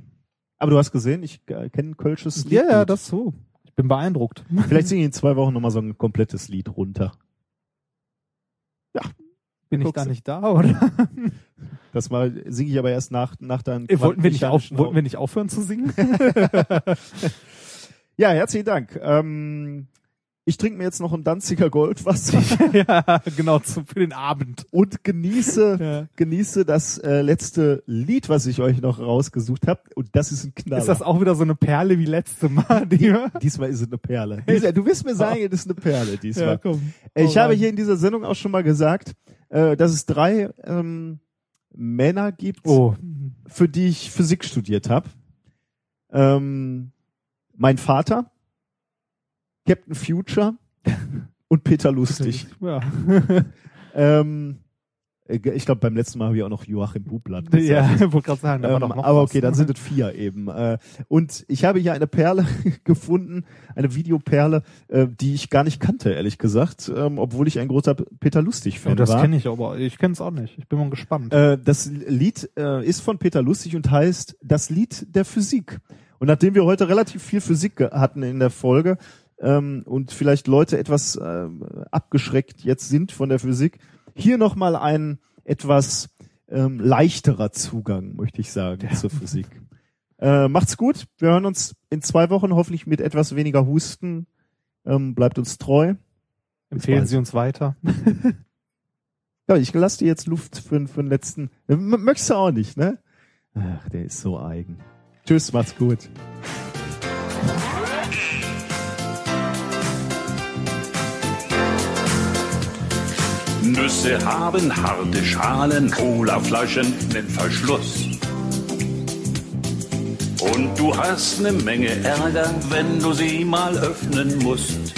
Aber du hast gesehen, ich äh, kenne Kölsches Lied. ja, ja, das so. Ich bin beeindruckt. Vielleicht singe ich in zwei Wochen nochmal so ein komplettes Lied runter. Bin ich da nicht da, oder? Das mal singe ich aber erst nach, nach deinen Äh, wollten, wir nicht auf, wollten wir nicht aufhören zu singen? Ja, herzlichen Dank. Ähm, ich trinke mir jetzt noch ein Danziger Goldwasser ja, genau, zu, für den Abend. und genieße, Ja. genieße das äh, letzte Lied, was ich euch noch rausgesucht habe. Und das ist ein Knaller. Ist das auch wieder so eine Perle wie letzte Mal? Die, diesmal ist es eine Perle. Diesmal- Du wirst mir sagen, es ist eine Perle diesmal. ja, komm. Äh, Ich Hau habe rein. hier in dieser Sendung auch schon mal gesagt, äh, dass es drei ähm, Männer gibt, Oh, für die ich Physik studiert habe. Ähm, mein Vater, Captain Future und Peter Lustig. Ja. ähm, äh, ich glaube, beim letzten Mal habe ich auch noch Joachim Bublatt gesagt. ja, wollte gerade sagen, Ähm, aber okay, dann sind es vier eben. Äh, und ich habe hier eine Perle gefunden, eine Videoperle, äh, die ich gar nicht kannte, ehrlich gesagt, ähm, obwohl ich ein großer Peter Lustig-Fan das war. kenne ich aber. Ich kenne es auch nicht. Ich bin mal gespannt. Das Lied ist von Peter Lustig und heißt Das Lied der Physik. Und nachdem wir heute relativ viel Physik hatten in der Folge ähm, und vielleicht Leute etwas äh, abgeschreckt jetzt sind von der Physik, hier nochmal ein etwas ähm, leichterer Zugang, möchte ich sagen, zur Physik. Äh, macht's gut. Wir hören uns in zwei Wochen hoffentlich mit etwas weniger Husten. Ähm, bleibt uns treu. Empfehlen. Sie uns weiter. Ja, ich lasse dir jetzt Luft für, für den letzten. Möchtest du auch nicht, ne? Ach, der ist so eigen. Tschüss, macht's gut. Nüsse haben harte Schalen, Colaflaschen nen Verschluss. Und du hast ne Menge Ärger, wenn du sie mal öffnen musst.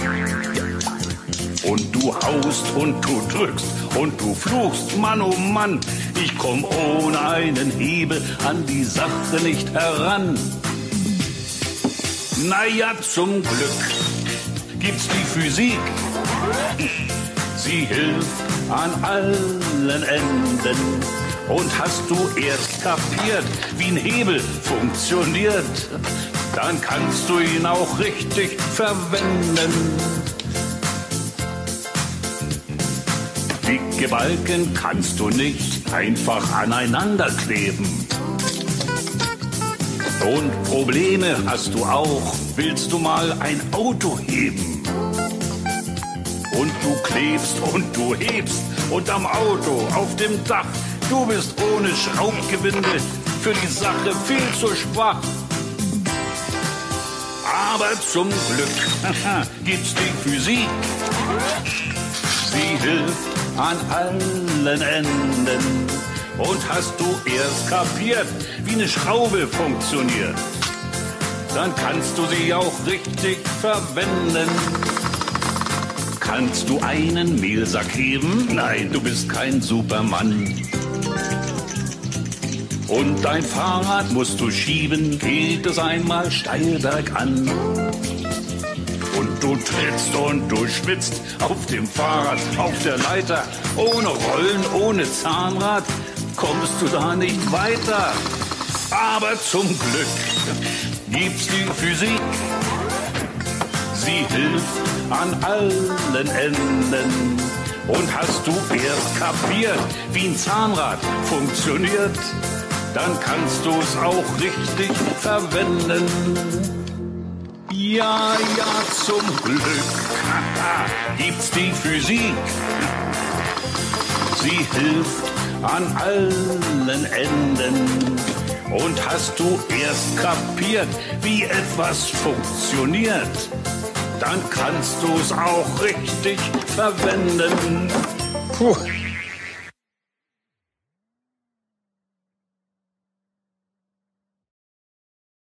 Und du haust und du drückst und du fluchst, Mann, oh Mann, ich komm ohne einen Hebel an die Sache nicht heran. Naja, zum Glück gibt's die Physik. Sie hilft an allen Enden. Und hast du erst kapiert, wie ein Hebel funktioniert, dann kannst du ihn auch richtig verwenden. Dicke Balken kannst du nicht einfach aneinander kleben. Und Probleme hast du auch, willst du mal ein Auto heben. Und du klebst und du hebst unterm Auto auf dem Dach. Du bist ohne Schraubgewinde für die Sache viel zu schwach. Aber zum Glück gibt's die Physik. Sie hilft an allen Enden. Und hast du erst kapiert, wie eine Schraube funktioniert, dann kannst du sie auch richtig verwenden. Kannst du einen Mehlsack heben? Nein, du bist kein Supermann. Und dein Fahrrad musst du schieben, geht es einmal steil bergan. Und du trittst und du schwitzt auf dem Fahrrad, auf der Leiter, ohne Rollen, ohne Zahnrad, kommst du da nicht weiter. Aber zum Glück gibt's die Physik. Sie hilft an allen Enden. Und hast du erst kapiert, wie ein Zahnrad funktioniert, dann kannst du es auch richtig verwenden. Ja, ja, zum Glück gibt's die Physik. Sie hilft an allen Enden. Und hast du erst kapiert, wie etwas funktioniert, dann kannst du es auch richtig verwenden. Puh.